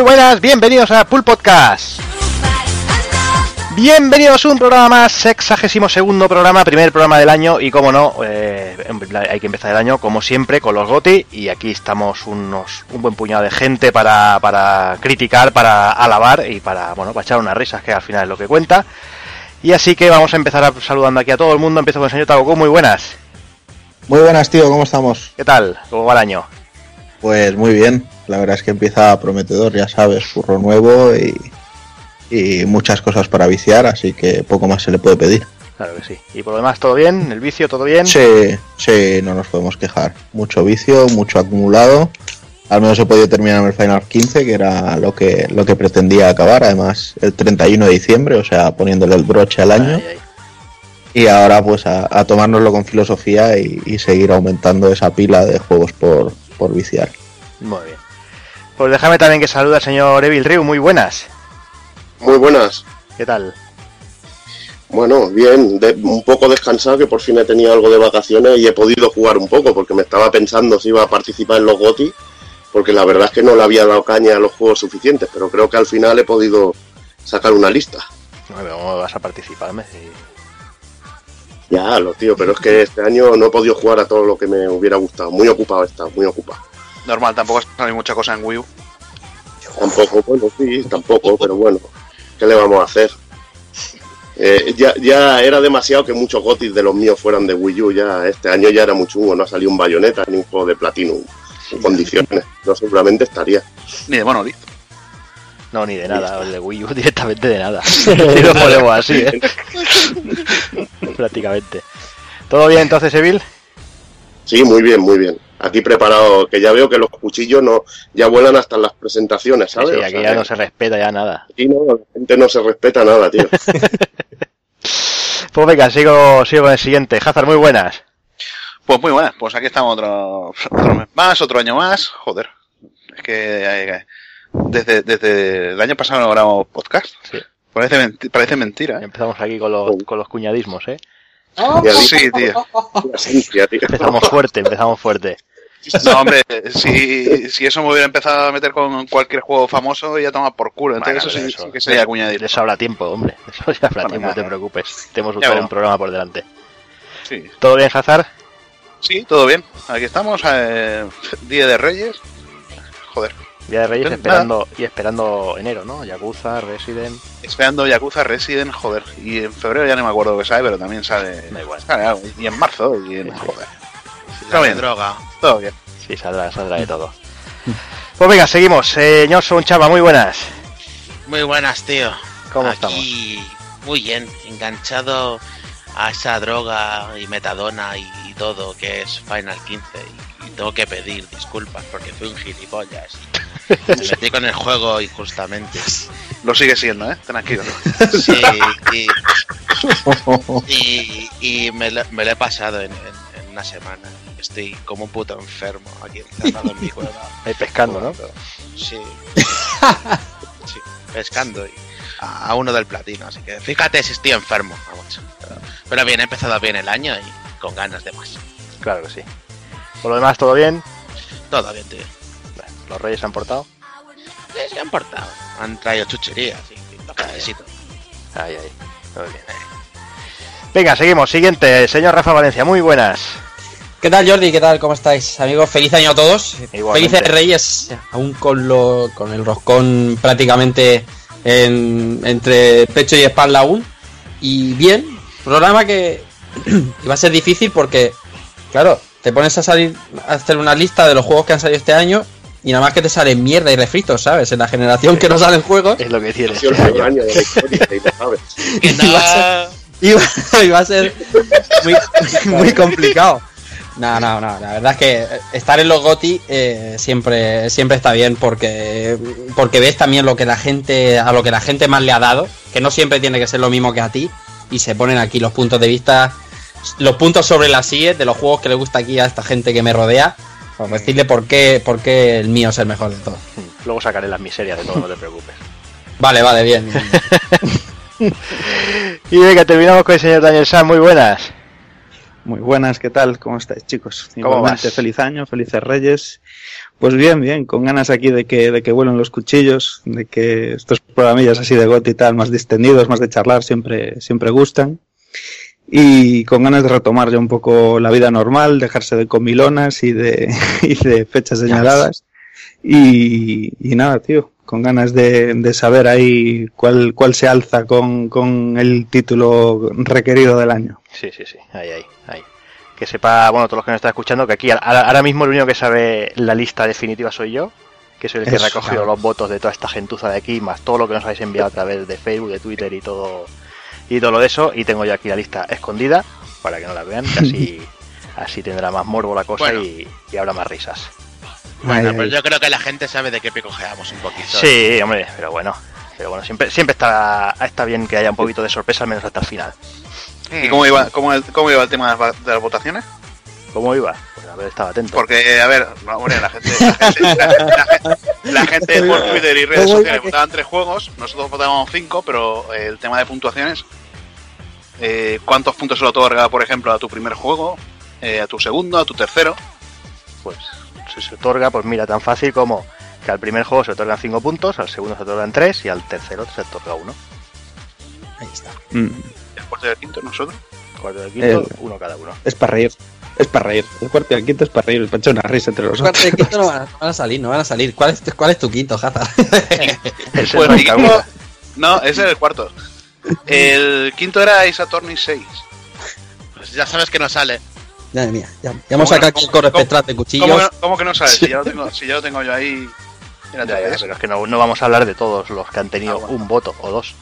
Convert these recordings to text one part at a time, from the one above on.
Muy buenas, bienvenidos a Pool Podcast. Bienvenidos a un programa más, sexagésimo segundo programa, primer programa del año y como no, eh, hay que empezar el año como siempre con los GOTI y aquí estamos unos, un buen puñado de gente para, para criticar, para alabar y para, bueno, para echar unas risas que al final es lo que cuenta. Y así que vamos a empezar saludando aquí a todo el mundo, empiezo con el señor Tagoku, muy buenas. Muy buenas tío, ¿cómo estamos? ¿Qué tal? ¿Cómo va el año? Pues muy bien, la verdad es que empieza prometedor, ya sabes, furro nuevo y, y muchas cosas para viciar, así que poco más se le puede pedir. Claro que sí. ¿Y por lo demás todo bien? ¿El vicio todo bien? Sí, sí, no nos podemos quejar. Mucho vicio, mucho acumulado. Al menos he podido terminar el Final 15, que era lo que, lo que pretendía acabar, además el 31 de diciembre, o sea, poniéndole el broche al año. Y ahora pues a, a, tomárnoslo con filosofía y, y, seguir aumentando esa pila de juegos por, por viciar. Muy bien. Pues déjame también que salude al señor Evil Ryu, muy buenas. Muy buenas. ¿Qué tal? Bueno, bien, de, un poco descansado, que por fin he tenido algo de vacaciones y he podido jugar un poco, porque me estaba pensando si iba a participar en los GOTI, porque la verdad es que no le había dado caña a los juegos suficientes, pero creo que al final he podido sacar una lista. ¿Cómo vas a participar, Messi? Ya, lo tío, pero es que este año no he podido jugar a todo lo que me hubiera gustado. Muy ocupado estado, muy ocupado. Normal, tampoco hay mucha cosa en Wii U. Tampoco, bueno, sí, tampoco, pero bueno, ¿qué le vamos a hacer? Eh, ya, ya era demasiado que muchos gotis de los míos fueran de Wii U, ya este año ya era muy chungo, no ha salido un bayoneta ni un juego de Platinum en condiciones, no seguramente estaría. Ni de Monolith. No, ni de nada, el de Wii U directamente de nada. si lo ponemos así, ¿eh? Prácticamente. ¿Todo bien entonces, Evil? Sí, muy bien, muy bien. Aquí preparado, que ya veo que los cuchillos no ya vuelan hasta las presentaciones, ¿sabes? Sí, sí aquí o sea, ya no se respeta ya nada. Aquí no, la gente no se respeta nada, tío. pues venga, sigo, sigo con el siguiente. Hazard, muy buenas. Pues muy buenas, pues aquí estamos otro, otro mes más, otro año más. Joder, es que eh, desde, desde el año pasado no grabamos podcast. Sí. Parece, menti parece mentira. ¿eh? Empezamos aquí con los, con los cuñadismos, ¿eh? Sí, tío. Empezamos fuerte, empezamos fuerte. No, hombre, si, si eso me hubiera empezado a meter con cualquier juego famoso, ya toma por culo. Entonces, bueno, eso, sí, eso, que sería cuñadismo. Eso habla tiempo, hombre. Eso ya habla tiempo, no te preocupes. Tenemos todo veremos. un programa por delante. Sí. ¿Todo bien, Hazard? sí, todo bien. Aquí estamos, eh, Día de Reyes. Joder, Día de Reyes esperando y esperando enero, ¿no? Yakuza, Resident. esperando Yakuza Resident, joder. Y en febrero ya no me acuerdo que sale, pero también sale. Da igual. sale algo. Y en marzo, y en. Joder. De bien. droga. Todo bien. Sí, saldrá, saldrá de todo. Pues venga, seguimos. Señor Sonchava, muy buenas. Muy buenas, tío. ¿Cómo Aquí, muy bien, enganchado a esa droga y metadona y todo que es Final 15 y, y tengo que pedir disculpas porque fui un gilipollas. Me metí con el juego injustamente. Lo sigue siendo, ¿eh? Tranquilo. Sí, y, y, y me, lo, me lo he pasado en, en- en una semana. Estoy como un puto enfermo aquí encerrado en mi cueva. Ahí pescando, ¿no? Sí. sí, pescando y a, uno del platino, así que fíjate si estoy enfermo. Vamos. Pero, bien, he empezado bien el año y con ganas de más. Claro que sí. Por lo demás, ¿todo bien? Todo bien, tío. Bueno, ¿Los Reyes se han portado? Eh, Se han portado. Han traído chucherías y, y lo que necesito. Ahí, ahí. Todo bien. Venga, seguimos. Siguiente, señor Rafa Valencia, muy buenas. ¿Qué tal Jordi? ¿Qué tal? ¿Cómo estáis? Amigos, feliz año a todos. Igualmente. Felices Reyes, aún con lo, con el roscón prácticamente en- entre pecho y espalda aún. Y bien, programa que iba a ser difícil porque, claro, te pones a salir a hacer una lista de los juegos que han salido este año y nada más que te salen mierda y refritos, ¿sabes? En la generación que no salen juegos. Es lo que tiene. Peor año de la historia, y Iba a ser- iba, iba a ser muy, muy complicado. No, no, no. La verdad es que estar en los GOTI eh, siempre, siempre está bien porque, porque ves también lo que la gente, a lo que la gente más le ha dado, que no siempre tiene que ser lo mismo que a ti, y se ponen aquí los puntos de vista, los puntos sobre las sillas de los juegos que le gusta aquí a esta gente que me rodea, por decirle por qué, por qué el mío es el mejor de todos. Luego sacaré las miserias de todo, no te preocupes. Vale, vale, bien. Y venga, terminamos con el señor Daniel Sam, muy buenas. Muy buenas, ¿qué tal? ¿Cómo estáis, chicos? ¿Cómo Igualmente, vas? feliz año, felices reyes. Pues bien, bien, con ganas aquí de que, de que vuelen los cuchillos, de que estos programillas así de got y tal, más distendidos, más de charlar, siempre, siempre gustan. Y con ganas de retomar ya un poco la vida normal, dejarse de comilonas y de, y de fechas señaladas. Y, y nada, tío, con ganas de, de saber ahí cuál, cuál se alza con, con el título requerido del año. Sí, sí, sí, ahí, ahí, ahí. Que sepa, bueno, todos los que nos están escuchando, que aquí ahora, ahora mismo el único que sabe la lista definitiva soy yo, que soy el que ha recogido claro. los votos de toda esta gentuza de aquí, más todo lo que nos habéis enviado a través de Facebook, de Twitter y todo y todo lo de eso. Y tengo yo aquí la lista escondida, para que no la vean, que así, así tendrá más morbo la cosa Bueno. y, y habrá más risas. Bueno, pues yo creo que la gente sabe de qué picojeamos un poquito. Sí, hombre, pero bueno. Pero bueno, siempre, siempre está, está bien que haya un poquito de sorpresa, al menos hasta el final. ¿Y cómo iba, cómo, el- cómo iba el tema de las, va- de las votaciones? ¿Cómo iba? Pues a ver, estaba atento. Porque, a ver, no, hombre, la gente, la gente, la, la gente- la gente por Twitter y redes sociales votaban tres juegos, nosotros votábamos cinco, pero eh, el tema de puntuaciones, eh, ¿cuántos puntos se le otorga, por ejemplo, a tu primer juego, eh, a tu segundo, a tu tercero? pues se otorga, pues mira, tan fácil como que al primer juego se otorgan 5 puntos, al segundo se otorgan 3 y al tercero se otorga 1. Ahí está. Mm, El cuarto y el quinto, nosotros. Cuarto y quinto, El- uno cada uno. es para reír. Es para reír. El cuarto y el quinto es para reír. Para echar una risa entre los cuartos otros. de quinto no van, a, no van a salir, no van a salir. ¿Cuál es, cuál es tu quinto, Hazard? El Pues quinto, no, ese es el cuarto. El quinto era Attorney 6. Pues ya sabes que no sale. Madre mía, ya, ya hemos ¿Cómo sacado no? ¿Cómo- espectral de ¿Cómo, cuchillos. que- cómo que no sabes? Si ya lo tengo, si ya lo tengo yo ahí. en la Ya, ya, 3DS. pero es que no, no vamos a hablar de todos los que han tenido Ah, bueno. un voto o dos.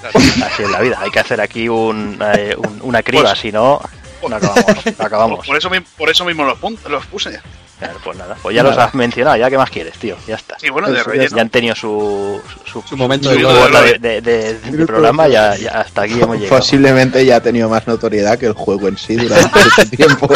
Claro. Así es la vida. Hay que hacer aquí un, eh, un- una criba, Pues- si no, no acabamos. No acabamos. Por eso, mi- por eso mismo los, los puse. Claro, Pues nada, pues ya los has mencionado, ya qué más quieres, tío, ya está. Y bueno, de Eso, relleno. Ya han tenido su, su, Su momento su de de, de- de- de programa, ya, ya hasta aquí hemos llegado. Posiblemente ya ha tenido más notoriedad que el juego en sí durante ese tiempo.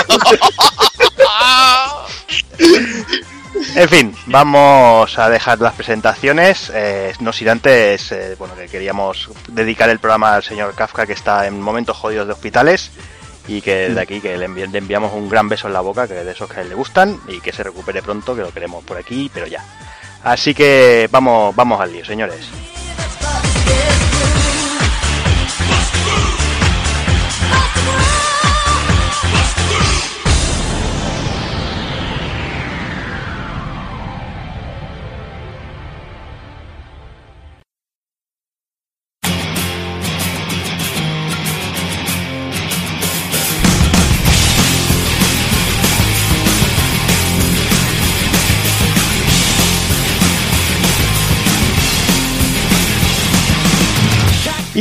En fin, vamos a dejar las presentaciones. eh, no sin antes, eh, bueno, que queríamos dedicar el programa al señor Kafka que está en momentos jodidos de hospitales y que desde aquí que le, envi- le enviamos un gran beso en la boca, que de esos que a él le gustan y que se recupere pronto, que lo queremos por aquí, pero ya. Así que vamos, vamos al lío, señores.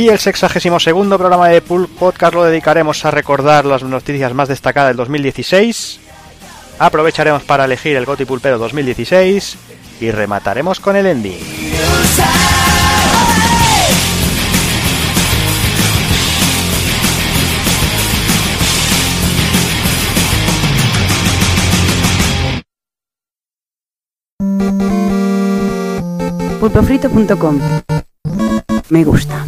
Y el sexagésimo segundo programa de Pulp Podcast lo dedicaremos a recordar las noticias más destacadas del 2016. Aprovecharemos para elegir el Goti Pulpero 2016 y remataremos con el ending. pulpofrito.com Me gusta.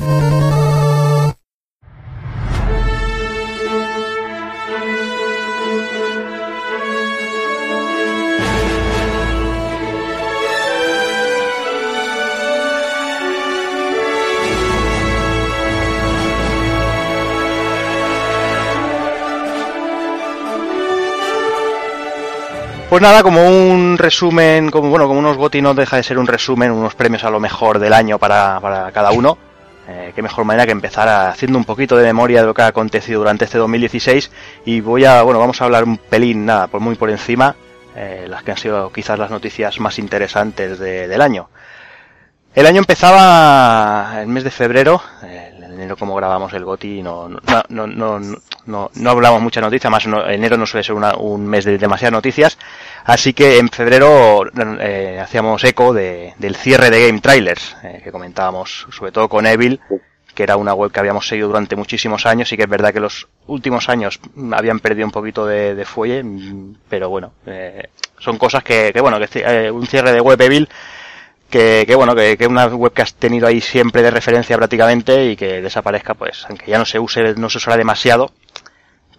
Pues nada, como un resumen, como bueno, como unos GOTY no deja de ser un resumen, unos premios a lo mejor del año para, para cada uno. Eh, qué mejor manera que empezar haciendo un poquito de memoria de lo que ha acontecido durante este 2016 y voy a, bueno, vamos a hablar un pelín, nada, por muy por encima, eh, las que han sido quizás las noticias más interesantes de- del año. El año empezaba el mes de febrero, en enero como grabamos el GOTI no, no, no, no, no, no, no hablamos mucha noticia, más no- enero no suele ser una- un mes de demasiadas noticias, así que en febrero eh, hacíamos eco de- del cierre de Game Trailers, eh, que comentábamos sobre todo con Evil, que era una web que habíamos seguido durante muchísimos años y que es verdad que los últimos años habían perdido un poquito de, de fuelle, pero bueno, eh, son cosas que, que bueno, que eh, un cierre de web Evil que, que bueno, que, que una web que has tenido ahí siempre de referencia prácticamente y que desaparezca, pues, aunque ya no se use, no se usará demasiado,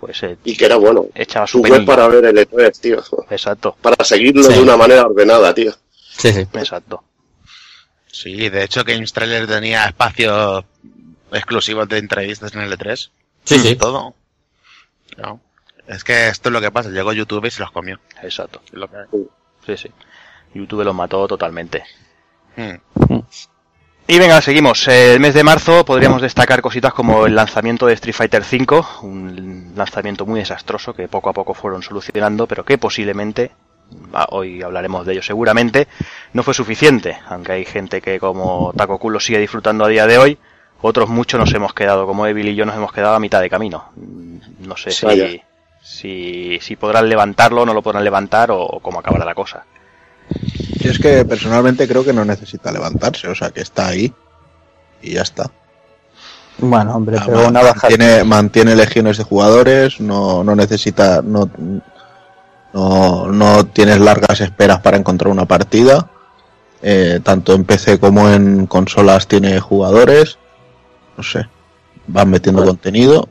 pues eh, Y que era bueno. echaba su Su web para ver el E3, tío. Exacto, Para seguirlo Sí. de una manera ordenada, tío. Sí, sí. exacto. Sí, de hecho Games Trailer tenía espacios exclusivos de entrevistas en el E3. Sí, sí. Todo. No. Es que esto es lo que pasa. Llegó YouTube y se los comió. Exacto. Es lo que- Sí, sí. YouTube los mató totalmente. Hmm. Y venga, seguimos. El mes de marzo podríamos destacar cositas como el lanzamiento de Street Fighter V, un lanzamiento muy desastroso que poco a poco fueron solucionando, pero que posiblemente, hoy hablaremos de ello seguramente, no fue suficiente, aunque hay gente que como Taco Cool lo sigue disfrutando a día de hoy, otros muchos nos hemos quedado, como Evil y yo nos hemos quedado a mitad de camino. Mm, No sé si, si podrán levantarlo, no lo podrán levantar o, o cómo acabará la cosa. Yo es que personalmente creo que no necesita levantarse, o sea que está ahí y ya está. Bueno, hombre, Ah, pero ma- una baja. mantiene, mantiene legiones de jugadores, no, no necesita, no, no, no tienes largas esperas para encontrar una partida. Eh, tanto en PC como en consolas tiene jugadores. No sé, van metiendo contenido.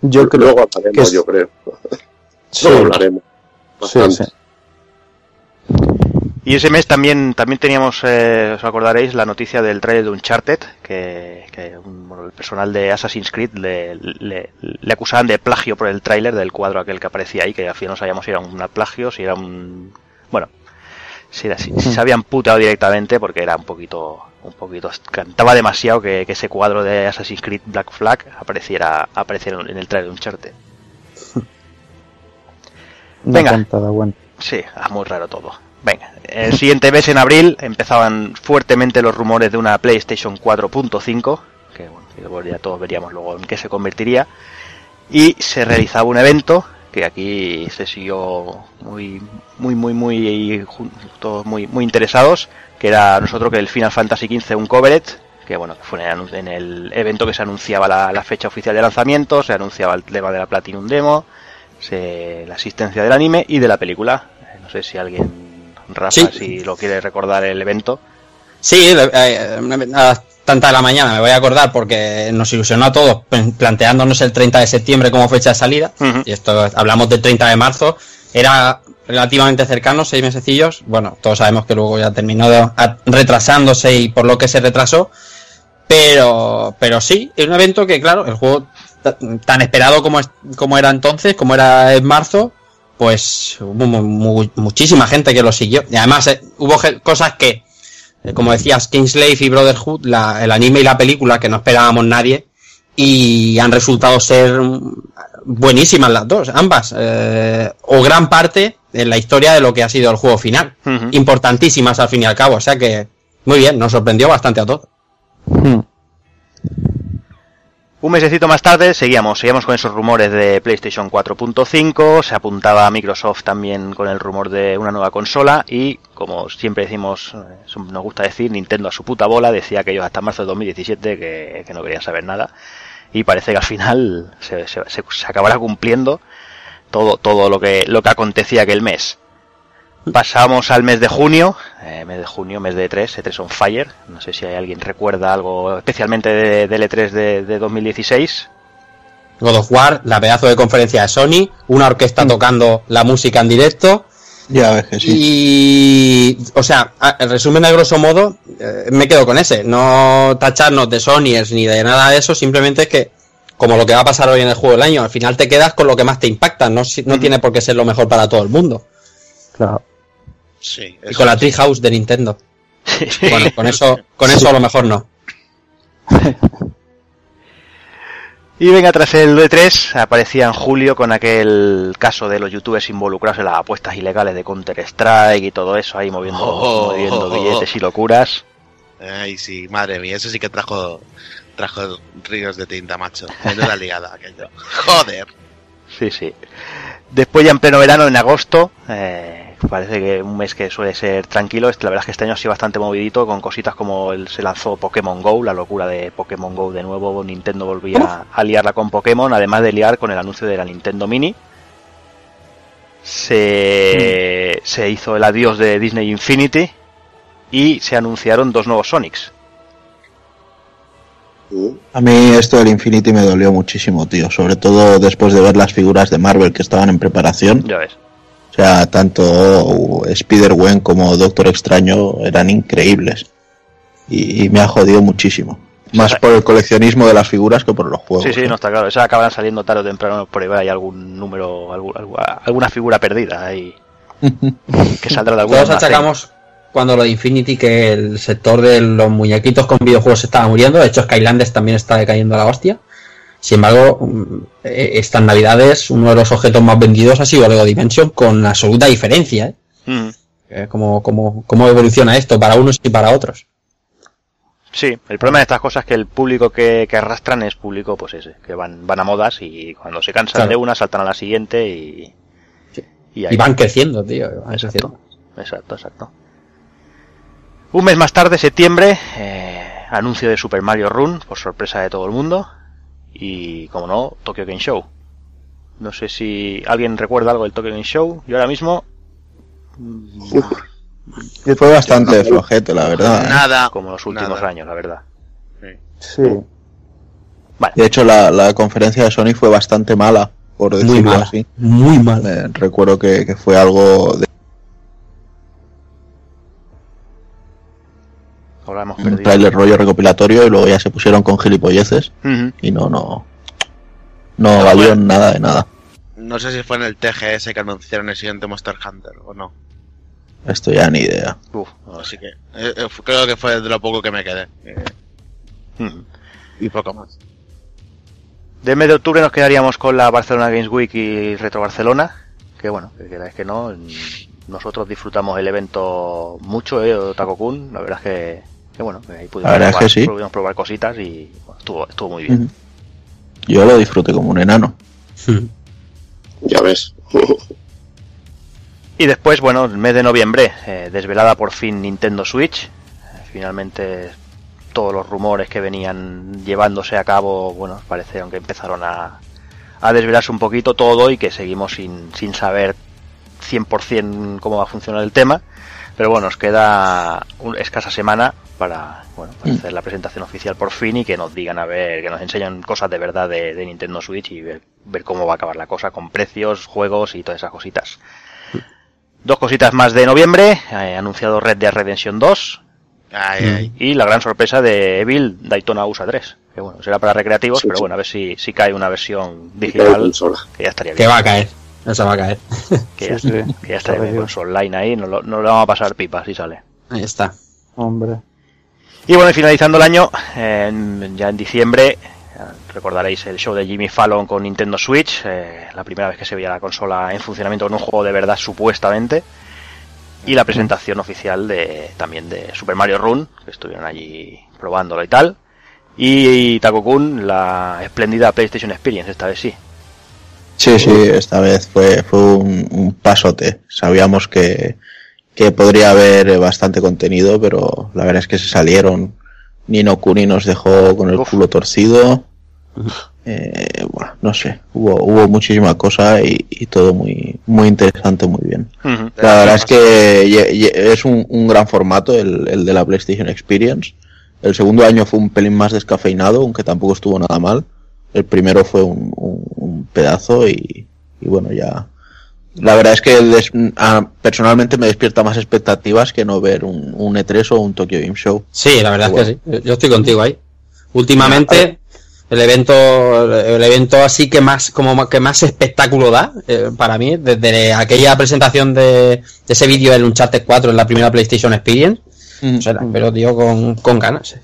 Yo creo Luego hablaremos, que es- yo creo. sí, Luego hablaremos. sí, sí. Y ese mes también, también teníamos, eh, os acordaréis, la noticia del trailer de Uncharted, que, que un- bueno, el personal de Assassin's Creed le, le, le acusaban de plagio por el tráiler del cuadro aquel que aparecía ahí, que al final no sabíamos si era un plagio, si era un... Bueno, si, era, si, si se habían putado directamente porque era un poquito... Un poquito cantaba demasiado que, que ese cuadro de Assassin's Creed Black Flag apareciera, apareciera en el trailer de Uncharted. Una Venga. cantada, bueno. Sí, ah, muy raro todo. Venga, el siguiente mes en abril empezaban fuertemente los rumores de una PlayStation 4.5, que bueno, ya todos veríamos luego en qué se convertiría, y se realizaba un evento que aquí se siguió muy, muy, muy, muy, todos muy, muy interesados, que era nosotros que el Final Fantasy XV un covered, que bueno, fue en el, evento que se anunciaba la, la fecha oficial de lanzamiento, se anunciaba el tema de la Platinum Demo, se- la asistencia del anime y de la película. No sé si alguien, Rafa, Sí. si lo quiere recordar el evento. Sí, eh, eh, a las tantas de la mañana me voy a acordar porque nos ilusionó a todos planteándonos el 30 de septiembre como fecha de salida. Y esto hablamos del 30 de marzo. Era relativamente cercano, seis mesecillos. Bueno, todos sabemos que luego ya terminó retrasándose y por lo que se retrasó. Pero, pero sí, es un evento que, claro, el juego ta- tan esperado como, es- como era entonces, como era en marzo, pues hubo mu- mu- muchísima gente que lo siguió. Y además eh, hubo cosas que, eh, como decías, Kingslave y Brotherhood, la- el anime y la película que no esperábamos nadie, y han resultado ser buenísimas las dos, ambas, eh, o gran parte de la historia de lo que ha sido el juego final. Importantísimas al fin y al cabo, o sea que muy bien, nos sorprendió bastante a todos. Hmm. Un mesecito más tarde seguíamos, seguíamos con esos rumores de PlayStation 4.5, se apuntaba a Microsoft también con el rumor de una nueva consola y, como siempre decimos, eh, nos gusta decir, Nintendo a su puta bola decía que ellos hasta marzo de 2017 que, que no querían saber nada y parece que al final se, se- se- se acabará cumpliendo todo, todo lo que, lo que acontecía aquel mes. Pasamos al mes de junio, eh, mes de junio, mes de E3, E3 on Fire. No sé si hay alguien recuerda algo especialmente de, del E3 de, de 2016. God of War, la pedazo de conferencia de Sony, una orquesta tocando la música en directo. Ya ves que sí. Y, o sea, a- el resumen de grosso modo, eh, me quedo con ese. No tacharnos de Sonyers ni de nada de eso, simplemente es que, como lo que va a pasar hoy en el juego del año, al final te quedas con lo que más te impacta. No, no tiene por qué ser lo mejor para todo el mundo. Claro. Sí. Y con la. Treehouse de Nintendo. Bueno, con eso, con eso a lo mejor no. Y venga, tras el E3 aparecía en julio con aquel caso de los youtubers involucrados en las apuestas ilegales de Counter-Strike y todo eso ahí moviendo, Oh, moviendo oh, oh, billetes y locuras. Ay, sí, madre mía, eso sí que trajo trajo ríos de tinta, macho. Menuda liada aquello. Joder. Sí, sí. Después ya en pleno verano, en agosto, eh, parece que un mes que suele ser tranquilo, este- la verdad es que este año ha sido bastante movidito con cositas como el, se lanzó Pokémon Go, la locura de Pokémon Go de nuevo, Nintendo volvía a liarla con Pokémon, además de liar con el anuncio de la Nintendo Mini. Se, se hizo el adiós de Disney Infinity y se anunciaron dos nuevos Sonics. A mí esto del Infinity me dolió muchísimo, tío. Sobre todo después de ver las figuras de Marvel que estaban en preparación. Ya ves. Sea, tanto Spider-Gwen como Doctor Extraño eran increíbles. Y, y me ha jodido muchísimo. Más por el coleccionismo de las figuras que por los juegos. Sí, sí, ¿eh? no está claro. Esas acaban saliendo tarde o temprano por ahí. Hay algún número, alguna figura perdida ahí. que saldrá de algún Todos achacamos cuando lo de Infinity que el sector de los muñequitos con videojuegos se estaba muriendo. De hecho, Skylanders también está decayendo a la hostia. Sin embargo, mm, eh, estas navidades, uno de los objetos más vendidos ha sido Lego Dimension con absoluta diferencia. ¿eh? Mm. Cómo, cómo- cómo evoluciona esto para unos y para otros. Sí, el problema de estas cosas es que el público que, que arrastran es público, pues ese, que van, van a modas y cuando se cansan Claro. de una saltan a la siguiente y. Y, van creciendo, tío. van creciendo. Exacto, exacto, exacto. Un mes más tarde, septiembre, eh, anuncio de Super Mario Run, por sorpresa de todo el mundo. Y, como no, Tokyo Game Show. No sé si alguien recuerda algo del Tokyo Game Show. Yo ahora mismo, Fue bastante flojete, la verdad. ¿eh? Nada. como los últimos nada. años, la verdad. Sí. Vale. De hecho, la, la conferencia de Sony fue bastante mala, por decirlo Muy así. Muy mal. Me recuerdo que, que fue algo de Ahora hemos un perdido. trailer rollo recopilatorio y luego ya se pusieron con gilipolleces y no, no, no, No, valió bueno. nada de nada. No sé si fue en el TGS que anunciaron el siguiente Monster Hunter o no. Esto ya ni idea. Uf. Así que eh, eh, creo que fue de lo poco que me quedé. eh, y poco más. De mes de octubre nos quedaríamos con la Barcelona Games Week y Retro Barcelona. Que bueno, que queráis que no, nosotros disfrutamos el evento mucho, eh, Otakokun. La verdad es que, que bueno, ahí pudimos, es probar, que sí. pudimos probar cositas y bueno, estuvo, estuvo muy bien. Yo lo disfruté como un enano. Ya ves. Y después, bueno, el mes de noviembre, eh, desvelada por fin Nintendo Switch. Finalmente todos los rumores que venían llevándose a cabo, bueno, parece que empezaron a, a desvelarse un poquito todo y que seguimos sin, sin saber 100% cómo va a funcionar el tema. Pero bueno, nos queda una escasa semana para, bueno, para Mm. hacer la presentación oficial por fin y que nos digan a ver, que nos enseñen cosas de verdad de, de Nintendo Switch y ver, ver cómo va a acabar la cosa con precios, juegos y todas esas cositas. Dos cositas más de noviembre, eh, anunciado Red Dead Redemption 2 Ay, Mm. ay. y la gran sorpresa de Evil Daytona USA 3. Que bueno, será para recreativos, Sí, pero bueno, a ver si, si cae una versión digital, que ya estaría Que bien. va a caer. Esa va a caer. Que ya, Sí, sí. que ya estaría bien con su online ahí, no lo, no lo vamos a pasar pipa si sale. Ahí está. Hombre. Y bueno, y finalizando el año, ya en diciembre, recordaréis el show de Jimmy Fallon con Nintendo Switch, eh, la primera vez que se veía la consola en funcionamiento con un juego de verdad supuestamente, y la presentación oficial de también de Super Mario Run, que estuvieron allí probándolo y tal, y Takokun, la espléndida PlayStation Experience, esta vez sí. Sí, sí, esta vez fue, fue un, un pasote. Sabíamos que, que podría haber eh, bastante contenido, pero la verdad es que se salieron. Nino Kuni nos dejó con el Uf. culo torcido. Eh, bueno, no sé, hubo, hubo muchísima cosa y, y todo muy, muy interesante, muy bien. La verdad es que es un, un gran formato el, el de la PlayStation Experience. El segundo año fue un pelín más descafeinado, aunque tampoco estuvo nada mal. El primero fue un, un- un pedazo y, y bueno, ya. La verdad es que des- a- personalmente me despierta más expectativas que no ver un, un E3 o un Tokyo Game Show. Sí, la verdad es que sí. Yo- estoy contigo ahí. Últimamente, el evento, el evento así que más, como que más espectáculo da, eh, para mí, desde aquella presentación de, de ese vídeo del Uncharted 4 en la primera PlayStation Experience, o sea, pero tío, con, con ganas.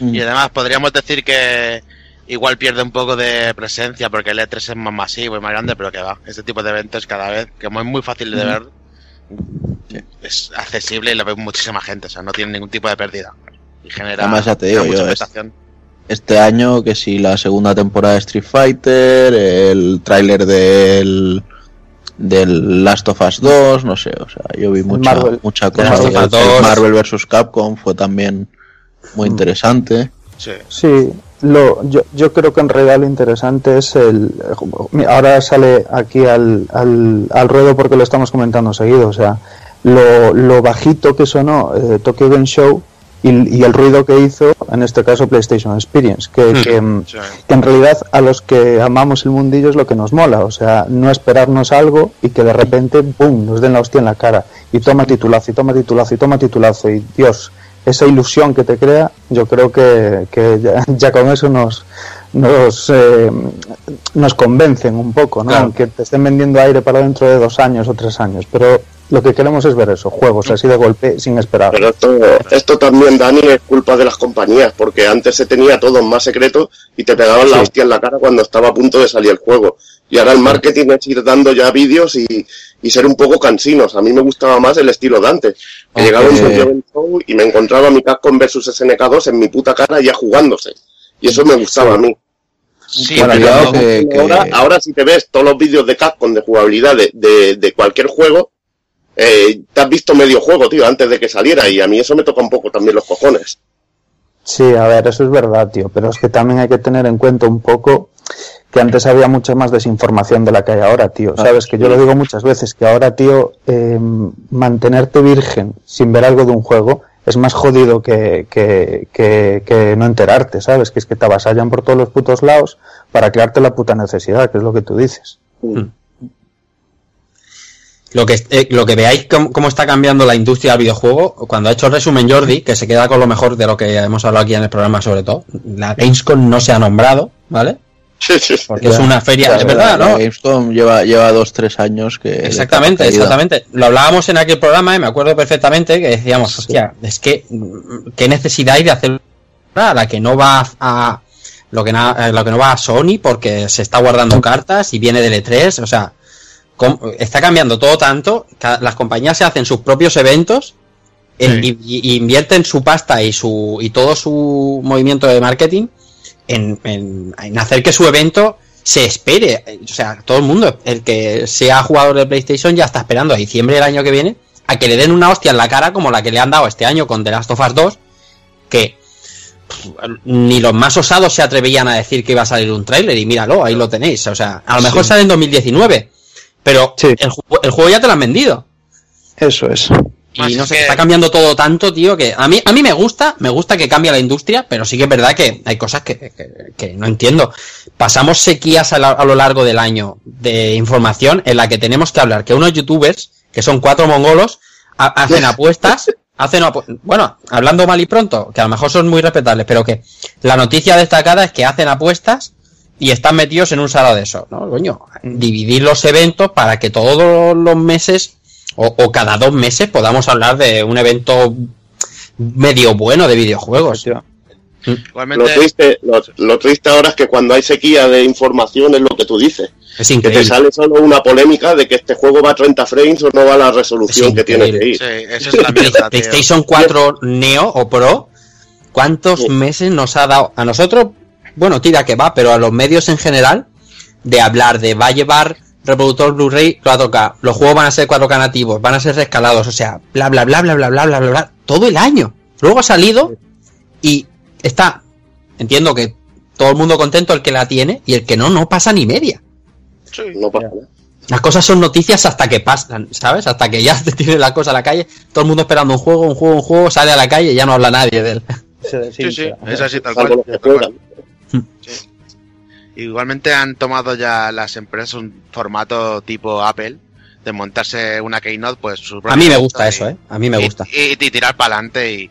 Y además podríamos decir que igual pierde un poco de presencia porque el E3 es más masivo y más grande, pero que va. Este tipo de eventos cada vez, como es muy fácil de ver, es accesible y lo ve muchísima gente, o sea, no tiene ningún tipo de pérdida. Y genera, Además, ya te digo, mucha yo. Este año, que si la segunda temporada de Street Fighter, el tráiler del, del Last of Us 2, no sé, o sea, yo vi mucha, Marvel. mucha Last cosa. of Us El, el 2. Marvel vs. Capcom fue también muy interesante. Sí. Sí, lo, yo, yo creo que en realidad lo interesante es el... Ahora sale aquí al, al, al ruedo porque lo estamos comentando seguido, o sea, lo, lo bajito que sonó eh, Tokyo Game Show y, y el ruido que hizo, en este caso PlayStation Experience, que, que, mm, Sí. que en realidad a los que amamos el mundillo es lo que nos mola, o sea, no esperarnos algo y que de repente, ¡pum!, nos den la hostia en la cara, y toma titulazo, y toma titulazo, y toma titulazo, y Dios, esa ilusión que te crea, yo creo que, que ya, ya con eso nos nos, eh, nos convencen un poco, ¿no? Claro. Aunque te estén vendiendo aire para dentro de dos años o tres años, pero lo que queremos es ver eso, juegos así de golpe sin esperar. Pero esto, esto también, Dani, es culpa de las compañías, porque antes se tenía todo en más secreto y te pegaban la Sí. hostia en la cara cuando estaba a punto de salir el juego. Y ahora el marketing es ir dando ya vídeos y, y ser un poco cansinos. A mí me gustaba más el estilo de antes. Que Aunque- llegaba un Show y me encontraba mi Capcom versus SNK2 en mi puta cara ya jugándose. Y eso me gustaba a mí. Sí, Bueno, pero cuidado que- que- Ahora, ahora si te ves todos los vídeos de Capcom de jugabilidad de, de, de cualquier juego, eh, te has visto medio juego, tío, antes de que saliera. Y a mí eso me toca un poco también los cojones. Sí, a ver, eso es verdad, tío, pero es que también hay que tener en cuenta un poco que antes había mucha más desinformación de la que hay ahora, tío. Sabes que yo lo digo muchas veces, que ahora, tío, eh, mantenerte virgen sin ver algo de un juego es más jodido que, que, que, que no enterarte, ¿sabes? Que es que te avasallan por todos los putos lados para crearte la puta necesidad, que es lo que tú dices. Lo que, eh, lo que veáis cómo, cómo está cambiando la industria del videojuego, cuando ha hecho el resumen Jordi, que se queda con lo mejor de lo que hemos hablado aquí en el programa sobre todo, la Gamescom no se ha nombrado, ¿vale? Porque es una feria, es verdad, la ¿no? Gamescom lleva, lleva dos, tres años que. Exactamente, exactamente. Lo hablábamos en aquel programa y me acuerdo perfectamente que decíamos, hostia, es que qué necesidad hay de hacer la que no va a lo que, na- a lo que no va a Sony porque se está guardando cartas y viene del E3, o sea, cómo- está cambiando todo tanto, las compañías se hacen sus propios eventos en- y, y invierten su pasta y su y todo su movimiento de marketing en, en- en hacer que su evento se espere. O sea, todo el mundo, el que sea jugador de PlayStation ya está esperando a diciembre del año que viene a que le den una hostia en la cara como la que le han dado este año con The Last of Us 2, que ni los más osados se atrevían a decir que iba a salir un tráiler y míralo, ahí lo tenéis. O sea, a lo mejor Sí. sale en 2019, pero Sí. el, el juego ya te lo han vendido. Eso es. Más Y no sé, que- está cambiando todo tanto, tío, que a mí, a mí me gusta, me gusta que cambie la industria, pero sí que es verdad que hay cosas que, que- que no entiendo. Pasamos sequías a, la- a lo largo del año de información en la que tenemos que hablar que unos youtubers, que son cuatro mongolos, ha- hacen apuestas, hacen apu- bueno, hablando mal y pronto, que a lo mejor son muy respetables, pero que la noticia destacada es que hacen apuestas y están metidos en un salado de eso, ¿no? Coño, dividir los eventos para que todos los meses o, o cada dos meses podamos hablar de un evento medio bueno de videojuegos. Lo triste, lo, lo triste ahora es que cuando hay sequía de información es lo que tú dices. Es Que te increíble. sale solo una polémica de que este juego va a 30 frames o no va a la resolución Es que tiene que ir. sí, esa es la mierda. PlayStation 4 Neo o Pro, ¿cuántos Sí. meses nos ha dado a nosotros? Bueno, tira que va, pero a los medios en general, de hablar de va a llevar reproductor Blu-ray 4K, los juegos van a ser 4K nativos, van a ser rescalados, o sea, bla bla bla bla bla bla bla bla, bla todo el año. Luego ha salido y está, entiendo que todo el mundo contento el que la tiene y el que no, no pasa ni media. Sí. No pasa nada. Las cosas son noticias hasta que pasan, ¿sabes? Hasta que ya te tiene la cosa a la calle, todo el mundo esperando un juego, un juego, un juego, sale a la calle y ya no habla nadie de él. Sí, sí, es así tal cual. los Igualmente han tomado ya las empresas un formato tipo Apple de montarse una Keynote, pues su A mí me gusta y- eso, ¿eh? A mí me gusta. Y, y tirar para adelante. Y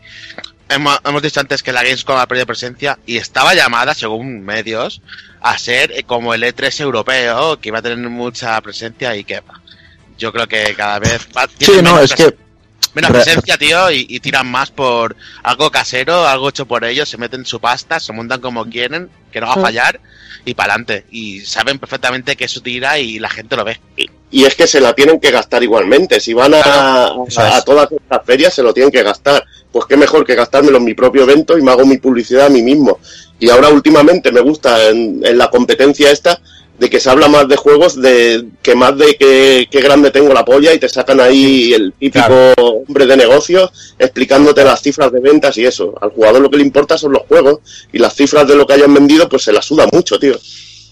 hemos, hemos dicho antes que la Gamescom ha perdido presencia y estaba llamada, según medios, a ser como el E3 europeo, que iba a tener mucha presencia y que yo creo que cada vez va, Sí, no, es que. Menos re- presencia, tío, y, y tiran más por algo casero, algo hecho por ellos, se meten su pasta, se montan como quieren, que no va a fallar, y para adelante. Y saben perfectamente que eso tira y la gente lo ve. Y es que se la tienen que gastar igualmente. Si van a, Claro, a, todas estas ferias, se lo tienen que gastar. Pues qué mejor que gastármelo en mi propio evento y me hago mi publicidad a mí mismo. Y ahora últimamente me gusta en, en la competencia esta de que se habla más de juegos de que más de que, que grande tengo la polla y te sacan ahí el típico hombre de negocios explicándote las cifras de ventas y eso. Al jugador lo que le importa son los juegos y las cifras de lo que hayan vendido pues se la suda mucho, tío.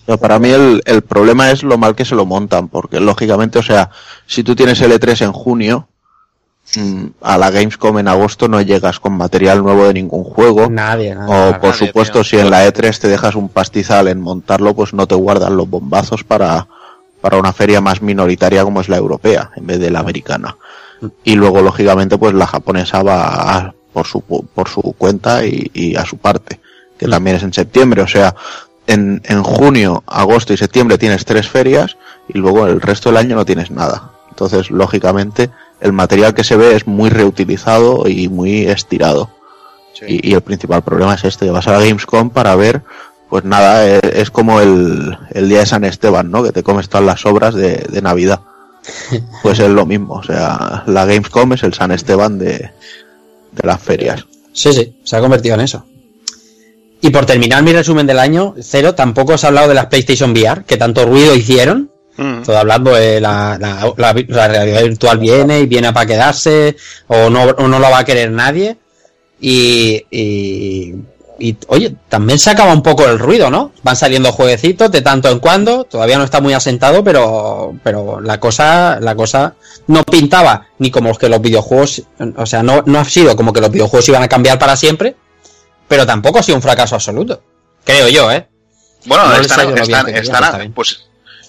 No, para mí el, el problema es lo mal que se lo montan, porque lógicamente, o sea, si tú tienes el E3 en junio, a la Gamescom en agosto no llegas con material nuevo de ningún juego. Nadie, nadie. O por nadie, supuesto, tío. si en la E3 te dejas un pastizal en montarlo, pues no te guardan los bombazos para, para una feria más minoritaria como es la europea, en vez de la americana. Y luego, lógicamente, pues la japonesa va a- por su, por su cuenta y, y a su parte, que también es en septiembre. O sea, en, en junio, agosto y septiembre tienes tres ferias y luego el resto del año no tienes nada. Entonces, lógicamente, el material que se ve es muy reutilizado y muy estirado. Y, y el principal problema es este, vas a la Gamescom para ver, pues nada, es, es como el, el día de San Esteban, ¿no? Que te comes todas las obras de, de Navidad. Pues es lo mismo, o sea, la Gamescom es el San Esteban de, de las ferias. Sí, sí, se ha convertido en eso. Y por terminar mi resumen del año, cero, tampoco os he hablado de las PlayStation VR, que tanto ruido hicieron. Mm. Todo hablando de la, la, la- la realidad virtual viene y viene para quedarse, o no, o no lo va a querer nadie. Y, y, y, oye, también se acaba un poco el ruido, ¿no? Van saliendo jueguecitos de tanto en cuando, todavía no está muy asentado, pero, pero la cosa, la cosa no pintaba ni como que los videojuegos, o sea, no, no ha sido como que los videojuegos iban a cambiar para siempre, pero tampoco ha sido un fracaso absoluto. Creo yo, ¿eh? Bueno, No están, están, pues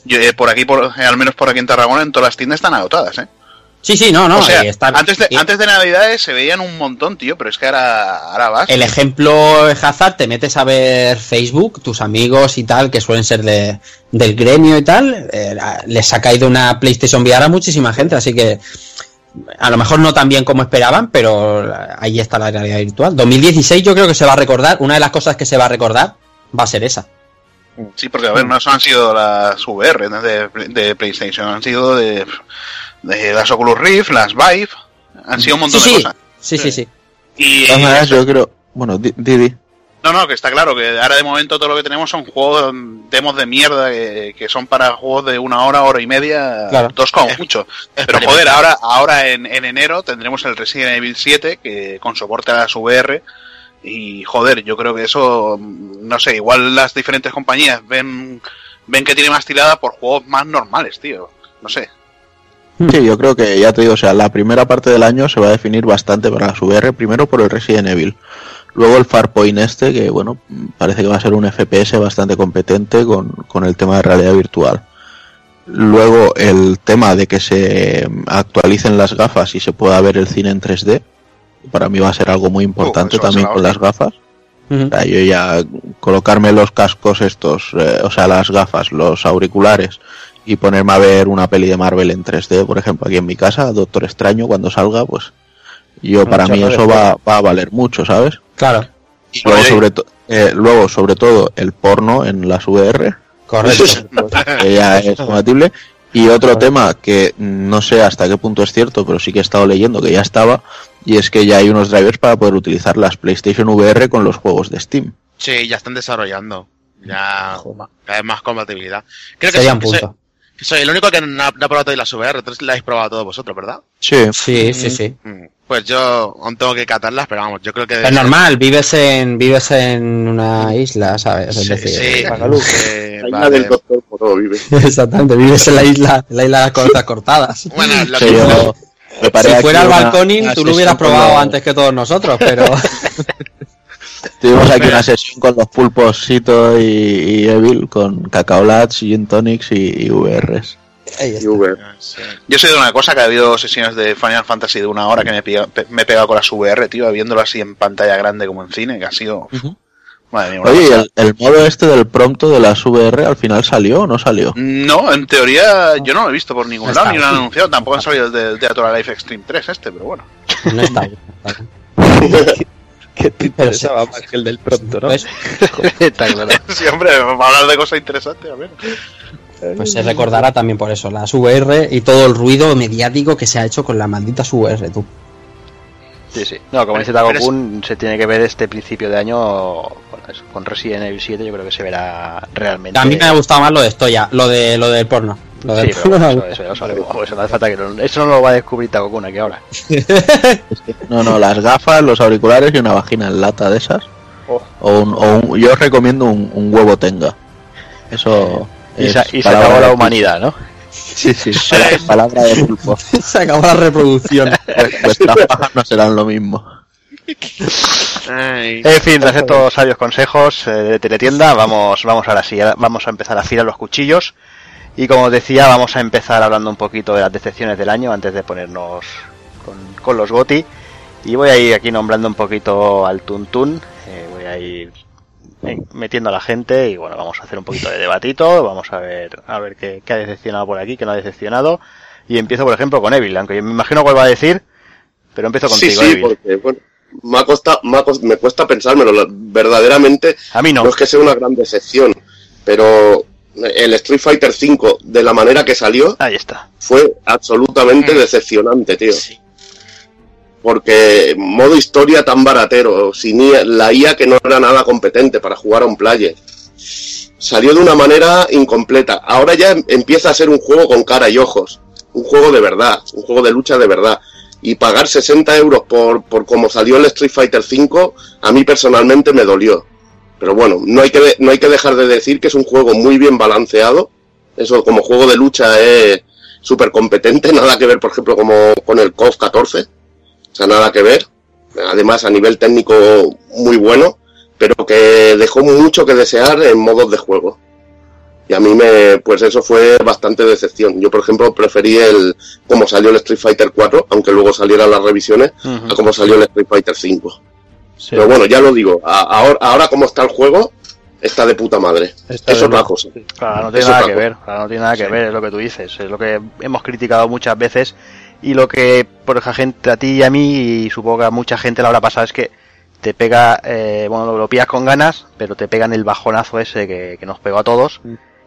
yo, eh, por aquí, por, eh, al menos por aquí en Tarragona, en todas las tiendas están agotadas, ¿eh? Sí, sí, no, no. o sea, eh, está- antes, de, antes de Navidades se veían un montón, tío, pero es que ahora, ahora vas. El ejemplo es Hazard, te metes a ver Facebook, tus amigos y tal, que suelen ser de, del gremio y tal, eh, les ha caído una PlayStation VR a muchísima gente, así que a lo mejor no tan bien como esperaban, pero ahí está la realidad virtual. 2016 yo creo que se va a recordar, una de las cosas que se va a recordar va a ser esa. Sí, porque a ver, no han sido las VR de, de PlayStation, han sido de, de las Oculus Rift, las Vive, han sido un montón Sí, de sí, cosas. sí, sí, sí. Y, De todas maneras, yo creo, bueno, Di- Didi, No, no, que está claro que ahora de momento todo lo que tenemos son juegos, demos de mierda que, que son para juegos de una hora, hora y media, Claro. dos como mucho. Pero joder, ahora, ahora en, en enero tendremos el Resident Evil 7 que con soporte a las VR y joder, yo creo que eso, no sé, igual las diferentes compañías ven ven que tiene más tirada por juegos más normales, tío. No sé. Sí, yo creo que ya te digo, o sea, la primera parte del año se va a definir bastante para las VR, primero por el Resident Evil, luego el Farpoint este, que bueno, parece que va a ser un FPS bastante competente con, con el tema de realidad virtual. Luego el tema de que se actualicen las gafas y se pueda ver el cine en 3D, para mí va a ser algo muy importante también la con las gafas. O sea, yo ya colocarme los cascos estos, eh, o sea, las gafas, los auriculares y ponerme a ver una peli de Marvel en 3D, por ejemplo, aquí en mi casa, Doctor Extraño, cuando salga, pues yo para mí eso va, va a valer mucho, ¿sabes? Claro, Y luego sobre, eh, luego, sobre todo, el porno en las VR, correcto. que ya es compatible. Y otro tema que no sé hasta qué punto es cierto, pero sí que he estado leyendo que ya estaba, y es que ya hay unos drivers para poder utilizar las PlayStation VR con los juegos de Steam. Sí, ya están desarrollando. Ya cada vez más compatibilidad. Creo que, Sería soy, un que soy- que soy el único que no ha, no ha probado todavía las VR. Entonces la habéis probado todos vosotros, ¿verdad? Sí, Sí, sí, sí. Mm, Pues yo aún tengo que catarlas, pero vamos, yo creo que... Es normal, vives en, vives en una isla, ¿sabes? Es Sí, decir, sí, que La isla vale. del doctor Poró vive. Exactamente, vives en la isla, en la isla de las costas cortadas. Bueno, lo Sí, que- yo Si fuera el balconing, tú lo hubieras probado los- antes que todos nosotros, pero Tuvimos aquí una sesión con los pulpos Sito y, y Evil, con Cacao Lats, Gin Tonics y, y VRs. Y VR. Sí. Yo sé de una cosa que ha habido sesiones de Final Fantasy de una hora que me he pegado, me he pegado con las VR, tío, viéndolo así en pantalla grande como en cine, que ha sido... Madre mía, una Oye, ¿y pasada. el, el modo este del prompto de las VR al final salió o no salió? No, en teoría yo no lo he visto por ningún No lado, ni lo han anunciado. Tampoco han salido el del Teatro Life Extreme 3 este, pero bueno. no está. Que te interesaba más que el del pronto, ¿no? Pues, Está claro. sí, hombre, vamos a hablar de cosas interesantes, a ver. pues se recordará también por eso, las VR y todo el ruido mediático que se ha hecho con las malditas VR, tú. Sí, sí. No, como dice Pero Tagokun, se tiene que ver este principio de año con, eso, con Resident Evil 7, yo creo que se verá realmente. A mí me ha gustado más lo de esto ya, lo de lo del porno. Lo del Sí, pero porno. bueno, eso, eso, ya lo sabemos, eso no hace falta que lo- eso no lo va a descubrir Tagokun aquí ahora. No, no, las gafas, los auriculares y una vagina en lata de esas. Oh. O, un, o un- yo os recomiendo un, un huevo tenga. Eso Y, es se, y se acabó de la humanidad, ¿no? Sí, sí. Palabra de grupo. Se acabó la reproducción. Vuestras pajas no serán lo mismo. Ay, En fin, tras estos sabios consejos eh, de teletienda, vamos, vamos ahora sí, vamos a empezar a afilar los cuchillos. Y como os decía, vamos a empezar hablando un poquito de las decepciones del año antes de ponernos con, con los GOTI. Y voy a ir aquí nombrando un poquito al Tuntún. eh, voy a ir metiendo a la gente y bueno, vamos a hacer un poquito de debatito. Vamos a ver, a ver qué, qué ha decepcionado por aquí, qué no ha decepcionado. Y empiezo, por ejemplo, con Evil, aunque yo me imagino cuál va a decir, pero empiezo Sí, contigo, sí, Evil. porque bueno, me, ha costa- me, ha cos- me cuesta pensármelo. Verdaderamente, A mí no. no es que sea una gran decepción, pero el Street Fighter V, de la manera que salió, Ahí está. fue absolutamente Mm. decepcionante, tío. sí. Porque modo historia tan baratero, sin la IA que no era nada competente para jugar a un player. Salió de una manera incompleta. Ahora ya em- empieza a ser un juego con cara y ojos. Un juego de verdad, un juego de lucha de verdad. Y pagar 60 euros por, como salió el Street Fighter V, a mí personalmente me dolió. Pero bueno, no hay que, no hay que dejar de decir que es un juego muy bien balanceado. Eso como juego de lucha es súper competente, nada que ver, por ejemplo, como con el KOF 14. O sea, nada que ver. Además, a nivel técnico muy bueno, pero que dejó mucho que desear en modos de juego. Y a mí me, pues eso fue bastante decepción. Yo, por ejemplo, preferí el, como salió el Street Fighter 4, aunque luego salieran las revisiones, a como salió el Street Fighter 5. Sí. Pero bueno, ya lo digo, a- ahora, ahora como está el juego, está de puta madre. Está es otra cosa. Claro, no tiene Eso nada que cosa. ver, claro, no tiene nada que ver, es lo que tú dices, es lo que hemos criticado muchas veces y lo que por ejemplo, a gente, a ti y a mí y supongo que a mucha gente le habrá pasado es que te pega, eh, bueno, lo, lo pillas con ganas, pero te pegan el bajonazo ese que, que nos pegó a todos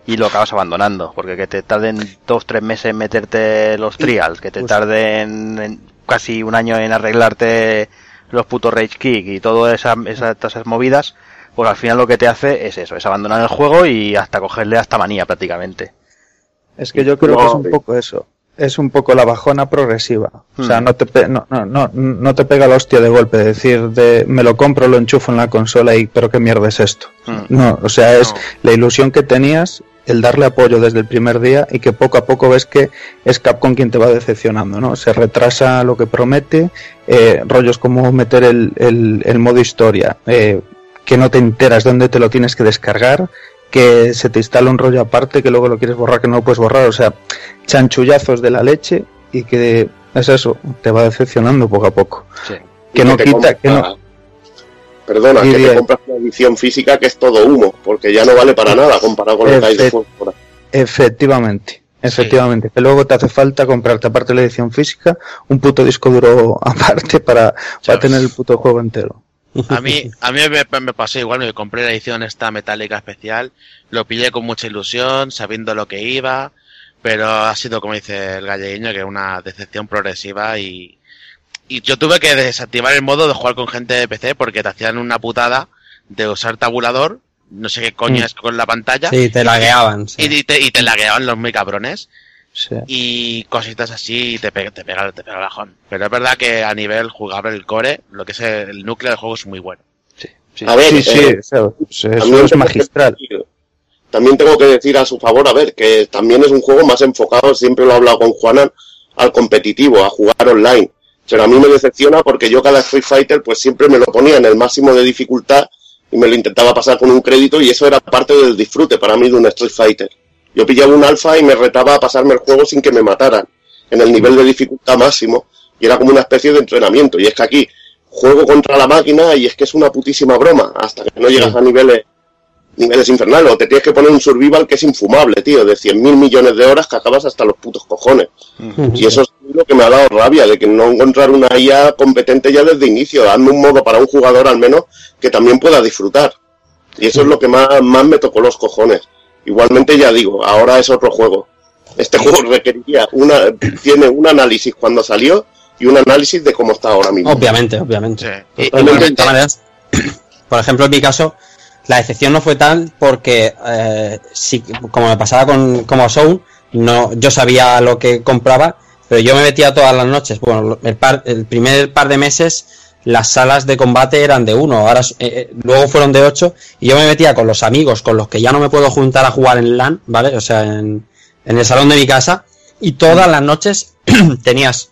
y lo acabas abandonando, porque que te tarden dos, tres meses en meterte los trials, que te tarden en casi un año en arreglarte los putos rage kick y todas esas, esas, esas movidas, pues al final lo que te hace es eso, es abandonar el juego y hasta cogerle hasta manía prácticamente. Es que yo creo que es un poco eso. Es un poco la bajona progresiva. O sea, Hmm. no te, pe- no, no, no, no te pega la hostia de golpe. Decir, de me lo compro, lo enchufo en la consola y pero qué mierda es esto. Hmm. No, o sea, es la ilusión que tenías, el darle apoyo desde el primer día y que poco a poco ves que es Capcom quien te va decepcionando, ¿no? Se retrasa lo que promete, eh, rollos como meter el, el, el modo historia, eh, que no te enteras dónde te lo tienes que descargar, que se te instala un rollo aparte, que luego lo quieres borrar, que no lo puedes borrar, o sea, chanchullazos de la leche y que es eso, te va decepcionando poco a poco. Que no quita, que no, Perdona, Y que bien. te compras una edición física que es todo humo, porque ya no vale para nada comparado con lo que hay de ahí. Efectivamente, efectivamente. Que luego te hace falta comprarte, aparte de la edición física, un puto disco duro aparte para, para tener el puto juego entero. A mí, a mí me, me pasó igual, me compré la edición esta metálica especial, lo pillé con mucha ilusión, sabiendo lo que iba, pero ha sido, como dice el gallegueño, que una decepción progresiva y, y yo tuve que desactivar el modo de jugar con gente de PC porque te hacían una putada de usar tabulador, no sé qué coño Mm. es con la pantalla, Sí, te lagueaban. sí. y, y te, y te lagueaban los muy cabrones Sí. y cositas así y te pega, te pega, te pega el bajón. Pero es verdad que a nivel jugable el core, lo que es el núcleo del juego es muy bueno. A ver, Sí, sí, eh, eso, eso también es tengo que magistral. decir- también tengo que decir a su favor, a ver, que también es un juego más enfocado, siempre lo he hablado con Juanan, al competitivo, a jugar online. Pero a mí me decepciona porque yo cada Street Fighter pues siempre me lo ponía en el máximo de dificultad y me lo intentaba pasar con un crédito y eso era parte del disfrute para mí de un Street Fighter. Yo pillaba un alfa y me retaba a pasarme el juego sin que me mataran, en el nivel de dificultad máximo, y era como una especie de entrenamiento. Y es que aquí juego contra la máquina y es que es una putísima broma, hasta que no llegas a niveles niveles infernales, o te tienes que poner un survival que es infumable, tío, de 100.000 millones de horas que acabas hasta los putos cojones. Y eso es lo que me ha dado rabia, de que no encontrar una IA competente ya desde inicio, dando un modo para un jugador al menos que también pueda disfrutar. Y eso es lo que más, más me tocó los cojones. Igualmente ya digo, ahora es otro juego. Este juego requeriría una, tiene un análisis cuando salió y un análisis de cómo está ahora mismo. Obviamente, obviamente. Sí. De maneras, por ejemplo, en mi caso, la excepción no fue tal porque, eh, sí, como me pasaba con como Soul, no, yo sabía lo que compraba, pero yo me metía todas las noches. Bueno, lo- el, par- el primer par de meses las salas de combate eran de uno, ahora eh, eh, luego fueron de ocho, y yo me metía con los amigos con los que ya no me puedo juntar a jugar en LAN, ¿vale? O sea, en, el salón de mi casa y todas las noches tenías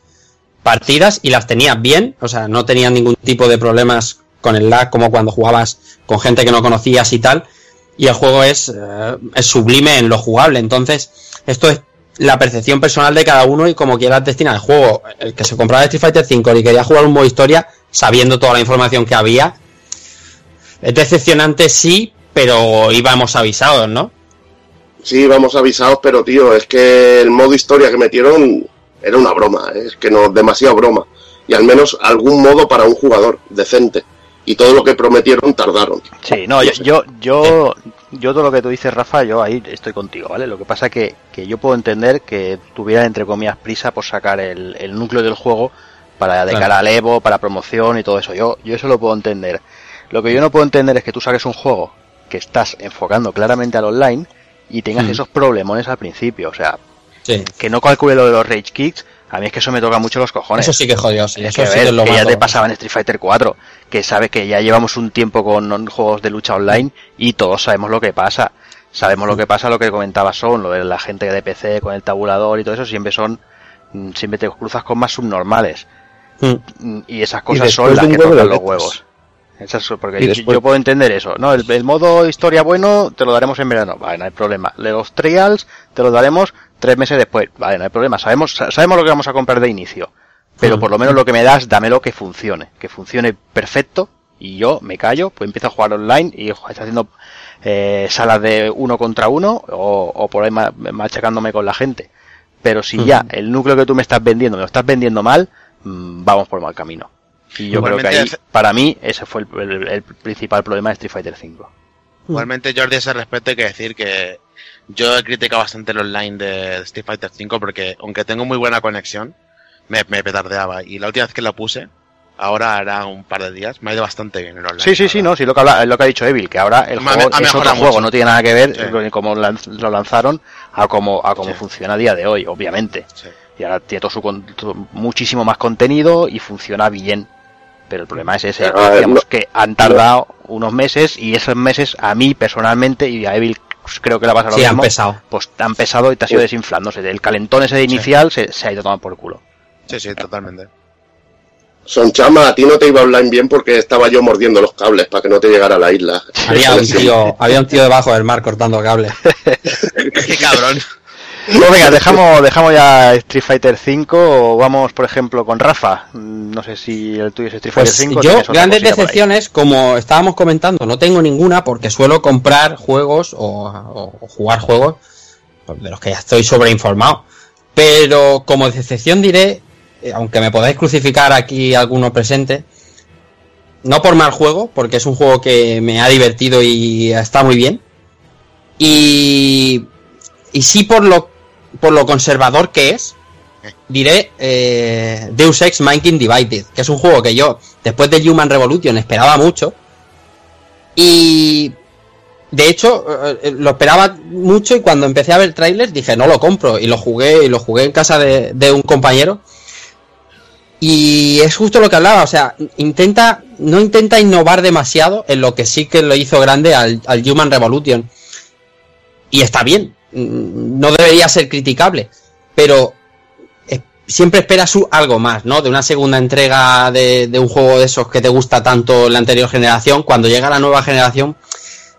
partidas y las tenías bien, o sea, no tenías ningún tipo de problemas con el lag como cuando jugabas con gente que no conocías y tal. Y el juego es, eh, es sublime en lo jugable. Entonces, esto es la percepción personal de cada uno y como quieras destinar el juego. El que se compraba Street Fighter 5 y quería jugar un modo historia, sabiendo toda la información que había, es decepcionante, sí, pero íbamos avisados, ¿no? Sí, íbamos avisados, pero tío, es que el modo historia que metieron era una broma, ¿eh? es que no, demasiado broma. Y al menos algún modo para un jugador decente. Y todo lo que prometieron tardaron. Sí, no, yo, yo, yo, yo todo lo que tú dices, Rafa, yo ahí estoy contigo, ¿vale? Lo que pasa que, que yo puedo entender que tuviera, entre comillas, prisa por sacar el, el núcleo del juego para de Claro. cara al Evo, para promoción y todo eso. Yo, yo eso lo puedo entender. Lo que yo no puedo entender es que tú saques un juego que estás enfocando claramente al online y tengas Mm. esos problemones al principio. O sea, Sí. que no calcule lo de los Rage Kicks, a mí es que eso me toca mucho los cojones. Eso sí que jodió, sí. Es Eso que, sí lo que ya te pasaba en Street Fighter 4, que sabes que ya llevamos un tiempo con juegos de lucha online y todos sabemos lo que pasa. Sabemos lo que pasa, lo que comentaba son, lo de la gente de PC con el tabulador y todo eso, siempre son, mm, siempre te cruzas con más subnormales. Mm. Y esas cosas son las que tocan los huevos. Esas porque Y yo- después- yo puedo entender eso. No, el, el modo historia bueno te lo daremos en verano. Vale, no hay problema. Los trials te los daremos tres meses después. Vale, no hay problema. Sabemos, sa- sabemos lo que vamos a comprar de inicio. Pero por lo menos lo que me das, dámelo que funcione. Que funcione perfecto. Y yo me callo, pues empiezo a jugar online y está haciendo eh, salas de uno contra uno o, o por ahí ma- machacándome con la gente. Pero si ya el núcleo que tú me estás vendiendo me lo estás vendiendo mal, mm, vamos por mal camino. Y yo creo que ahí, para mí, ese fue el, el- el principal problema de Street Fighter V. Igualmente, Jordi, a ese respecto hay que decir que yo he criticado bastante el online de Street Fighter V porque, aunque tengo muy buena conexión, me, me petardeaba. Y la última vez que la puse, ahora hará un par de días, me ha ido bastante bien el online. Sí, sí, sí, no, sí, lo que, habla- lo que ha dicho Evil, que ahora el juego ha es otro mejorado juego, mucho. no tiene nada que ver Sí. con cómo lo lanzaron a cómo, a cómo Sí. funciona a día de hoy, obviamente. Sí. Y ahora tiene todo su con- todo- muchísimo más contenido y funciona bien. Pero el problema es ese, no- que han tardado unos meses y esos meses a mí personalmente y a Evil creo que la pasa lo Sí, han mismo, pesado. pues han pesado y te ha sido desinflándose. El calentón ese de inicial se, se ha ido tomando por culo. Sí, sí, totalmente. Son chama, a ti no te iba online bien porque estaba yo mordiendo los cables para que no te llegara a la isla. Había un tío, había un tío debajo del mar cortando cables. Qué cabrón. Pues venga, dejamos, dejamos ya Street Fighter 5 o vamos, por ejemplo, con Rafa. No sé si el tuyo es Street Fighter Pues 5. yo, grandes decepciones, como estábamos comentando, no tengo ninguna porque suelo comprar juegos o, o- o jugar juegos de los que ya estoy sobreinformado. Pero como decepción diré, eh, aunque me podáis crucificar aquí alguno presente, no por mal juego, porque es un juego que me ha divertido y está muy bien. Y, y sí por lo, por lo conservador que es, diré eh, Deus Ex Mankind Divided, que es un juego que yo, después de Human Revolution, esperaba mucho. Y de hecho, eh, eh, lo esperaba mucho y cuando empecé a ver trailers dije, no lo compro. Y lo jugué, y lo jugué en casa de, de un compañero. Y es justo lo que hablaba, o sea, intenta, no intenta innovar demasiado en lo que sí que lo hizo grande al, al Human Revolution. Y está bien, no debería ser criticable, pero siempre esperas algo más, ¿no? De una segunda entrega de, un juego de esos que te gusta tanto la anterior generación, cuando llega la nueva generación,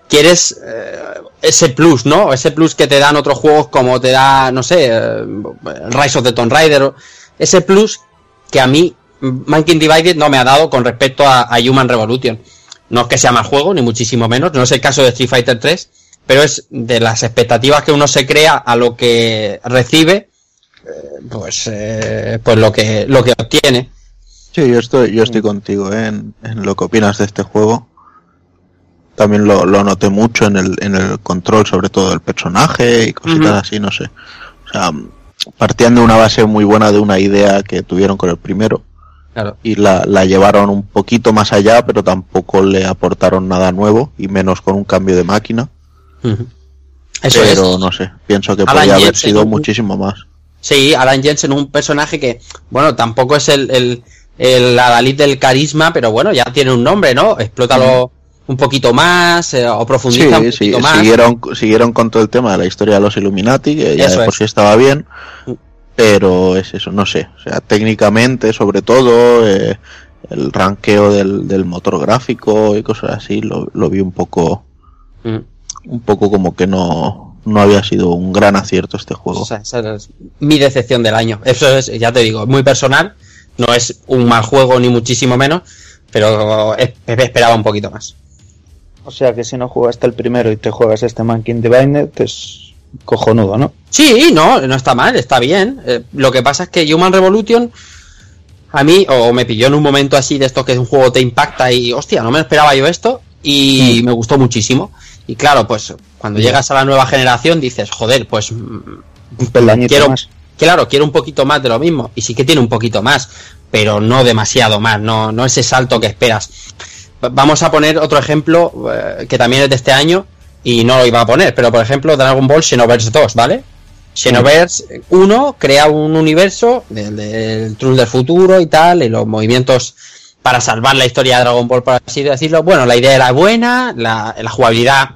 quieres eh, ese plus, ¿no? Ese plus que te dan otros juegos como te da, no sé, eh, Rise of the Tomb Raider, ese plus que a mí Mankind Divided no me ha dado con respecto a, a Human Revolution. No es que sea mal juego, ni muchísimo menos, no es el caso de Street Fighter 3, pero es de las expectativas que uno se crea a lo que recibe, eh, pues, eh, pues lo que, lo que obtiene. Sí, yo estoy, yo estoy contigo ¿eh? en, en lo que opinas de este juego. También lo, lo noté mucho en el, en el control, sobre todo del personaje y cositas así, no sé. O sea, partían de una base muy buena de una idea que tuvieron con el primero Claro. y la, la llevaron un poquito más allá, pero tampoco le aportaron nada nuevo y menos con un cambio de máquina. Eso pero es. no sé, pienso que Alan podría haber sido muchísimo más. Sí, Alan Jensen es un personaje que, bueno, tampoco es el, el, el adalid del carisma, pero bueno, ya tiene un nombre, ¿no? Explota los, un poquito más eh, o Sí, profundiza un sí, poquito más. siguieron, siguieron con todo el tema de la historia de los Illuminati, que ya Eso de por es. sí estaba bien, Mm. pero es eso, no sé, o sea, técnicamente sobre todo, eh, el ranqueo del, del motor gráfico y cosas así, lo, lo vi un poco, Mm. Un poco como que no, no había sido un gran acierto este juego. O sea, esa es mi decepción del año. Eso es, ya te digo, muy personal. No es un mal juego ni muchísimo menos, pero es- esperaba un poquito más. O sea que si no jugaste el primero y te juegas este Mankin Divided, es cojonudo, ¿no? Sí, no, no está mal, está bien. Eh, lo que pasa es que Human Revolution a mí, o me pilló en un momento así de esto que un juego te impacta y, hostia, no me esperaba yo esto y me gustó muchísimo. Y claro, pues cuando llegas a la nueva generación dices, joder, pues Un quiero, más. claro, quiero un poquito más de lo mismo. Y sí que tiene un poquito más, pero no demasiado más, no, no ese salto que esperas. Va- Vamos a poner otro ejemplo eh, que también es de este año y no lo iba a poner, pero por ejemplo Dragon Ball Xenoverse 2, ¿vale? Xenoverse 1 crea un universo del, del Trunks del futuro y tal, y los movimientos para salvar la historia de Dragon Ball, por así decirlo. Bueno, la idea era buena, la, la jugabilidad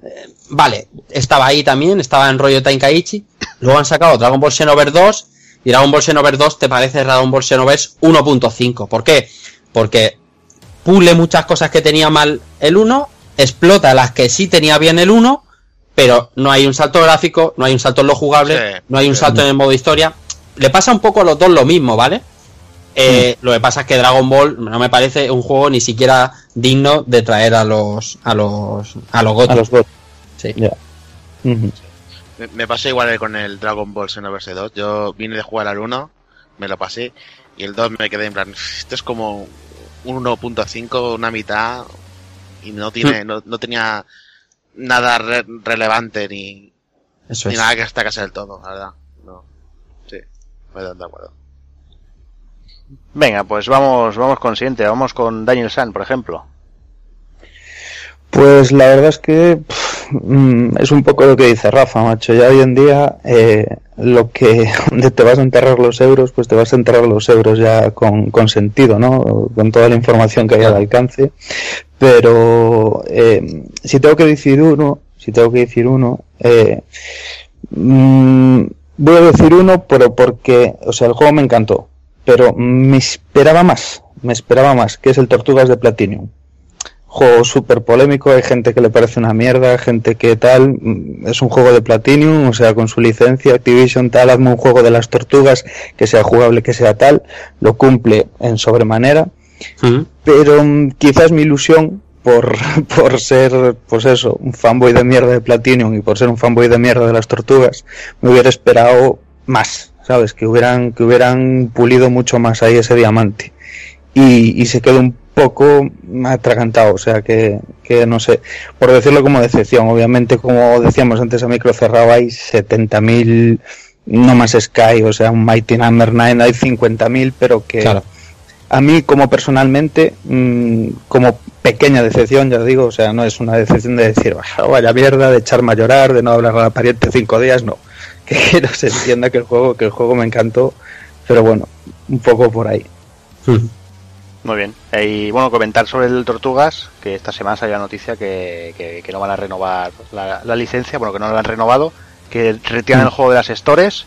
eh, vale, estaba ahí también, estaba en rollo Tenkaichi. Luego han sacado Dragon Ball Xenoverse 2 y Dragon Ball Xenoverse 2 te parece Dragon Ball Xenoverse 1.5. ¿Por qué? Porque pule muchas cosas que tenía mal el 1, explota las que sí tenía bien el 1, pero no hay un salto gráfico, no hay un salto en lo jugable, Sí, no hay un salto en el modo historia. Le pasa un poco a los dos lo mismo, ¿vale? Eh, Lo que pasa es que Dragon Ball no me parece un juego ni siquiera digno de traer a los a los a los GOTY. A los dos. Sí. Ya. Ujú. Me, me pasó igual con el Dragon Ball Xenoverse 2. Yo vine de jugar al 1, me lo pasé, y el 2 me quedé en plan, esto es como un 1.5, una mitad, y no tiene, no, no tenía nada re- relevante ni, Eso ni es. nada que destacarse del todo, la verdad. No. Sí, me de acuerdo. Venga, pues vamos, vamos con siguiente. Vamos con Daniel San, por ejemplo. Pues la verdad es que mm, es un poco lo que dice Rafa, macho. Ya hoy en día eh, lo que donde te vas a enterrar los euros, pues te vas a enterrar los euros ya con, con sentido, ¿no? Con toda la información que hay al alcance. Pero eh, si tengo que decir uno, si tengo que decir uno, eh, mm, voy a decir uno, pero porque, o sea, el juego me encantó, pero me esperaba más, me esperaba más, que es el Tortugas de Platinum juego súper polémico, hay gente que le parece una mierda, gente que tal, mm, es un juego de Platinum, o sea, con su licencia Activision tal, hazme un juego de las tortugas que sea jugable, que sea tal, lo cumple en sobremanera, pero mm, quizás mi ilusión por, por ser, pues eso, un fanboy de mierda de Platinum y por ser un fanboy de mierda de las tortugas, me hubiera esperado más, ¿sabes? Que hubieran, que hubieran pulido mucho más ahí ese diamante. Y, y se quedó un poco atragantado, o sea que, que no sé, por decirlo como decepción, obviamente como decíamos antes a micro cerrado hay 70.000 no más Sky, o sea un Mighty Number 9 hay 50.000, pero que Claro. a mí como personalmente, mm, como pequeña decepción, ya digo, o sea, no es una decepción de decir, "Ah, vaya mierda, de echarme a llorar, de no hablar a la pariente cinco días, no. Que quiero se entienda que el juego, que el juego me encantó, pero bueno, un poco por ahí. Ujú. Muy bien. Y bueno, comentar sobre el Tortugas, que esta semana salió la noticia que, que- que no van a renovar la, la licencia, bueno, que no la han renovado, que retiran el juego de las stores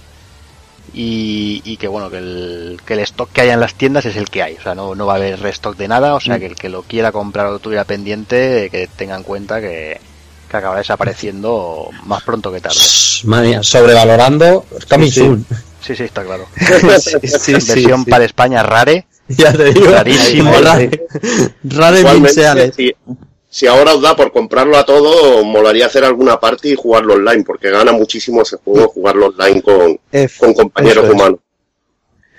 y, y que bueno, que el, que el stock que haya en las tiendas es el que hay, o sea, no, no va a haber restock de nada, o sea, que el que lo quiera comprar o lo tuviera pendiente, que tenga en cuenta que, que acabará desapareciendo más pronto que tarde. Madre mía, sobrevalorando coming Sí, sí. soon. Sí, sí, está claro. Sí, Versión sí. para España rare. Ya te digo. Rarísimo. Rare, rare si, si ahora os da por comprarlo a todo, molaría hacer alguna party y jugarlo online, porque gana muchísimo ese juego jugarlo online con, compañeros humanos.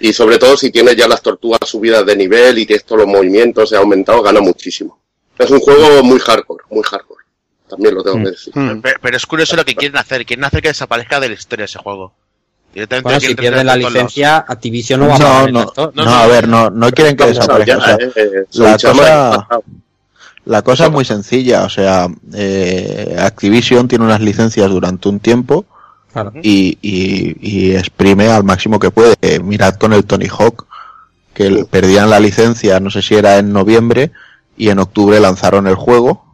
Y sobre todo si tienes ya las tortugas subidas de nivel y tienes todos los movimientos, se ha aumentado, gana muchísimo. Es un juego muy hardcore, muy hardcore. También lo tengo que decir. Hmm. Pero, pero es curioso lo que quieren hacer. Quieren hacer que desaparezca de la historia ese juego. Directamente Bueno, si pierden la licencia, Activision no va a No, pagar no, no, No, a ver, no, no quieren que desaparezca. o sea, ya, eh, la cosa-. La cosa es muy sencilla, o sea, eh, Activision tiene unas licencias durante un tiempo Claro. y, y- y exprime al máximo que puede. Eh, Mirad con el Tony Hawk, que perdían la licencia, no sé si era en noviembre, y en octubre lanzaron el juego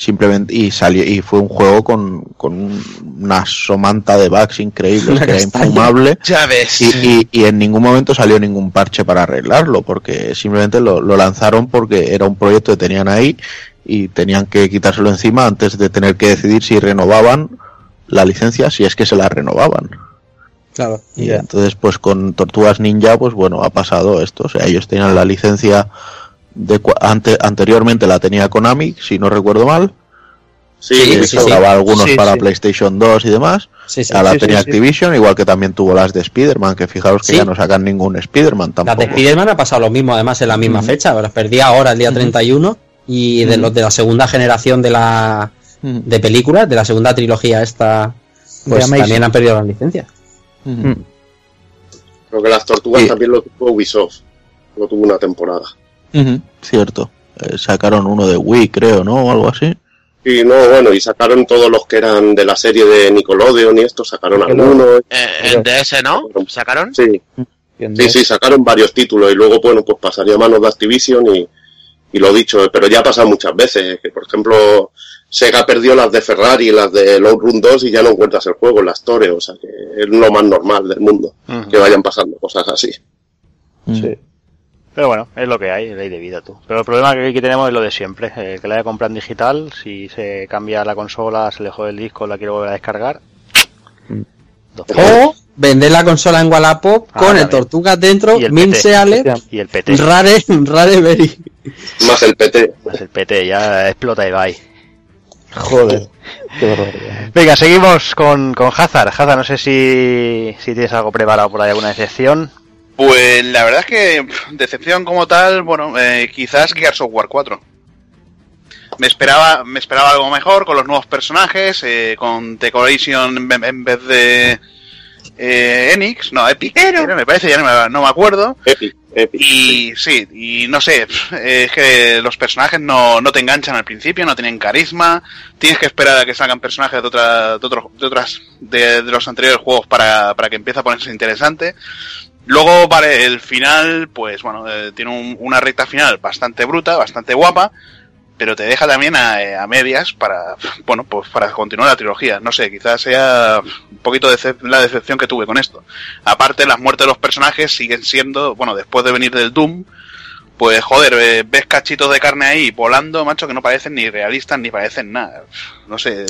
simplemente y salió y fue un juego con, con una somanta de bugs increíbles que era infumable Ya ves. y, y- y en ningún momento salió ningún parche para arreglarlo porque simplemente lo, lo lanzaron porque era un proyecto que tenían ahí y tenían que quitárselo encima antes de tener que decidir si renovaban la licencia si es que se la renovaban Claro. y entonces, pues con Tortugas Ninja, pues bueno, ha pasado esto. O sea, ellos tenían la licencia de cua- ante, anteriormente la tenía Konami, si no recuerdo mal. Sí, Sí, que sí, sacaba algunos Sí, para sí. PlayStation 2 y demás. Sí, sí. Ya la sí, tenía sí, sí. Activision, igual que también tuvo las de Spider-Man, que fijaros que Sí. ya no sacan ningún Spider-Man Las tampoco. de Spider-Man ha pasado lo mismo, además en la misma Ujú. fecha. Las perdí ahora, el día 31. Y de Ujú. los de la segunda generación de la Ujú. de películas, de la segunda trilogía esta, pues también han perdido las licencias. Ujú. Creo que las tortugas Sí. también lo tuvo Ubisoft. Lo tuvo una temporada. Ujú, Cierto. Eh, sacaron uno de Wii, creo, ¿no? O algo así. Y no, bueno, y sacaron todos los que eran de la serie de Nickelodeon y esto, sacaron algunos. Eh, en DS, ¿no? ¿Sacaron? Sí, sí, sí, sacaron varios títulos y luego, bueno, pues pasaría a manos de Activision y, y lo dicho, pero ya ha pasado muchas veces, que por ejemplo, Sega perdió las de Ferrari y las de Load Run 2 y ya no encuentras el juego en la Store, o sea que es lo más normal del mundo, que vayan pasando cosas así. Sí. Pero bueno, es lo que hay, es ley de vida tú. Pero el problema que aquí tenemos es lo de siempre. El que la haya comprado en digital, si se cambia la consola, se le jode el disco, la quiere volver a descargar. Mm. O vender la consola en Wallapop Ah, con el. Tortugas dentro, Min PT. Seale, Y el PT. Rare, Rare Berry. Más el PT. Pues el PT ya explota y va ahí. Joder. Qué. Venga, seguimos con, con Hazard. Hazard, no sé si, si tienes algo preparado por ahí, alguna decepción. Pues la verdad es que decepción como tal, bueno, eh, quizás Gears of War 4. Me esperaba, me esperaba algo mejor con los nuevos personajes, eh, con Decoration en, en vez de eh, Enix, no, Epic, era, me parece, ya no me, no me acuerdo. Epic, Epic. Y sí, y no sé, eh, es que los personajes no, no te enganchan al principio, no tienen carisma, tienes que esperar a que salgan personajes de, otra, de, otros, de otras de, de los anteriores juegos para, para que empiece a ponerse interesante. Luego, vale, el final, pues bueno, eh, tiene un- una recta final bastante bruta, bastante guapa, pero te deja también a, eh, a medias para, bueno, pues para continuar la trilogía. No sé, quizás sea un poquito de la decepción que tuve con esto. Aparte, las muertes de los personajes siguen siendo, bueno, después de venir del Doom, pues joder, eh, ves cachitos de carne ahí volando, macho, que no parecen ni realistas ni parecen nada. No sé,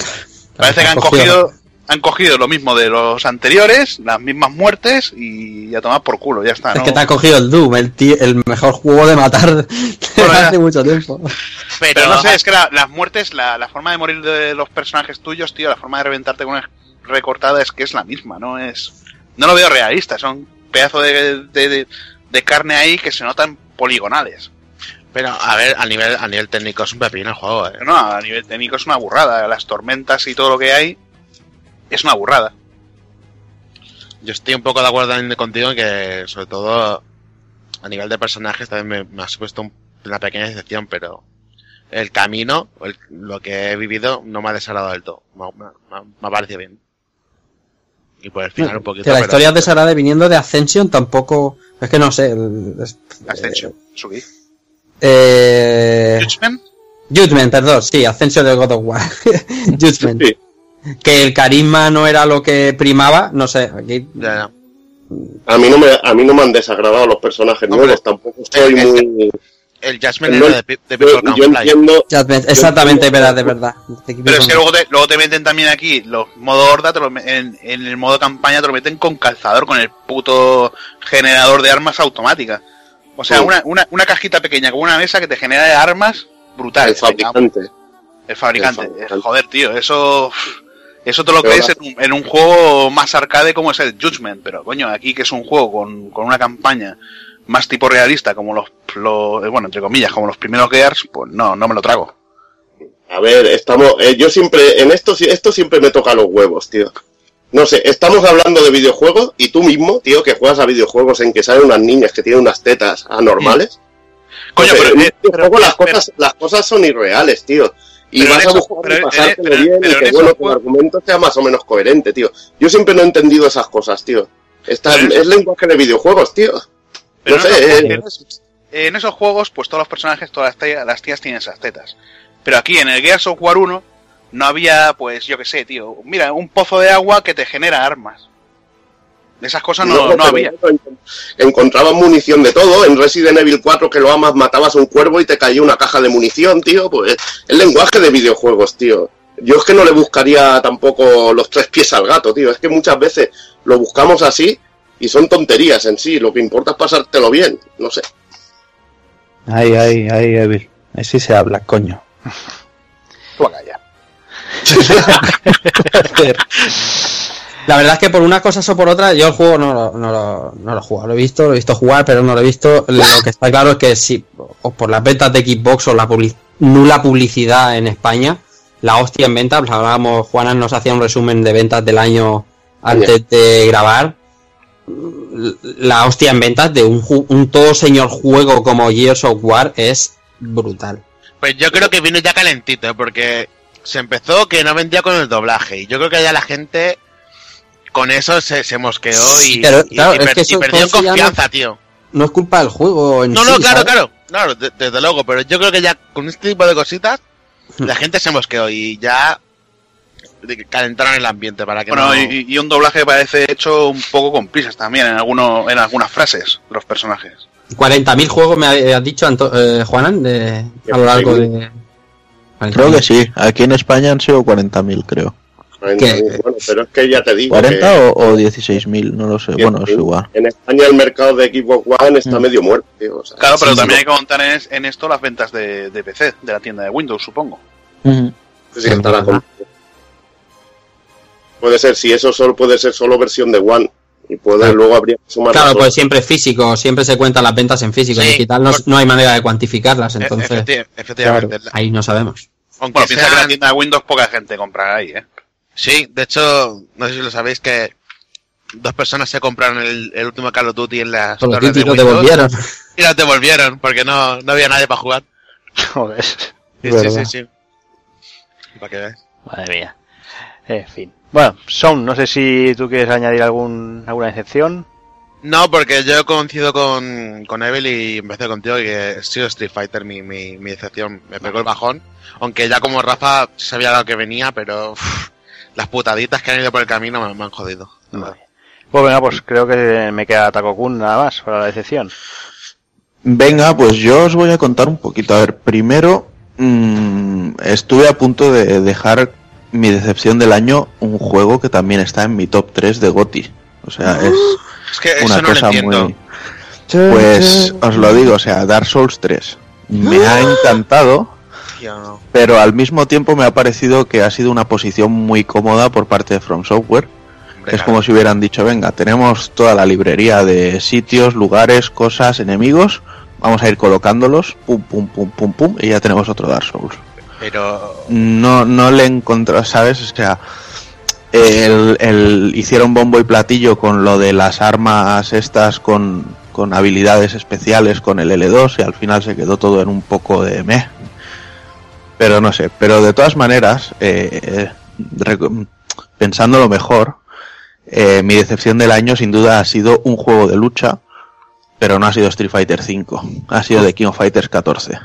parece que han cogido, han cogido lo mismo de los anteriores, las mismas muertes y a tomar por culo, ya está. Es ¿no? que te ha cogido el Doom, el, ti- el mejor juego de matar de Bueno, ya. hace mucho tiempo. Pero no sé, es que la- las muertes, la, la forma de morir de los personajes tuyos, tío, la forma de reventarte con una recortada es que es la misma, no es... No lo veo realista, son pedazos de, de, de- de carne ahí que se notan poligonales. Pero a ver, a nivel, a nivel técnico es un pepino el juego, eh. No, a nivel técnico es una burrada, las tormentas y todo lo que hay es una burrada. Yo estoy un poco de acuerdo en- contigo en que, sobre todo, a nivel de personajes también me, me ha supuesto un- una pequeña decepción, pero el camino, el- lo que he vivido, no me ha desagradado del todo. Me, me- me- me ha parecido bien. Y por el final un poquito. Que la pero- historia de Sarade viniendo de Ascension tampoco. Es que no sé. el- es- Ascension, subí. Eh, Judgment, Judgment, perdón, sí, Ascension de God of War. Judgment. Sí. Que el carisma no era lo que primaba, no sé, aquí. Ya, ya. A mí no me, a mí no me han desagradado los personajes Hombre, nuevos, tampoco estoy es que- muy... El Jasmine No, era de, de Yo, yo entiendo, exactamente, entiendo- verdad, de verdad. Pero es que luego te, luego te meten también aquí los modo horda, te lo en, en el modo campaña te lo meten con calzador, con el puto generador de armas automática. O sea, Sí. una, una, una cajita pequeña con una mesa que te genera armas brutal. el fabricante. El fabricante. El fabricante. Joder, tío, eso. Eso te lo Pero crees en un, en un juego más arcade como es el Judgment, pero coño, aquí que es un juego con, con una campaña más tipo realista, como los, los- eh, bueno, entre comillas, como los primeros Gears, pues no, no me lo trago. A ver, estamos, eh, yo siempre, en esto, esto siempre me toca los huevos, tío. No sé, estamos hablando de videojuegos y tú mismo, tío, que juegas a videojuegos en que salen unas niñas que tienen unas tetas anormales. Coño, No sé, pero, eh, un pero- las, pero- cosas, las cosas son irreales, tío. Y Pero vas a buscar pero pasártelo pero- bien y en que bueno, juegos- argumento sea más o menos coherente, tío. Yo siempre no he entendido esas cosas, tío. En es lenguaje de videojuegos, tío. no en sé, esos eh, juegos- en esos juegos, pues todos los personajes, todas las tías, las tías tienen esas tetas. Pero aquí en el Gears of War 1 no había, pues yo qué sé, tío. Mira, un pozo de agua que te genera armas. Esas cosas no, no, había. Encontrabas munición de todo. En Resident Evil 4 que lo amas, matabas a un cuervo y te caía una caja de munición, tío. Pues el lenguaje de videojuegos, tío. Yo es que no le buscaría tampoco los tres pies al gato, tío. Es que muchas veces lo buscamos así y son tonterías en sí. Lo que importa es pasártelo bien. No sé. Ay, ay, ay, Evil. Así se habla, coño. Tú ya. La verdad es que por unas cosas o por otras, yo el juego no, lo- no, lo- no lo he jugado. Lo he visto, lo he visto jugar, pero no lo he visto. Lo que está claro es que si, o por las ventas de Xbox o la publi- nula publicidad en España, la hostia en ventas, pues hablábamos, Juanan nos hacía un resumen de ventas del año antes de grabar. La hostia en ventas de un, ju- un todo señor juego como Gears of War es brutal. Pues yo creo que vino ya calentito, ¿eh? porque se empezó que no vendía con el doblaje. Y yo creo que ya la gente con eso se, se mosqueó y, Sí, pero, y- claro, y es per- que y eso- perdió confianza, tío. No es culpa del juego en No, no, sí, claro, ¿sabes? claro. Claro, de- desde luego, pero yo creo que ya con este tipo de cositas la gente se mosqueó y ya calentaron el ambiente para que Bueno, no... y, y un doblaje parece hecho un poco con prisas también en, alguno, en algunas frases, los personajes. 40.000 juegos me has dicho, Anto- eh, Juanan, de, a lo largo de... Creo que sí. Aquí en España han sido 40.000, creo. Bueno, pero es que ya te digo. ¿40 que- o, o 16.000? No lo sé. Bueno, es igual. En España el mercado de Xbox One está Mm. medio muerto, tío. o sea, Claro, pero sí, también hay sí, que contar en, en esto las ventas de, de PC, de la tienda de Windows, supongo. sí, estará con- Puede ser, si eso solo puede ser solo versión de One. Y puede, Claro. luego habría que sumar Claro, pues siempre físico, siempre se cuentan las ventas en físico, en Sí, digital no, por- no hay manera de cuantificarlas, entonces Efecti- efectivamente. Ahí no sabemos. Aunque Bueno, piensa que la tienda de Windows poca gente comprará ahí, ¿eh? Sí, de hecho, no sé si lo sabéis que dos personas se compraron el, el último Call of Duty en las torres de Windows devolvieron. y las devolvieron porque no, no había nadie para jugar. Joder. Sí, sí, sí, sí. Para que veas. Madre mía. En fin. Bueno, Son, no sé si tú quieres añadir algún, alguna excepción. No, porque yo coincido con, con Evil y empecé contigo que ha sido Street Fighter mi, mi, mi decepción. Me pegó el bajón. Aunque ya como Rafa sabía lo que venía, pero las putaditas que han ido por el camino me, me han jodido. verdad. Pues venga, pues creo que me queda Takokun nada más para la decepción. Venga, pues yo os voy a contar un poquito. A ver, primero mm, estuve a punto de dejar mi decepción del año un juego que también está en mi top 3 de GOTI. O sea, es Es que eso una no cosa entiendo. muy... Pues os lo digo, o sea, Dark Souls 3 me ha encantado, No. pero al mismo tiempo me ha parecido que ha sido una posición muy cómoda por parte de From Software. Hombre, Es claro. como si hubieran dicho, venga, tenemos toda la librería de sitios, lugares, cosas, enemigos, vamos a ir colocándolos, pum, pum, pum, pum, pum, y ya tenemos otro Dark Souls. Pero No, no le encontré, ¿sabes? O sea, el, el- hicieron bombo y platillo con lo de las armas estas con, con habilidades especiales con el L2 y al final se quedó todo en un poco de meh. Pero no sé, pero de todas maneras, eh, eh, reco- pensándolo mejor, eh, mi decepción del año sin duda ha sido un juego de lucha, pero no ha sido Street Fighter V, ha sido The King of Fighters 14.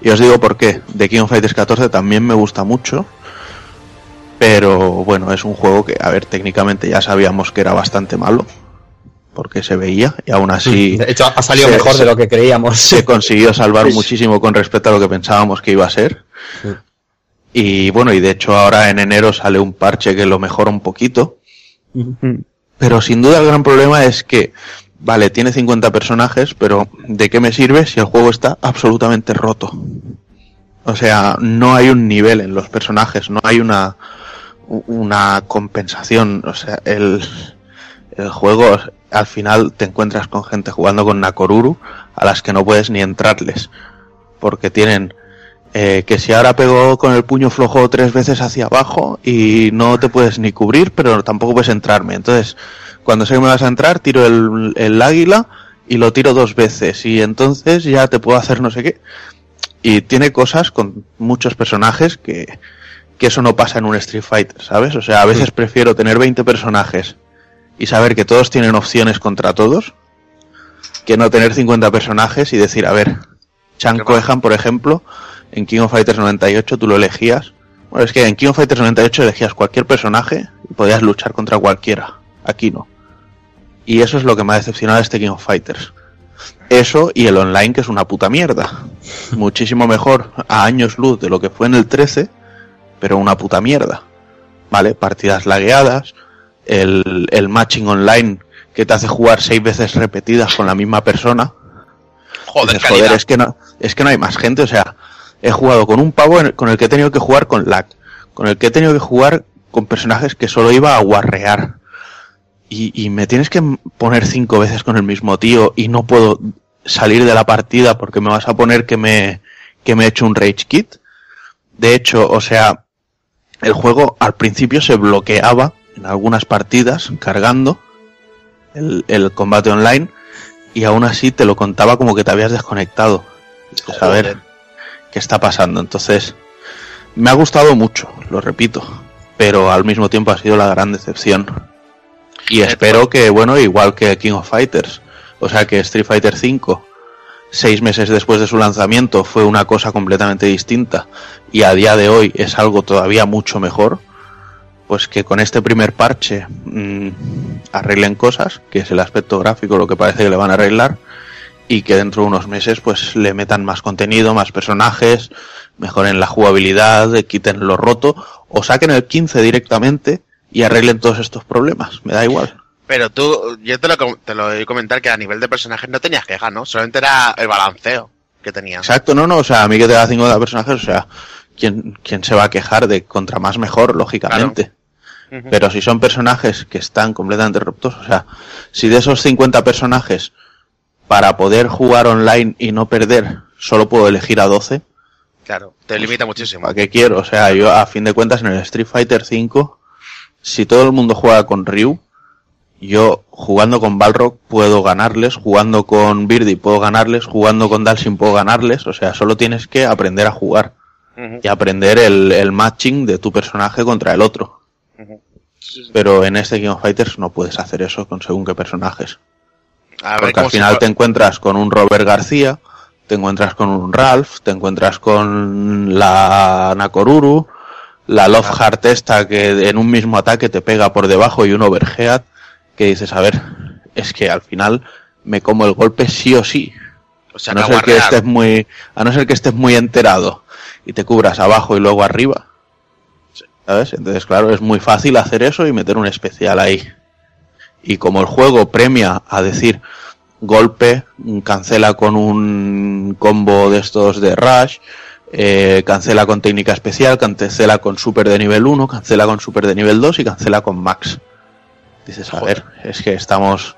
Y os digo por qué. The King of Fighters 14 también me gusta mucho. Pero bueno, es un juego que, a ver, técnicamente ya sabíamos que era bastante malo. Porque se veía. Y aún así De hecho, ha salido se- mejor se- de lo que creíamos. se consiguió salvar muchísimo con respecto a lo que pensábamos que iba a ser. Sí. Y bueno, y de hecho ahora en enero sale un parche que lo mejora un poquito. Pero sin duda el gran problema es que, vale, tiene 50 personajes, pero ¿de qué me sirve si el juego está absolutamente roto? O sea, no hay un nivel en los personajes, no hay una, una compensación. O sea, el, el juego al final te encuentras con gente jugando con Nakoruru a las que no puedes ni entrarles. Porque tienen eh, que si ahora pego con el puño flojo tres veces hacia abajo y no te puedes ni cubrir, pero tampoco puedes entrarme. Entonces, cuando sé que me vas a entrar, tiro el, el águila y lo tiro dos veces y entonces ya te puedo hacer no sé qué. Y tiene cosas con muchos personajes que, que eso no pasa en un Street Fighter, ¿sabes? O sea, a veces prefiero tener 20 personajes y saber que todos tienen opciones contra todos que no tener 50 personajes y decir, a ver, Chan Koehan, por ejemplo, en King of Fighters 98 tú lo elegías. Bueno, es que en King of Fighters 98 elegías cualquier personaje y podías luchar contra cualquiera. Aquí no. Y eso es lo que me ha decepcionado de este King of Fighters. Eso y el online, que es una puta mierda. Muchísimo mejor a años luz de lo que fue en el 13, pero una puta mierda. ¿Vale? Partidas lagueadas, el, el matching online que te hace jugar seis veces repetidas con la misma persona. Joder, es que no, es que no hay más gente, o sea, he jugado con un pavo en- con el que he tenido que jugar con lag, con el que he tenido que jugar con personajes que solo iba a guarrear. Y, y me tienes que poner cinco veces con el mismo tío y no puedo salir de la partida porque me vas a poner que me, que me he hecho un rage kit. De hecho, o sea, el juego al principio se bloqueaba en algunas partidas cargando el, el combate online y aún así te lo contaba como que te habías desconectado. Ver, Joder. qué está pasando. Entonces, me ha gustado mucho, lo repito, pero al mismo tiempo ha sido la gran decepción. Y Eh, espero que, bueno, igual que King of Fighters, o sea que Street Fighter V, seis meses después de su lanzamiento, fue una cosa completamente distinta y a día de hoy es algo todavía mucho mejor, pues que con este primer parche mm, arreglen cosas, que es el aspecto gráfico lo que parece que le van a arreglar, y que dentro de unos meses pues le metan más contenido, más personajes, mejoren la jugabilidad, quiten lo roto, o saquen el 15 directamente y arreglen todos estos problemas, me da igual. Pero tú, yo te lo, te lo voy a comentar que a nivel de personajes no tenías quejas, ¿no? Solamente era el balanceo que tenías. Exacto, no, no, o sea, a mí que te da 50 personajes, o sea, ¿quién, quién se va a quejar de contra más mejor, lógicamente? Pero si son personajes que están completamente rotos, o sea, si de esos 50 personajes, para poder jugar online y no perder, solo puedo elegir a 12, Claro, te limita muchísimo. ¿para qué quiero? O sea, yo a fin de cuentas en el Street Fighter 5, si todo el mundo juega con Ryu, yo jugando con Balrog puedo ganarles, jugando con Birdie puedo ganarles, jugando con Dalsin puedo ganarles, o sea, solo tienes que aprender a jugar y aprender el, el matching de tu personaje contra el otro. Pero en este King of Fighters no puedes hacer eso con según qué personajes. A ver Porque al final te encuentras con un Robert García, te encuentras con un Ralph, te encuentras con la Nakoruru, la Love Ah. Heart esta que en un mismo ataque te pega por debajo y un Overhead, que dices, a ver, es que al final me como el golpe sí o sí. O sea, a no ser que estés muy, a no ser que estés muy enterado y te cubras abajo y luego arriba. ¿Sabes? Entonces, claro, es muy fácil hacer eso y meter un especial ahí. Y como el juego premia a decir golpe, cancela con un combo de estos de Rush, eh, cancela con técnica especial, cancela con super de nivel 1, cancela con super de nivel 2 y cancela con max. Dices, a ver, es que estamos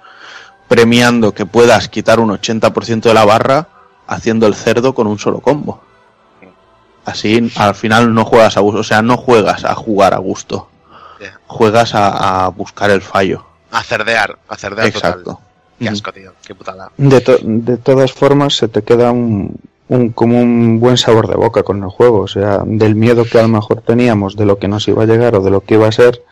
premiando que puedas quitar un 80% de la barra haciendo el cerdo con un solo combo. Así al final no juegas a gusto, o sea, no juegas a jugar a gusto, juegas a, a buscar el fallo. A cerdear, a cerdear total. Exacto. Qué Ujú. asco, tío. Qué putada. De, to- de todas formas, se te queda un, un- como un buen sabor de boca con el juego. O sea, del miedo que a lo mejor teníamos de lo que nos iba a llegar o de lo que iba a ser.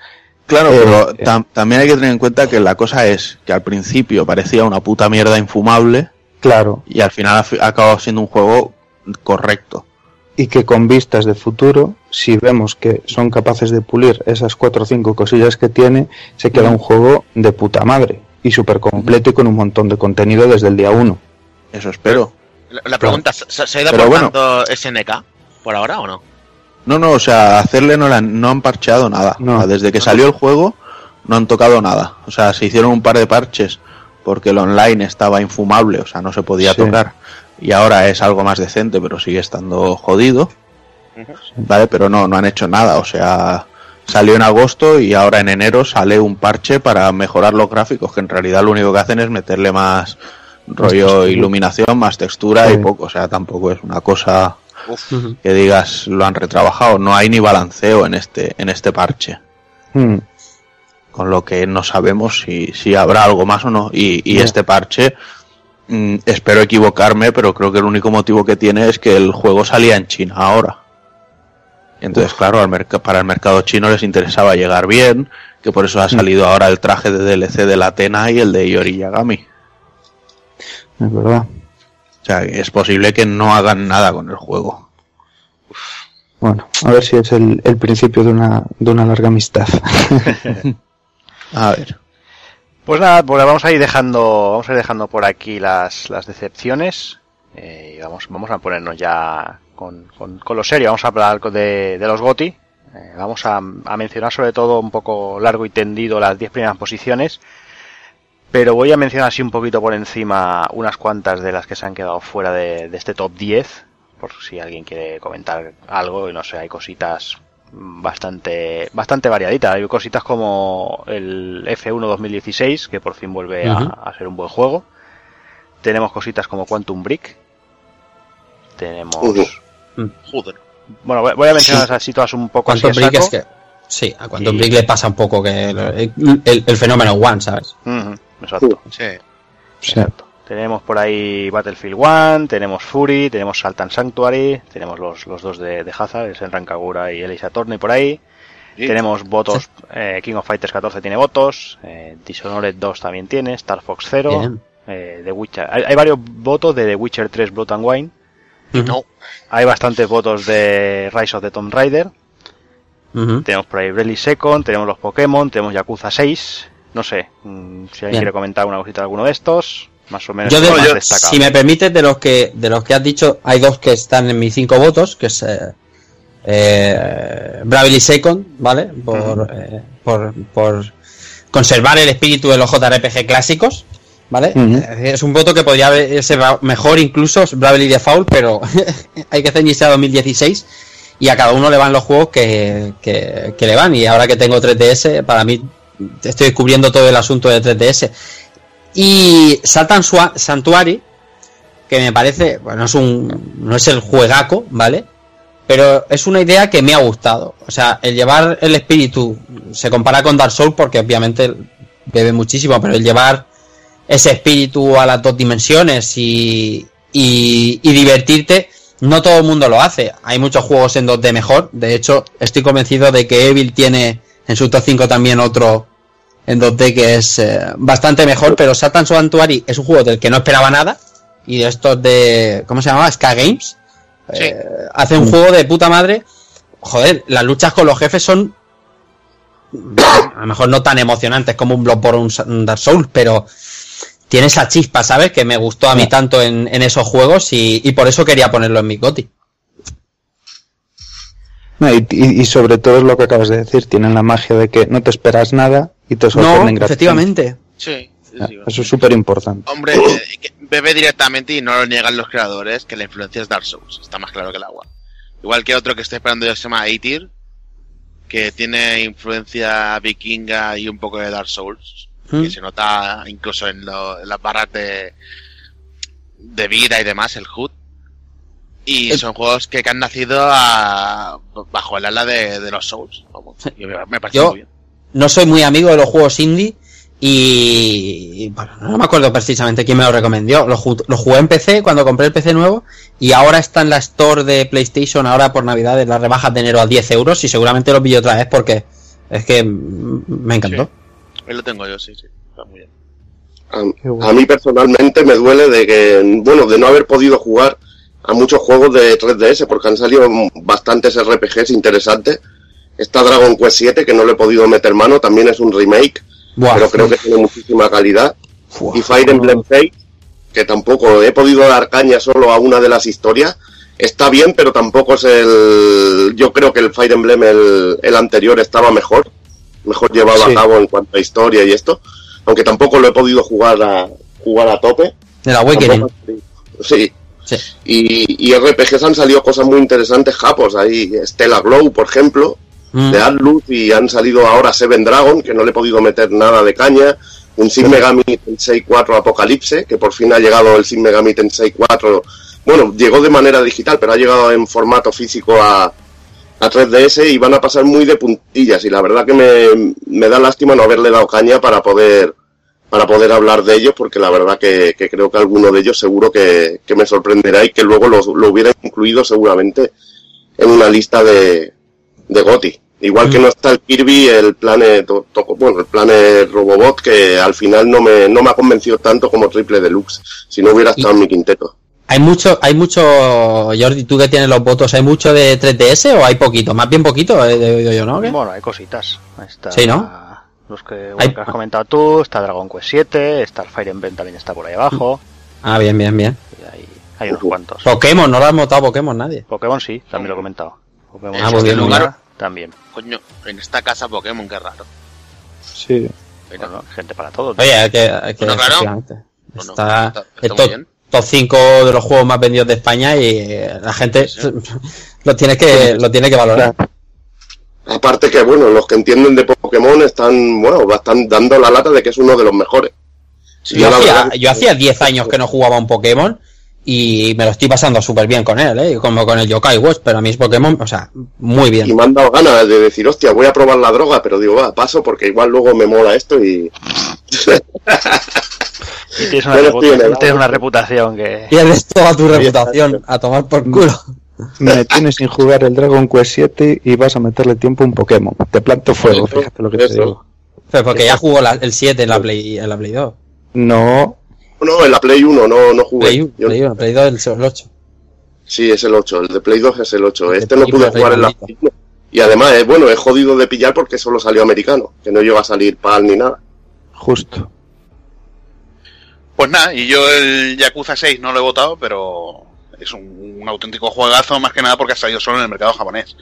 Claro, Eh, pero eh. tam- también hay que tener en cuenta que la cosa es que al principio parecía una puta mierda infumable Claro, y al final ha, fi- ha acabado siendo un juego correcto. Y que con vistas de futuro, si vemos que son capaces de pulir esas cuatro o cinco cosillas que tiene, se queda un juego de puta madre y súper completo y con un montón de contenido desde el día uno. Eso espero. La, la pregunta, ¿se, se ha ido aportando SNK por ahora o no? No, no, o sea, hacerle no, la no han parcheado nada. No. O sea, desde que salió el juego no han tocado nada. O sea, se hicieron un par de parches porque el online estaba infumable, o sea, no se podía Sí. tocar. Y ahora es algo más decente, pero sigue estando jodido. Vale, pero no, no han hecho nada. O sea, salió en agosto y ahora en enero sale un parche para mejorar los gráficos, que en realidad lo único que hacen es meterle más rollo iluminación, más textura y poco. O sea, tampoco es una cosa Uf, que digas lo han retrabajado. No hay ni balanceo en este, en este parche. Hmm, Con lo que no sabemos si, si habrá algo más o no. Y, y este parche, mm, espero equivocarme, pero creo que el único motivo que tiene es que el juego salía en China ahora. Entonces, claro, al para el mercado chino les interesaba llegar bien, que por eso ha salido ahora el traje de DLC de la Atena y el de Yori Yagami. es verdad. O sea, es posible que no hagan nada con el juego. Bueno, a ver si es el, el principio de una, de una larga amistad. A ver. Pues nada, pues vamos a ir dejando, vamos a ir dejando por aquí las, las decepciones. Eh, y vamos, vamos a ponernos ya con, con, con lo serio. Vamos a hablar de, de los GOTI. Eh, vamos a, a mencionar sobre todo un poco largo y tendido las 10 primeras posiciones. Pero voy a mencionar así un poquito por encima unas cuantas de las que se han quedado fuera de, de este top 10. Por si alguien quiere comentar algo y no sé, hay cositas bastante bastante variaditas. Hay cositas como el F1 2016, que por fin vuelve a- ser un buen juego. Tenemos cositas como Quantum Brick. Tenemos... Ujú. Joder. Bueno, voy a mencionar así todas un poco así Quantum a Break saco. es que. Sí, a Quantum Y- Break le pasa un poco que el, el- el fenómeno One, ¿sabes? Exacto. Sí. Exacto. Tenemos por ahí Battlefield 1, tenemos Fury, tenemos Salt and Sanctuary, tenemos los, los dos de, de Hazard, el Senran Kagura y Elisa Torney por ahí. Sí. Tenemos votos, eh, King of Fighters 14 tiene votos, eh, Dishonored 2 también tiene, Star Fox 0, Bien. eh, The Witcher. Hay, hay varios votos de The Witcher 3 Blood and Wine, No. hay bastantes votos de Rise of the Tomb Raider, tenemos por ahí Bravely Second, tenemos los Pokémon, tenemos Yakuza 6, no sé, mm, si alguien Bien. quiere comentar una cosita de alguno de estos, más o menos Yo, de- más yo- destacado. si me permites, de los que de los que has dicho, hay dos que están en mis cinco votos, que es eh, eh, Bravely Second, ¿vale? Por, eh, por, por conservar el espíritu de los JRPG clásicos, ¿vale? Es un voto que podría ser mejor incluso Bravely Default, pero hay que ceñirse a 2016 y a cada uno le van los juegos que, que, que le van. Y ahora que tengo 3DS, para mí estoy descubriendo todo el asunto de 3DS. Y Satan Sanctuary, que me parece, bueno, es un, no es el juegaco, ¿vale? Pero es una idea que me ha gustado. O sea, el llevar el espíritu se compara con Dark Souls porque obviamente bebe muchísimo, pero el llevar ese espíritu a las dos dimensiones y, y, y divertirte, no todo el mundo lo hace. Hay muchos juegos en 2D mejor. De hecho, estoy convencido de que Evil tiene en su top 5 también otro en 2D que es eh, bastante mejor, pero Satan Sanctuary es un juego del que no esperaba nada. Y de estos de. ¿Cómo se llama? Ska Games. Sí. Eh, hace un juego de puta madre. Joder, las luchas con los jefes son. A lo mejor no tan emocionantes como un Bloodborne o un Dark Souls, pero tiene esa chispa, ¿sabes? Que me gustó a mí tanto en, en esos juegos y, y por eso quería ponerlo en mi goti. No, y- y sobre todo es lo que acabas de decir, tienen la magia de que no te esperas nada y te No, sorprenden gratamente. efectivamente. Sí. sí, Ah, sí. Eso es súper importante. Hombre, eh, que bebe directamente y no lo niegan los creadores que la influencia es Dark Souls. Está más claro que el agua. Igual que otro que estoy esperando yo se llama Aitir, que tiene influencia vikinga y un poco de Dark Souls. Mm. Que se nota incluso en, lo- en las barras de, de vida y demás, el HUD. Y El- son juegos que, que han nacido a- bajo el ala de, de los Souls. Vamos, y me, me parece Yo- muy bien. No soy muy amigo de los juegos indie y y, bueno, no me acuerdo precisamente quién me lo recomendó. Lo, ju- lo jugué en PC cuando compré el PC nuevo y ahora está en la store de PlayStation ahora por Navidad en las rebajas de enero a 10 euros y seguramente lo pillo otra vez porque es que me encantó. Ahí lo tengo yo, sí, sí. Está muy bien. A, bueno. a mí personalmente me duele de que, bueno, de no haber podido jugar a muchos juegos de 3DS porque han salido bastantes RPGs interesantes. Está Dragon Quest 7 que no le he podido meter mano, también es un remake, Buah. pero creo que tiene muchísima calidad. Y Fire Emblem Fates, que tampoco he podido dar caña solo a una de las historias. Está bien, pero tampoco es el. Yo creo que el Fire Emblem, el, el anterior, estaba mejor. Mejor llevado Sí. a cabo en cuanto a historia y esto. Aunque tampoco lo he podido jugar a, jugar a tope. El Awakening. Sí. Sí. Y, y RPGs han salido cosas muy interesantes, japos. Ahí Stella Glow, por ejemplo, Mm. de Atlus, y han salido ahora Seven Dragon, que no le he podido meter nada de caña. Un Shin Megami Tensei 4 Apocalipse, que por fin ha llegado el Shin Megami Tensei 4. Bueno, llegó de manera digital, pero ha llegado en formato físico a, a 3DS y van a pasar muy de puntillas. Y la verdad que me, me da lástima no haberle dado caña para poder para poder hablar de ellos, porque la verdad que, que creo que alguno de ellos seguro que, que me sorprenderá y que luego lo, lo hubiera incluido seguramente en una lista de, de GOTI. Igual que no está el Kirby, el Planet, to- to- bueno, el Planet Robobot, que al final no me, no me ha convencido tanto como Triple Deluxe, si no hubiera estado en mi quinteto. Hay mucho, hay mucho, Jordi, tú que tienes los votos, ¿hay mucho de 3DS o hay poquito? Más bien poquito, eh, he oído yo, ¿no? ¿Qué? Bueno, hay cositas. Ahí está Sí, ¿no? Los que, bueno, Hay- que has comentado tú, está Dragon Quest 7, está el Fire Emblem también está por ahí abajo. Ah, bien, bien, bien. y hay, hay unos cuantos. Pokémon, no lo han votado Pokémon nadie. Pokémon sí, también lo he comentado. Pokémon Ah, pues bien, lugar. También. Coño, en esta casa Pokémon, qué raro. Sí. Pero, Bueno, gente para todo. Oye, hay que, hay que Bueno, claro. Bueno, Está, está- está el muy top, bien. top 5 de los juegos más vendidos de España y eh, la gente lo tiene que, lo tiene que valorar. Aparte que, bueno, los que entienden de Pokémon están, bueno, están dando la lata de que es uno de los mejores. Sí, Yo hacía, verdad- yo hacía 10 años que no jugaba un Pokémon y me lo estoy pasando súper bien con él, ¿eh? como con el Yokai Watch, pero a mí es Pokémon, o sea, muy Y bien. me han dado ganas de decir, hostia, voy a probar la droga, pero digo, va, paso porque igual luego me mola esto y... Y tienes una, tienes reputación que... Pierdes toda tu reputación a tomar por culo. Me tienes sin jugar el Dragon Quest 7 y vas a meterle tiempo a un Pokémon. Te planto fuego, fíjate lo que te digo. Pero porque ya jugó la- el 7 en la Play, en la Play 2. No, No, en la Play 1 no, no jugué. Play, Yo- Play 1, Play 2 el 8. Sí, es el 8, el de Play 2 es el 8. El de Este no pude es jugar en la. Play 1. Y además, eh, bueno, es jodido de pillar porque solo salió americano, que no llega a salir PAL ni nada. justo. Pues nada, y yo el Yakuza 6 no lo he votado, pero es un, un auténtico juegazo, más que nada porque ha salido solo en el mercado japonés.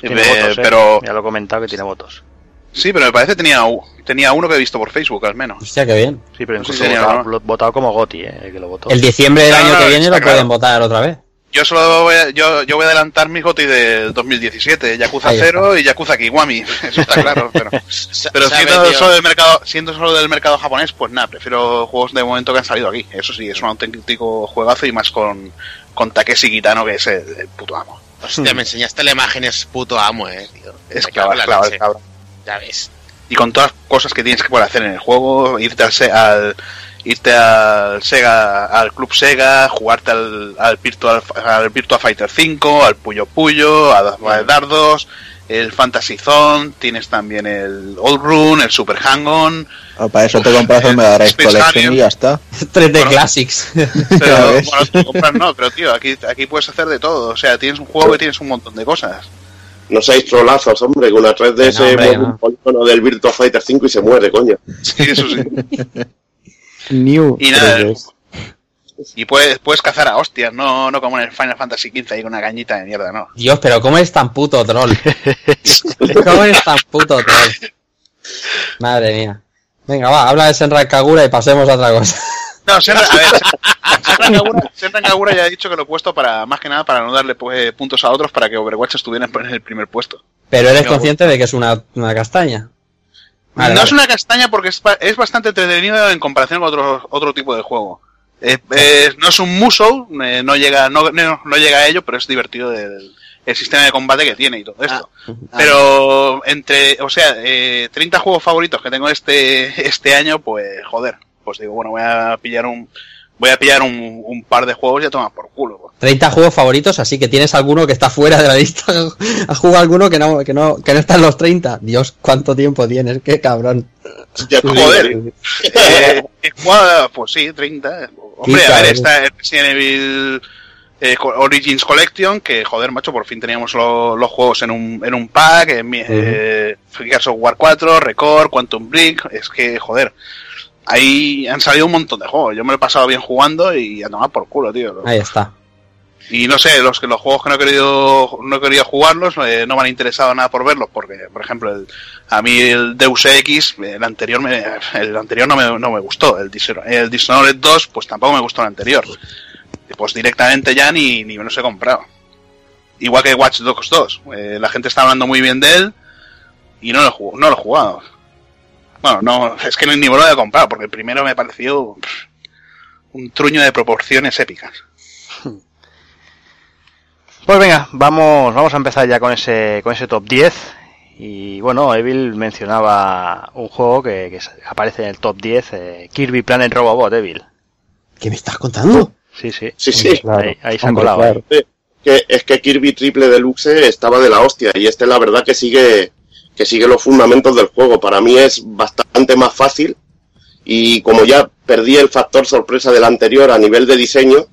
Tiene Eh, votos, ¿eh? pero Ya lo he comentado que tiene votos. Sí, pero me parece que tenía, tenía uno que he visto por Facebook al menos. Hostia, qué bien. Sí, pero incluso si tenía, votado, votado como Goti, ¿eh? El que lo votó. El diciembre del No, año no, que viene lo pueden claro. votar otra vez. Yo solo voy a, yo, yo voy a adelantar mi GOTI del 2017, Yakuza Ahí está. 0 y Yakuza Kiwami, eso está claro, pero, pero sabe, siendo, solo del mercado, siendo solo del mercado japonés, pues nada, prefiero juegos de momento que han salido aquí. Eso sí, es un auténtico juegazo y más con, con Takeshi Kitano, que es el, el puto amo. Hostia, me enseñaste la imagen, es puto amo, eh, tío. Es claro, claro, cabrón. Ya ves. y con todas las cosas que tienes que poder hacer en el juego, irte al, Se- al irte al Sega, al Club Sega, jugarte al, al Virtual al Virtua Fighter 5, al Puyo Puyo, a, a Dardos, el Fantasy Zone, tienes también el Old Run, el Super Hang-On, Ah, para eso te compras el Mega Drive Collection y ya está. 3D Bueno. Classics. pero Ya ves. bueno, tú compras no, pero tío, aquí, aquí puedes hacer de todo, o sea, tienes un juego que tienes un montón de cosas. No seáis trolazos, hombre, que una 3DS No, hombre, mueve no. un polígono del Virtua Fighter 5 y se muere, coño. Sí, eso sí. New Y nada, 3DS. Y puedes, puedes cazar a hostias, no, no como en el Final Fantasy XV ahí con una cañita de mierda, no. Dios, pero ¿cómo eres tan puto troll? ¿Cómo eres tan puto troll? Madre mía. Venga, va, habla de Senran Kagura y pasemos a otra cosa. No, Senra, a ver, Senran Kagura, Senran Kagura ya ha dicho que lo he puesto para, más que nada, para no darle pues, puntos a otros para que Overwatch estuviera en el primer puesto. Pero eres No. consciente de que es una, una castaña. Vale, no vale. es una castaña porque es, es bastante entretenido en comparación con otro, otro tipo de juego. No es un Musou, eh, no llega, no, no, no llega a ello, pero es divertido el, el sistema de combate que tiene y todo esto. Ah, Pero entre, o sea, eh, 30 juegos favoritos que tengo este, este año, pues joder, pues digo, bueno, voy a pillar un, voy a pillar un, un par de juegos y a tomar por culo. pues. 30 juegos favoritos, así que tienes alguno que está fuera de la lista. ¿Has jugado alguno que no, que no, que no está en los 30? Dios, cuánto tiempo tienes, qué cabrón. Ya, Joder. Eh, pues sí, 30. Hombre, a ver, está el Resident Evil eh, Origins Collection, que joder, macho, por fin teníamos lo- los juegos en un, en un pack, en mi- eh, of War 4, Record, Quantum Break, es que, joder, ahí han salido un montón de juegos, yo me lo he pasado bien jugando y a tomar por culo, tío. Ahí está. Y no sé, los que los juegos que no he querido, no he querido jugarlos, eh, no me han interesado nada por verlos, porque, por ejemplo, el, a mí el Deus Ex, el anterior, me, el anterior no me, no me gustó, el, el Dishonored 2, pues tampoco me gustó el anterior. Pues directamente ya ni, ni me los he comprado. Igual que Watch Dogs 2, eh, la gente está hablando muy bien de él y no lo, no lo he jugado. Bueno, no, es que ni me lo he comprado, porque el primero me pareció pff, un truño de proporciones épicas. Pues venga, vamos, vamos a empezar ya con ese, con ese top 10. Y bueno, Evil mencionaba un juego que, que aparece en el top 10, eh, Kirby Planet Robobot, Evil. ¿Qué me estás contando? Sí, sí. Sí, sí. Claro, Ahí, ahí se ha hombre, colado. claro. ahí. que, es que Kirby Triple Deluxe estaba de la hostia y este la verdad que sigue que sigue los fundamentos del juego. Para mí es bastante más fácil y como ya perdí el factor sorpresa del anterior a nivel de diseño,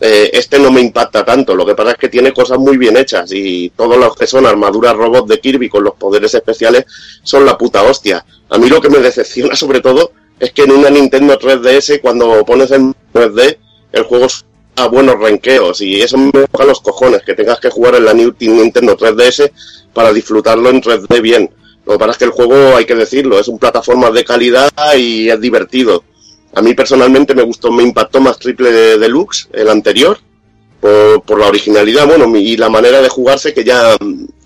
eh, este no me impacta tanto. Lo que pasa es que tiene cosas muy bien hechas y todos los que son armaduras robots de Kirby con los poderes especiales son la puta hostia. A mí lo que me decepciona sobre todo es que en una Nintendo 3DS cuando pones en 3D el juego a buenos renqueos y eso me toca los cojones, que tengas que jugar en la New Nintendo 3DS para disfrutarlo en 3D bien. Lo que pasa es que el juego, hay que decirlo, es un plataforma de calidad y es divertido. A mí personalmente me gustó, me impactó más Triple Deluxe, el anterior, por, por la originalidad, bueno, y la manera de jugarse que ya,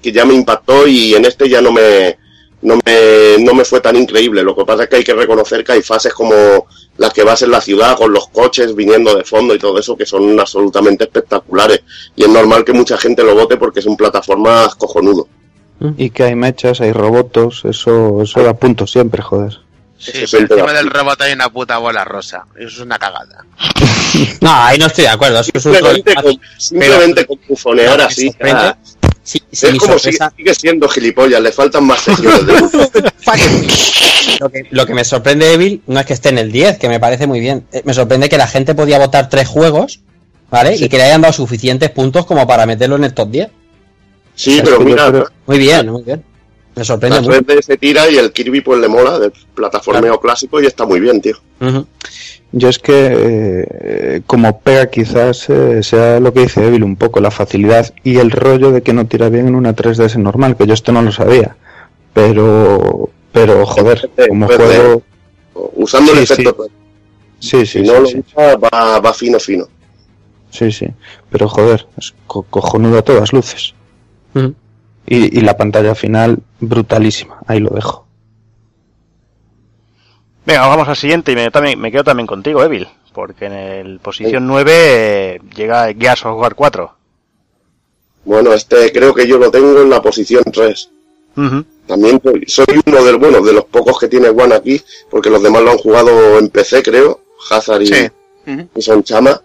que ya me impactó y en este ya no me, no me, no me fue tan increíble. Lo que pasa es que hay que reconocer que hay fases como las que vas en la ciudad con los coches viniendo de fondo y todo eso que son absolutamente espectaculares. Y es normal que mucha gente lo vote porque es un plataforma cojonudo. Y que hay mechas, hay robotos, eso, eso da punto siempre, joder. Sí, es el encima tema. del robot hay una puta bola rosa. Eso es una cagada. No, ahí no estoy de acuerdo. Eso es un Simplemente con, simplemente con bufonear así. sorprende- Sí, sí, es como sorpresa- si sigue siendo gilipollas, le faltan más sesiones de lo, que, lo que me sorprende, Evil, no es que esté en el 10, que me parece muy bien. Eh, Me sorprende que la gente podía votar tres juegos, ¿vale? Y que le hayan dado suficientes puntos como para meterlo en el top 10. Sí, Es pero mira, Muy bien, muy bien. Me sorprende la mucho. 3D se tira y el Kirby pues le mola, de plataformeo clásico y está muy bien, tío. Yo es que eh, como pega quizás eh, sea lo que dice Evil un poco, la facilidad y el rollo de que no tira bien en una 3DS normal, que yo esto no lo sabía. Pero, pero joder, como juego... Usando el Sí, efecto, Sí, sí, si sí, no lo sí, usa, va, va fino, fino. sí, sí. Pero joder, es co- cojonudo a todas luces. Y, y la pantalla final, brutalísima. Ahí lo dejo. Venga, vamos al siguiente y me, también, me quedo también contigo, Evil. Porque en el posición 9 eh, llega Gears of War 4. Bueno, este creo que yo lo tengo en la posición 3. Ujú. También soy, soy uno del bueno, de los pocos que tiene One aquí, porque los demás lo han jugado en PC, creo, Hazard y, Sí. Y Son Chama.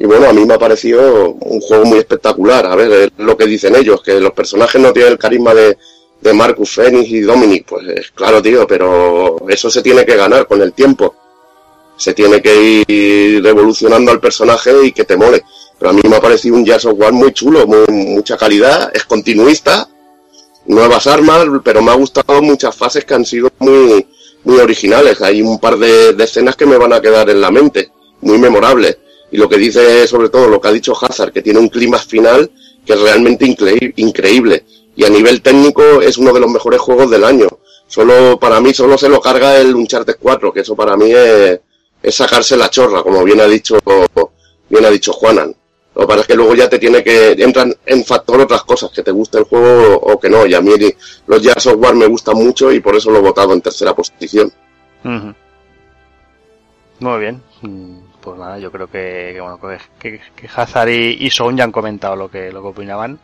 Y bueno, a mí me ha parecido un juego muy espectacular. A ver, lo que dicen ellos, que los personajes no tienen el carisma de, de Marcus Phoenix y Dominic. Pues es claro, tío, pero eso se tiene que ganar con el tiempo. Se tiene que ir evolucionando al personaje y que te mole. Pero a mí me ha parecido un Jazz of War muy chulo, muy, mucha calidad, es continuista, nuevas armas, pero me ha gustado muchas fases que han sido muy, muy originales. Hay un par de escenas que me van a quedar en la mente, muy memorables. Y lo que dice, sobre todo, lo que ha dicho Hazard, que tiene un clima final que es realmente increí- increíble. Y a nivel técnico es uno de los mejores juegos del año. Solo, para mí, solo se lo carga el Uncharted 4, que eso para mí es, sacarse la chorra, como bien ha dicho, bien ha dicho Juanan. Lo que pasa es que luego ya te tiene que, entran en factor otras cosas, que te guste el juego o que no. Y a mí los Jazz of War me gustan mucho y por eso lo he votado en tercera posición. Ujú. Muy bien. Pues nada, yo creo que, que, bueno, que, que, Hazard y, y Son ya han comentado lo que, lo que opinaban.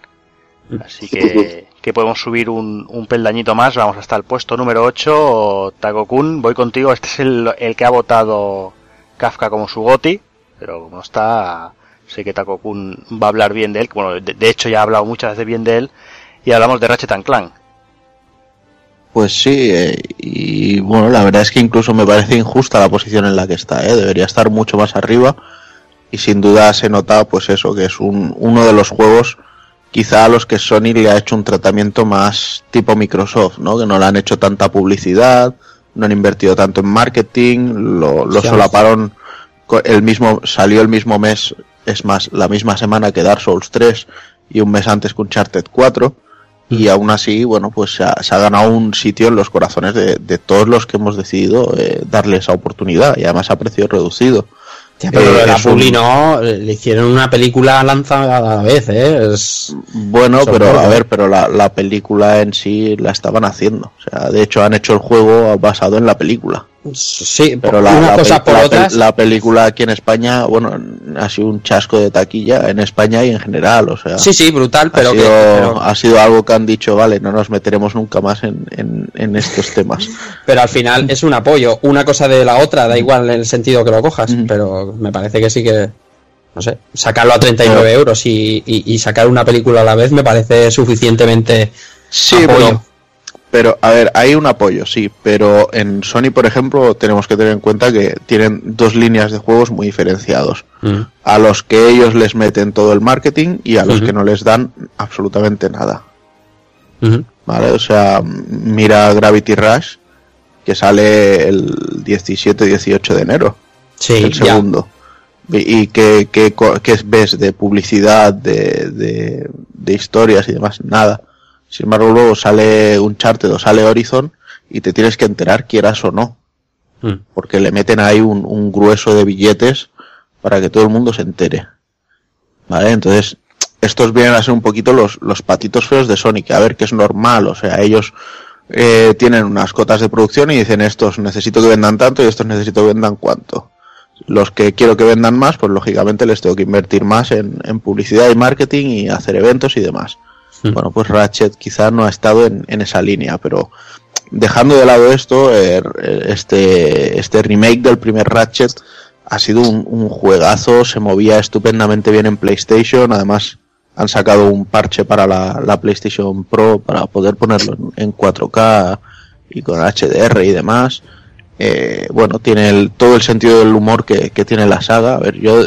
Así que, que podemos subir un, un peldañito más. Vamos hasta el puesto número 8. Tago-kun, voy contigo. Este es el, el que ha votado Kafka como su goti. Pero como no está, sé que Tago-kun va a hablar bien de él. Bueno, de, de hecho ya ha hablado muchas veces bien de él. Y hablamos de Ratchet and Clank. Pues sí, eh, y bueno, la verdad es que incluso me parece injusta la posición en la que está, ¿eh? debería estar mucho más arriba y sin duda se nota pues eso, que es un, uno de los juegos quizá a los que Sony le ha hecho un tratamiento más tipo Microsoft, ¿no? que no le han hecho tanta publicidad, no han invertido tanto en marketing, lo, lo Sí, solaparon, el mismo, salió el mismo mes, es más, la misma semana que Dark Souls 3 y un mes antes que Uncharted 4 y aún así, bueno, pues se ha, se ha ganado un sitio en los corazones de, de todos los que hemos decidido eh, darle esa oportunidad y además a precio reducido. Tía, pero Eh, la un- Publi no, eh, le hicieron una película lanzada a la vez, ¿eh? Es... Bueno, Son pero a ver, pero la, la película en sí la estaban haciendo. O sea, de hecho han hecho el juego basado en la película. Sí, Pero la, una la cosa por la otras. la película aquí en España, bueno, ha sido un chasco de taquilla en España y en general. O sea, Sí, sí, brutal, pero ha, que. sido, pero- ha sido algo que han dicho, vale, no nos meteremos nunca más en, en, en estos temas. Pero al final es un apoyo, una cosa de la otra, da igual en el sentido que lo cojas, Mm. pero me parece que sí que. no sé, sacarlo a 39 euros y, y, y sacar una película a la vez me parece suficientemente Sí, apoyo. pero, pero, a ver, hay un apoyo, sí, pero en Sony, por ejemplo, tenemos que tener en cuenta que tienen dos líneas de juegos muy diferenciados. Mm. A los que ellos les meten todo el marketing y a los que no les dan absolutamente nada. ¿Vale? O sea, mira Gravity Rush, que sale el 17-18 de enero, Sí, el segundo. ¿Y qué co- qué ves de publicidad, de, de, de historias y demás? Nada. Sin embargo, luego sale Uncharted o sale Horizon y te tienes que enterar, quieras o no. Mm. Porque le meten ahí un, un grueso de billetes para que todo el mundo se entere. ¿Vale? Entonces, estos vienen a ser un poquito los, los patitos feos de Sonic. A ver, que es normal. O sea, ellos eh, tienen unas cotas de producción y dicen estos necesito que vendan tanto y estos necesito que vendan cuánto. Los que quiero que vendan más, pues lógicamente les tengo que invertir más en, en publicidad y marketing y hacer eventos y demás. Mm. Bueno, pues Ratchet quizá no ha estado en, esa línea, pero dejando de lado esto, eh, este, este remake del primer Ratchet ha sido un, juegazo, se movía estupendamente bien en PlayStation, además han sacado un parche para la, la PlayStation Pro para poder ponerlo en, en 4K y con HDR y demás. Eh, bueno, tiene el- todo el sentido del humor que, que tiene la saga. A ver, yo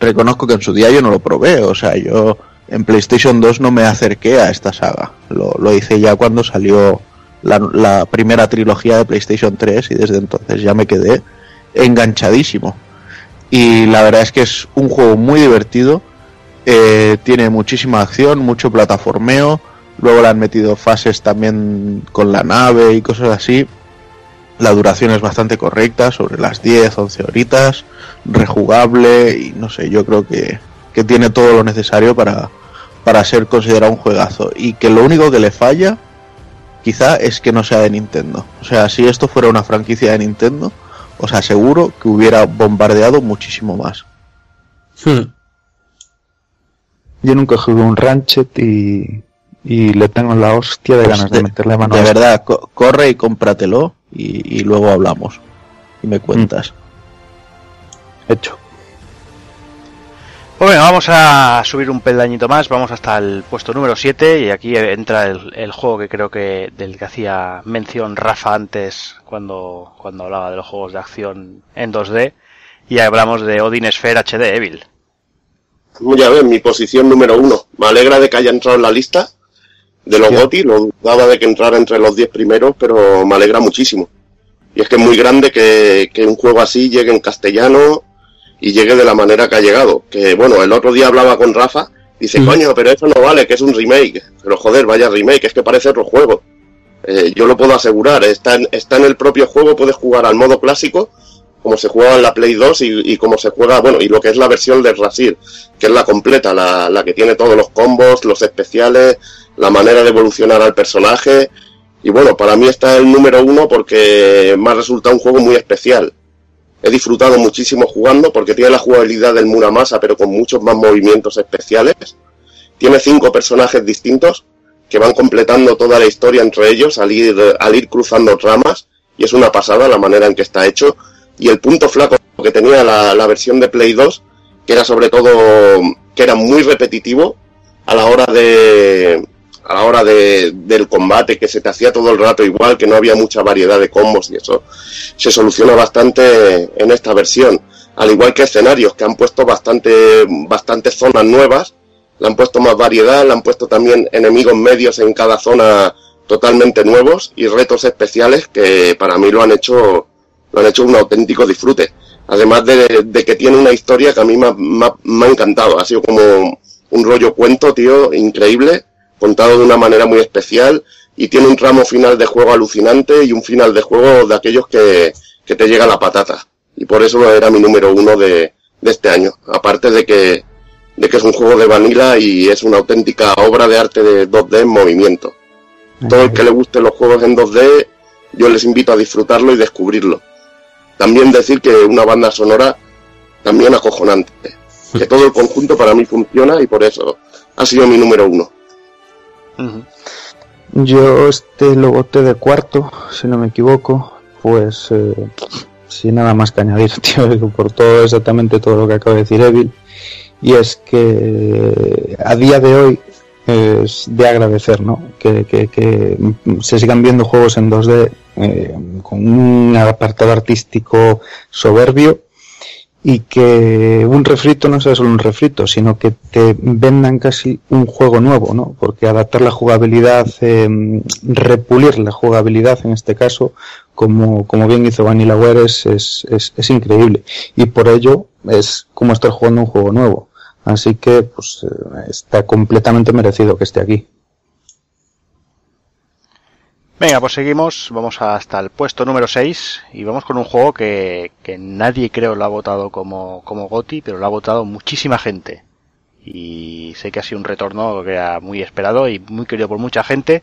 reconozco que en su día yo no lo probé, o sea, yo en PlayStation 2 no me acerqué a esta saga. Lo, hice ya cuando salió la, la primera trilogía de PlayStation 3 y desde entonces ya me quedé enganchadísimo. Y la verdad es que es un juego muy divertido, eh, tiene muchísima acción, mucho plataformeo, luego le han metido fases también con la nave y cosas así. La duración es bastante correcta, sobre las 10, 11 horitas, rejugable y no sé, yo creo que, que tiene todo lo necesario para, para ser considerado un juegazo. Y que lo único que le falla quizá es que no sea de Nintendo. O sea, si esto fuera una franquicia de Nintendo, os aseguro que hubiera bombardeado muchísimo más. Hmm. Yo nunca jugué un Ratchet y, y le tengo la hostia de Pues ganas de, meterle mano de a verdad, co- corre y cómpratelo y, y luego hablamos. Y me cuentas. Hecho. Pues venga, vamos a subir un peldañito más, vamos hasta el puesto número 7 y aquí entra el, el juego que creo que del que hacía mención Rafa antes cuando, cuando hablaba de los juegos de acción en 2D y hablamos de Odin Sphere HD Evil. Ya ves, mi posición número uno. Me alegra de que haya entrado en la lista de los Ya. GOTY, lo dudaba de que entrara entre los 10 primeros, pero me alegra muchísimo. Y es que es muy grande que, que un juego así llegue en castellano y llegue de la manera que ha llegado. Que bueno, el otro día hablaba con Rafa, dice, coño, pero eso no vale, que es un remake. Pero joder, vaya remake, es que parece otro juego. Eh, yo lo puedo asegurar, está en, está en el propio juego, puedes jugar al modo clásico, como se juega en la Play 2 y, y como se juega, bueno, y lo que es la versión de Rasir, que es la completa, la, la que tiene todos los combos, los especiales, la manera de evolucionar al personaje. Y bueno, para mí está el número uno porque me ha resultado un juego muy especial. He disfrutado muchísimo jugando porque tiene la jugabilidad del Muramasa, pero con muchos más movimientos especiales. Tiene cinco personajes distintos que van completando toda la historia entre ellos al ir, cruzando tramas. Y es una pasada la manera en que está hecho. Y el punto flaco que tenía la, la versión de Play 2, que era sobre todo que era muy repetitivo a la hora de a la hora de, del combate, que se te hacía todo el rato igual, que no había mucha variedad de combos y eso se soluciona bastante en esta versión. Al igual que escenarios, que han puesto bastante, bastantes zonas nuevas, le han puesto más variedad, le han puesto también enemigos medios en cada zona totalmente nuevos y retos especiales que para mí lo han hecho, lo han hecho un auténtico disfrute. Además de, que tiene una historia que a mí me me ha encantado. Ha sido como un rollo cuento, tío, increíble, contado de una manera muy especial y tiene un tramo final de juego alucinante y un final de juego de aquellos que, que te llega la patata. Y por eso era mi número uno de, de este año. Aparte de que, de que es un juego de vanilla y es una auténtica obra de arte de 2D en movimiento. Todo el que le guste los juegos en 2D, yo les invito a disfrutarlo y descubrirlo. También decir que una banda sonora también acojonante. Que todo el conjunto para mí funciona y por eso ha sido mi número uno. Yo este lo boté de cuarto, si no me equivoco, pues eh, sin nada más que añadir, tío, por todo exactamente todo lo que acaba de decir Evil. y es que a día de hoy es de agradecer, ¿no? Que, que, que se sigan viendo juegos en 2D eh, con un apartado artístico soberbio y que un refrito no sea solo un refrito, sino que te vendan casi un juego nuevo, ¿no? Porque adaptar la jugabilidad, eh, repulir la jugabilidad en este caso, como, como bien hizo Vanillaware, es, es, es, es increíble. Y por ello es como estar jugando un juego nuevo. Así que pues eh, está completamente merecido que esté aquí. Venga, pues seguimos, vamos hasta el puesto número 6 y vamos con un juego que, que nadie creo lo ha votado como, como GOTI, pero lo ha votado muchísima gente. Y sé que ha sido un retorno que era muy esperado y muy querido por mucha gente.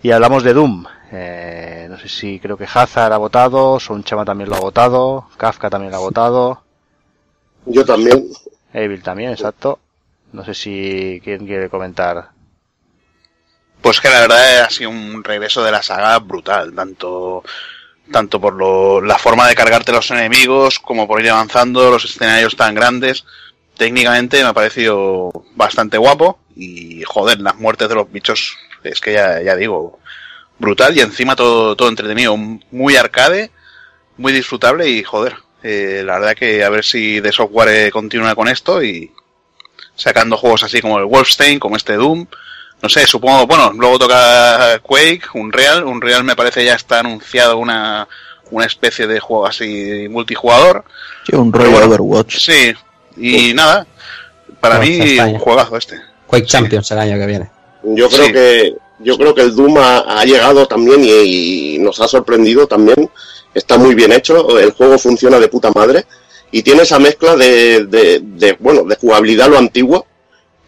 Y hablamos de Doom. Eh, no sé si creo que Hazard ha votado, Sonchama también lo ha votado, Kafka también lo ha votado. Yo también. Evil también, exacto. No sé si quién quiere comentar. Pues que la verdad ha sido un regreso de la saga brutal, tanto tanto por lo, la forma de cargarte los enemigos como por ir avanzando, los escenarios tan grandes. Técnicamente me ha parecido bastante guapo y joder, las muertes de los bichos es que ya, ya digo, brutal y encima todo, todo entretenido, muy arcade, muy disfrutable y joder, eh, la verdad que a ver si de software continúa con esto y sacando juegos así como el Wolfenstein, como este Doom. No sé, supongo, bueno, luego toca Quake, Unreal. Unreal me parece ya está anunciado una, una especie de juego así multijugador. Sí, un rollo bueno, Overwatch. Sí, y nada, para Pues mí está un juegazo este. Quake Champions el año que viene. Yo creo Sí. que yo creo que el Doom ha, ha llegado también y, y nos ha sorprendido también. Está muy bien hecho, el juego funciona de puta madre y tiene esa mezcla de, de, de, bueno de jugabilidad a lo antiguo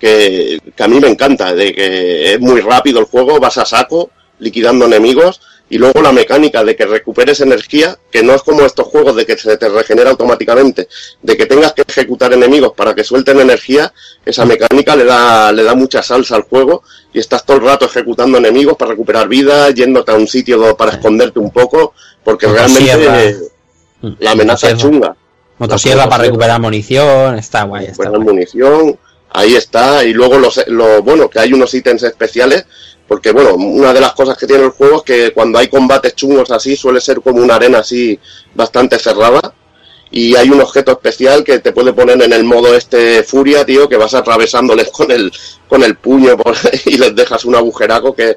que, que a mí me encanta, de que es muy rápido el juego, vas a saco liquidando enemigos y luego la mecánica de que recuperes energía, que no es como estos juegos de que se te regenera automáticamente, de que tengas que ejecutar enemigos para que suelten energía, esa mecánica le da, le da mucha salsa al juego y estás todo el rato ejecutando enemigos para recuperar vida, yéndote a un sitio para esconderte un poco, porque Motosierra. realmente eh, la amenaza es chunga. Motosierra para recuperar munición, está guay. Está guay. munición, ahí está, y luego los, lo bueno, que hay unos ítems especiales, porque bueno, una de las cosas que tiene el juego es que cuando hay combates chungos así, suele ser como una arena así bastante cerrada, y hay un objeto especial que te puede poner en el modo este furia, tío, que vas atravesándoles con el, con el puño y les dejas un agujeraco que,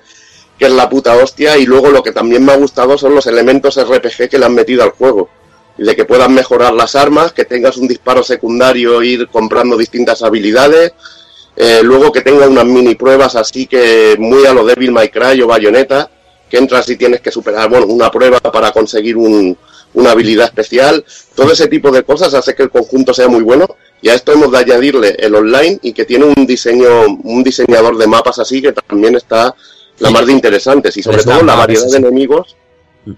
que es la puta hostia, y luego lo que también me ha gustado son los elementos RPG que le han metido al juego de que puedas mejorar las armas, que tengas un disparo secundario, ir comprando distintas habilidades, eh, luego que tenga unas mini pruebas así que muy a lo Devil May Cry o Bayonetta, que entras y tienes que superar, bueno, una prueba para conseguir un, una habilidad especial, todo ese tipo de cosas hace que el conjunto sea muy bueno y a esto hemos de añadirle el online y que tiene un diseño, un diseñador de mapas así que también está la Sí. más de interesantes y sobre todo la variedad de enemigos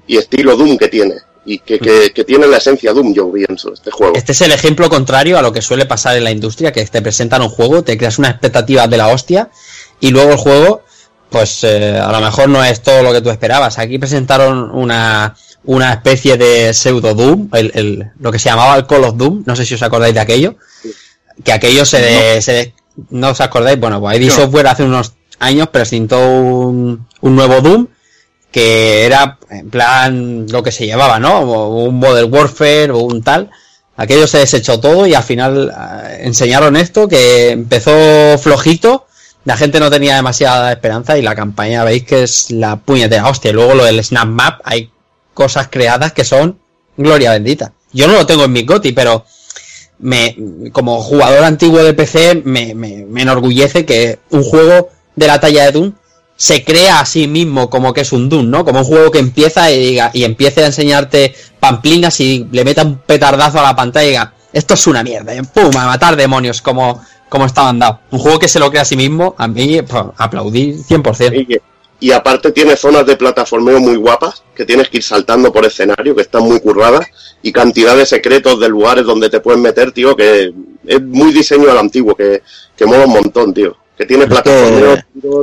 y estilo Doom que tiene y que, que, que tiene la esencia Doom, yo pienso, este juego. Este es el ejemplo contrario a lo que suele pasar en la industria, que te presentan un juego, te creas una expectativa de la hostia y luego el juego, pues eh, a lo mejor no es todo lo que tú esperabas. Aquí presentaron una, una especie de pseudo Doom, el, el- lo que se llamaba el Call of Doom, no sé si os acordáis de aquello, que aquello se, de- se no os acordáis, bueno, pues ID No. Software hace unos años presentó un, un nuevo Doom que era en plan lo que se llevaba, ¿no? Un Modern Warfare o un tal. Aquello se desechó todo y al final eh, enseñaron esto que empezó flojito, la gente no tenía demasiada esperanza y la campaña veis que es la puñetera hostia. Luego lo del Snap Map, hay cosas creadas que son gloria bendita. Yo no lo tengo en mi GOTI, pero me, como jugador antiguo de PC me, me, me enorgullece que un juego de la talla de Doom se crea a sí mismo como que es un Doom, ¿no? Como un juego que empieza y diga, y empiece a enseñarte pamplinas y le meta un petardazo a la pantalla y diga, esto es una mierda, y pum, a matar demonios como, como estaban dados. Un juego que se lo crea a sí mismo, a mí pues, aplaudí 100%. Y, y aparte tiene zonas de plataformeo muy guapas, que tienes que ir saltando por escenario, que están muy curradas, y cantidad de secretos de lugares donde te puedes meter, tío, que es muy diseño al antiguo, que, que mola un montón, tío. Que tiene plataformeo,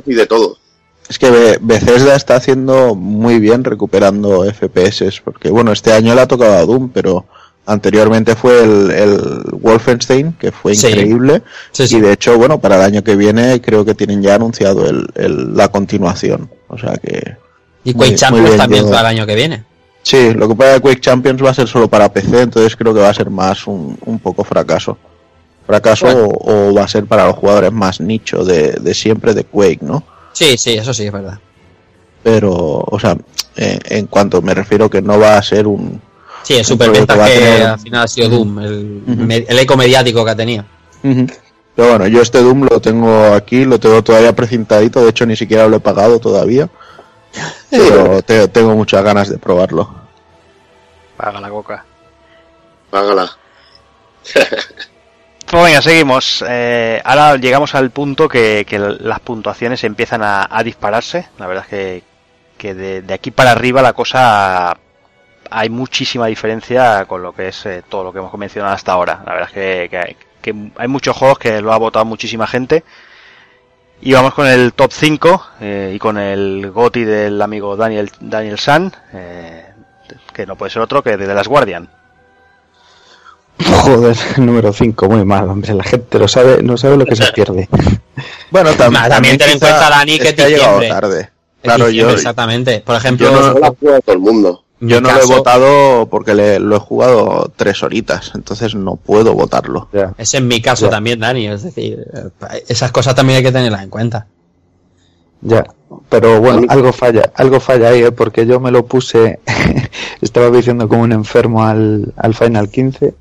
que- y de todo. Es que Be- Bethesda está haciendo muy bien recuperando FPS, porque bueno, este año le ha tocado a Doom, pero Anteriormente fue el, el Wolfenstein, que fue increíble. Sí, sí. Y de hecho, bueno, para el año que viene creo que tienen ya anunciado el, el- la continuación. O sea que... Y Quake muy Champions también para el año que viene. Sí, lo que pasa es que Quake Champions va a ser solo para PC, entonces creo que va a ser más un, un poco fracaso. Fracaso o, o va a ser para los jugadores más nicho de, de siempre de Quake, ¿no? Sí, sí, eso sí es verdad. Pero, o sea, en cuanto me refiero que no va a ser un... Sí, superventas juego que, tener- al final ha sido Doom, el, eco mediático que ha tenido. Ujú. Pero bueno, yo este Doom lo tengo aquí, lo tengo todavía precintadito, de hecho ni siquiera lo he pagado todavía. Pero te- tengo muchas ganas de probarlo. Paga la coca. Págala. Pues venga, seguimos. Eh, ahora llegamos al punto que, las puntuaciones empiezan a, dispararse. La verdad es que, que de, aquí para arriba la cosa hay muchísima diferencia con lo que es eh, todo lo que hemos mencionado hasta ahora. La verdad es que, que hay, que hay muchos juegos que lo ha votado muchísima gente. Y vamos con el top 5 eh, y con el GOTI del amigo Daniel, Daniel San, eh, que no puede ser otro que de The Last Guardian. Joder, número 5, muy mal, hombre. La gente lo sabe, no sabe lo que se pierde. Bueno, tam- Nah, también ten en cuenta, Dani, que es que ha llegado tarde. Claro, yo, exactamente. Por ejemplo, yo no- No la juega todo el mundo. en yo mi no lo he votado porque le- lo he jugado tres horitas, entonces no puedo votarlo. Ya. Es en mi caso también, Dani. Es decir, eh, esas cosas también hay que tenerlas en cuenta. Ya, pero bueno, algo falla, algo falla ahí, ¿eh? porque yo me lo puse, estaba diciendo como un enfermo al, al Final 15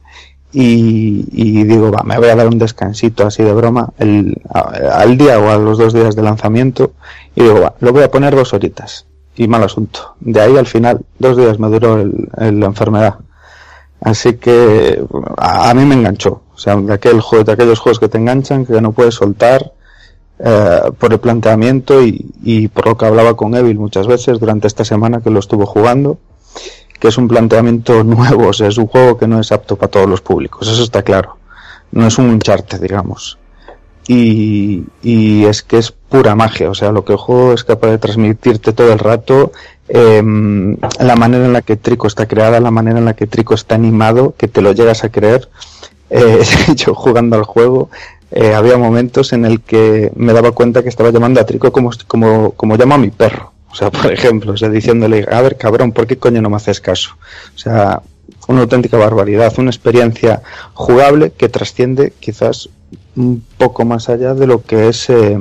y, y digo, va, me voy a dar un descansito así de broma el, al día o a los dos días de lanzamiento y digo, va, lo voy a poner dos horitas y mal asunto. De ahí al final, dos días me duró el- el- la enfermedad. Así que a, a mí me enganchó. O sea, de, aquel juego, de aquellos juegos que te enganchan, que no puedes soltar, eh, por el planteamiento y, y por lo que hablaba con Evil muchas veces durante esta semana que lo estuvo jugando, que es un planteamiento nuevo, o sea, es un juego que no es apto para todos los públicos, eso está claro. No es un Uncharted, digamos. Y, y es que es pura magia, o sea, lo que el juego es capaz de transmitirte todo el rato, em, la manera en la que Trico está creada, la manera en la que Trico está animado, que te lo llegas a creer. Eh, yo jugando al juego, eh, había momentos en el que me daba cuenta que estaba llamando a Trico como, como, como llamo a mi perro. O sea, por ejemplo, o sea, diciéndole, a ver, cabrón, ¿por qué coño no me haces caso? O sea, una auténtica barbaridad, una experiencia jugable que trasciende quizás un poco más allá de lo que es eh,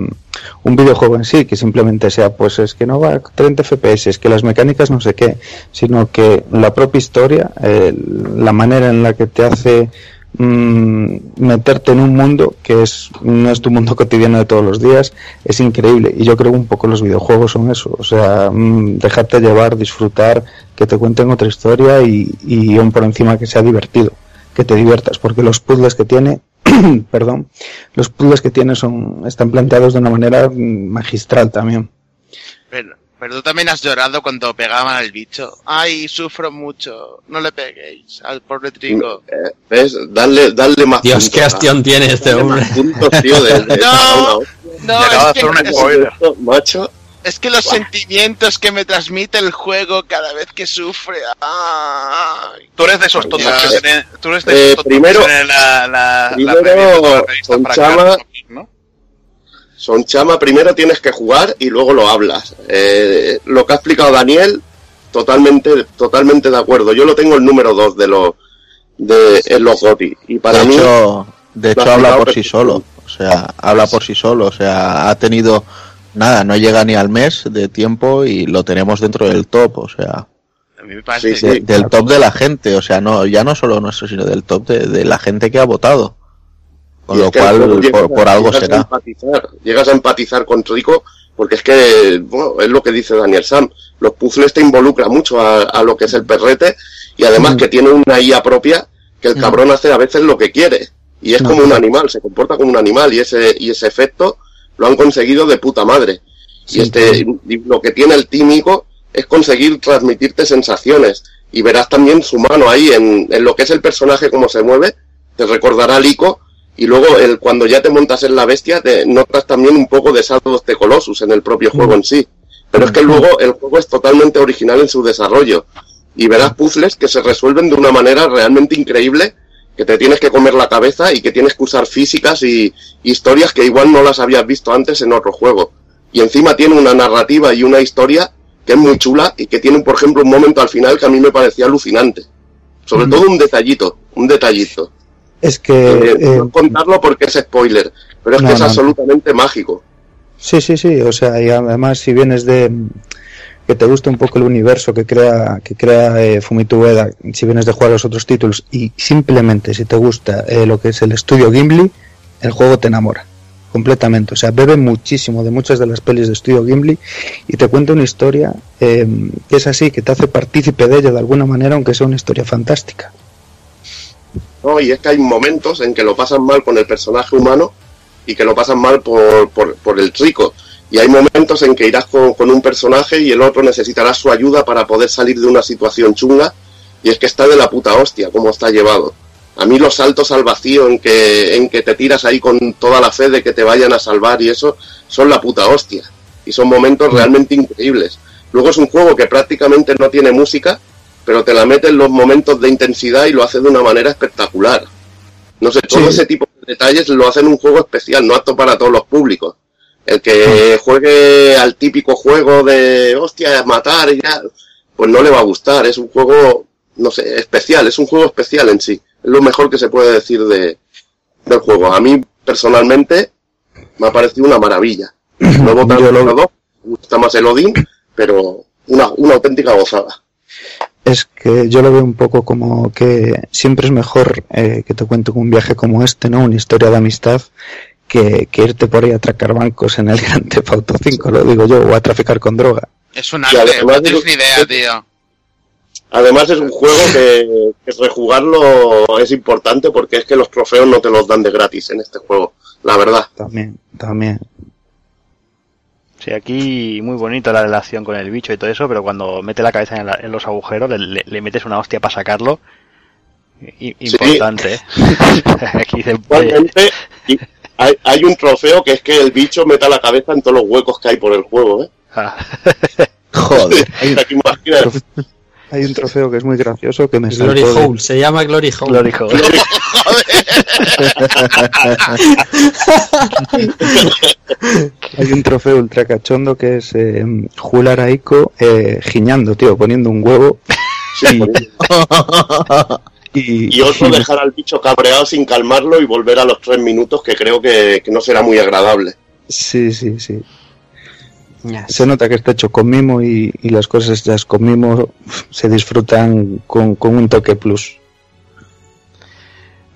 un videojuego en sí, que simplemente sea, pues es que no va a 30 FPS, es que las mecánicas no sé qué, sino que la propia historia, eh, la manera en la que te hace mm, meterte en un mundo que es no es tu mundo cotidiano de todos los días es increíble. Y yo creo un poco los videojuegos son eso o sea mm, dejarte llevar disfrutar que te cuenten otra historia y, y aún por encima que sea divertido que te diviertas porque los puzzles que tiene perdón los puzzles que tiene son están planteados de una manera mm, magistral también pero tú también has llorado cuando pegaban al bicho. Ay, sufro mucho. No le peguéis al pobre trigo. Eh, ¿Ves? Darle, darle más Dios, puntos, qué hastión tiene este hombre. puntos, tío, de, de No. una. No, es que, hacer un es-. Macho, es que los sentimientos que me transmite el juego cada vez que sufre. Ay. Tú eres de esos tontos que tienen, tú eres de Eh, esos tontos primero- que la, la, primero, la con Chama-. Son chama, primero tienes que jugar y luego lo hablas. Eh, lo que ha explicado Daniel, totalmente, totalmente de acuerdo. Yo lo tengo el número 2 de los de en los GOTY. Y para de mí, hecho, de hecho habla por sí solo. O sea, habla por sí solo. O sea, ha tenido nada, no llega ni al mes de tiempo y lo tenemos dentro del top. O sea, A mí me parece. Sí, de- sí. del top de la gente. O sea, no, ya no solo nuestro, sino del top de, de la gente que ha votado. Con Y lo cual, llegas por, por algo llegas A empatizar, llegas a empatizar con Trico porque es que, bueno, es lo que dice Daniel Sam. Los puzzles te involucran mucho a, a lo que es el perrete y además Mm. que tiene una IA propia que el Mm. cabrón hace a veces lo que quiere. Y es No, como un animal, se comporta como un animal y ese, y ese efecto lo han conseguido de puta madre. Sí, y este, y lo que tiene el tímico es conseguir transmitirte sensaciones. Y verás también su mano ahí en, en lo que es el personaje, cómo se mueve. Te recordará al Ico. Y luego, el, cuando ya te montas en la bestia, te notas también un poco de Shadow the Colossus en el propio juego en sí. Pero es que luego el juego es totalmente original en su desarrollo. y verás puzzles que se resuelven de una manera realmente increíble, que te tienes que comer la cabeza y que tienes que usar físicas y historias que igual no las habías visto antes en otro juego. Y encima tiene una narrativa y una historia que es muy chula y que tiene, por ejemplo, un momento al final que a mí me parecía alucinante. Sobre todo un detallito, un detallito. Es que... no eh, contarlo porque es spoiler, pero es que es absolutamente mágico. Sí, sí, sí, o sea, y además si vienes de que te gusta un poco el universo que crea que crea eh, Fumito Ueda, si vienes de jugar los otros títulos y simplemente si te gusta eh, lo que es el estudio Gimli, el juego te enamora completamente. O sea, bebe muchísimo de muchas de las pelis de estudio Gimli y te cuenta una historia eh, que es así, que te hace partícipe de ella de alguna manera, aunque sea una historia fantástica. No, y es que hay momentos en que lo pasan mal con el personaje humano y que lo pasan mal por, por, el rico. Y hay momentos en que irás con, con, un personaje y el otro necesitará su ayuda para poder salir de una situación chunga. Y es que está de la puta hostia, como está llevado. A mí los saltos al vacío en que, en que te tiras ahí con toda la fe de que te vayan a salvar y eso son la puta hostia. Y son momentos realmente increíbles. Luego es un juego que prácticamente no tiene música, pero te la mete en los momentos de intensidad y lo hace de una manera espectacular. No sé, todo ese tipo de detalles lo hacen un juego especial, no apto para todos los públicos. El que juegue al típico juego de hostia, matar y ya, pues no le va a gustar. Es un juego, no sé, especial, es un juego especial en sí es lo mejor que se puede decir de, del juego. A mí, personalmente, me ha parecido una maravilla. No he votado los dos, me gusta más el Odin, pero una, una auténtica gozada. Es que yo lo veo un poco como que siempre es mejor eh, que te cuente un viaje como este, ¿no? Una historia de amistad, que, que, irte por ahí a atracar bancos en el Gran Theft Auto 5, lo digo yo, o a traficar con droga. Es una no tienes ni idea, tío. Además es un juego que, rejugarlo es importante porque es que los trofeos no te los dan de gratis en este juego, la verdad. También, también. Sí, aquí muy bonito la relación con el bicho y todo eso, pero cuando mete la cabeza en, los agujeros le, metes una hostia para sacarlo. importante. ¿eh? aquí hay, hay, un trofeo que es que el bicho meta la cabeza en todos los huecos que hay por el juego. ¿eh? Ah. Joder. Hay un trofeo que es muy gracioso que me Glory Hole, se llama Glory Hole. Glory Hole. Hay un trofeo ultra cachondo que es eh, Jular Aiko eh, giñando, tío, poniendo un huevo. y, y, otro dejar al bicho cabreado sin calmarlo y volver a los tres minutos, que creo que, que no será muy agradable. Sí, sí, sí. Se nota que está hecho con mimo y, las cosas hechas con mimo se disfrutan con, un toque plus.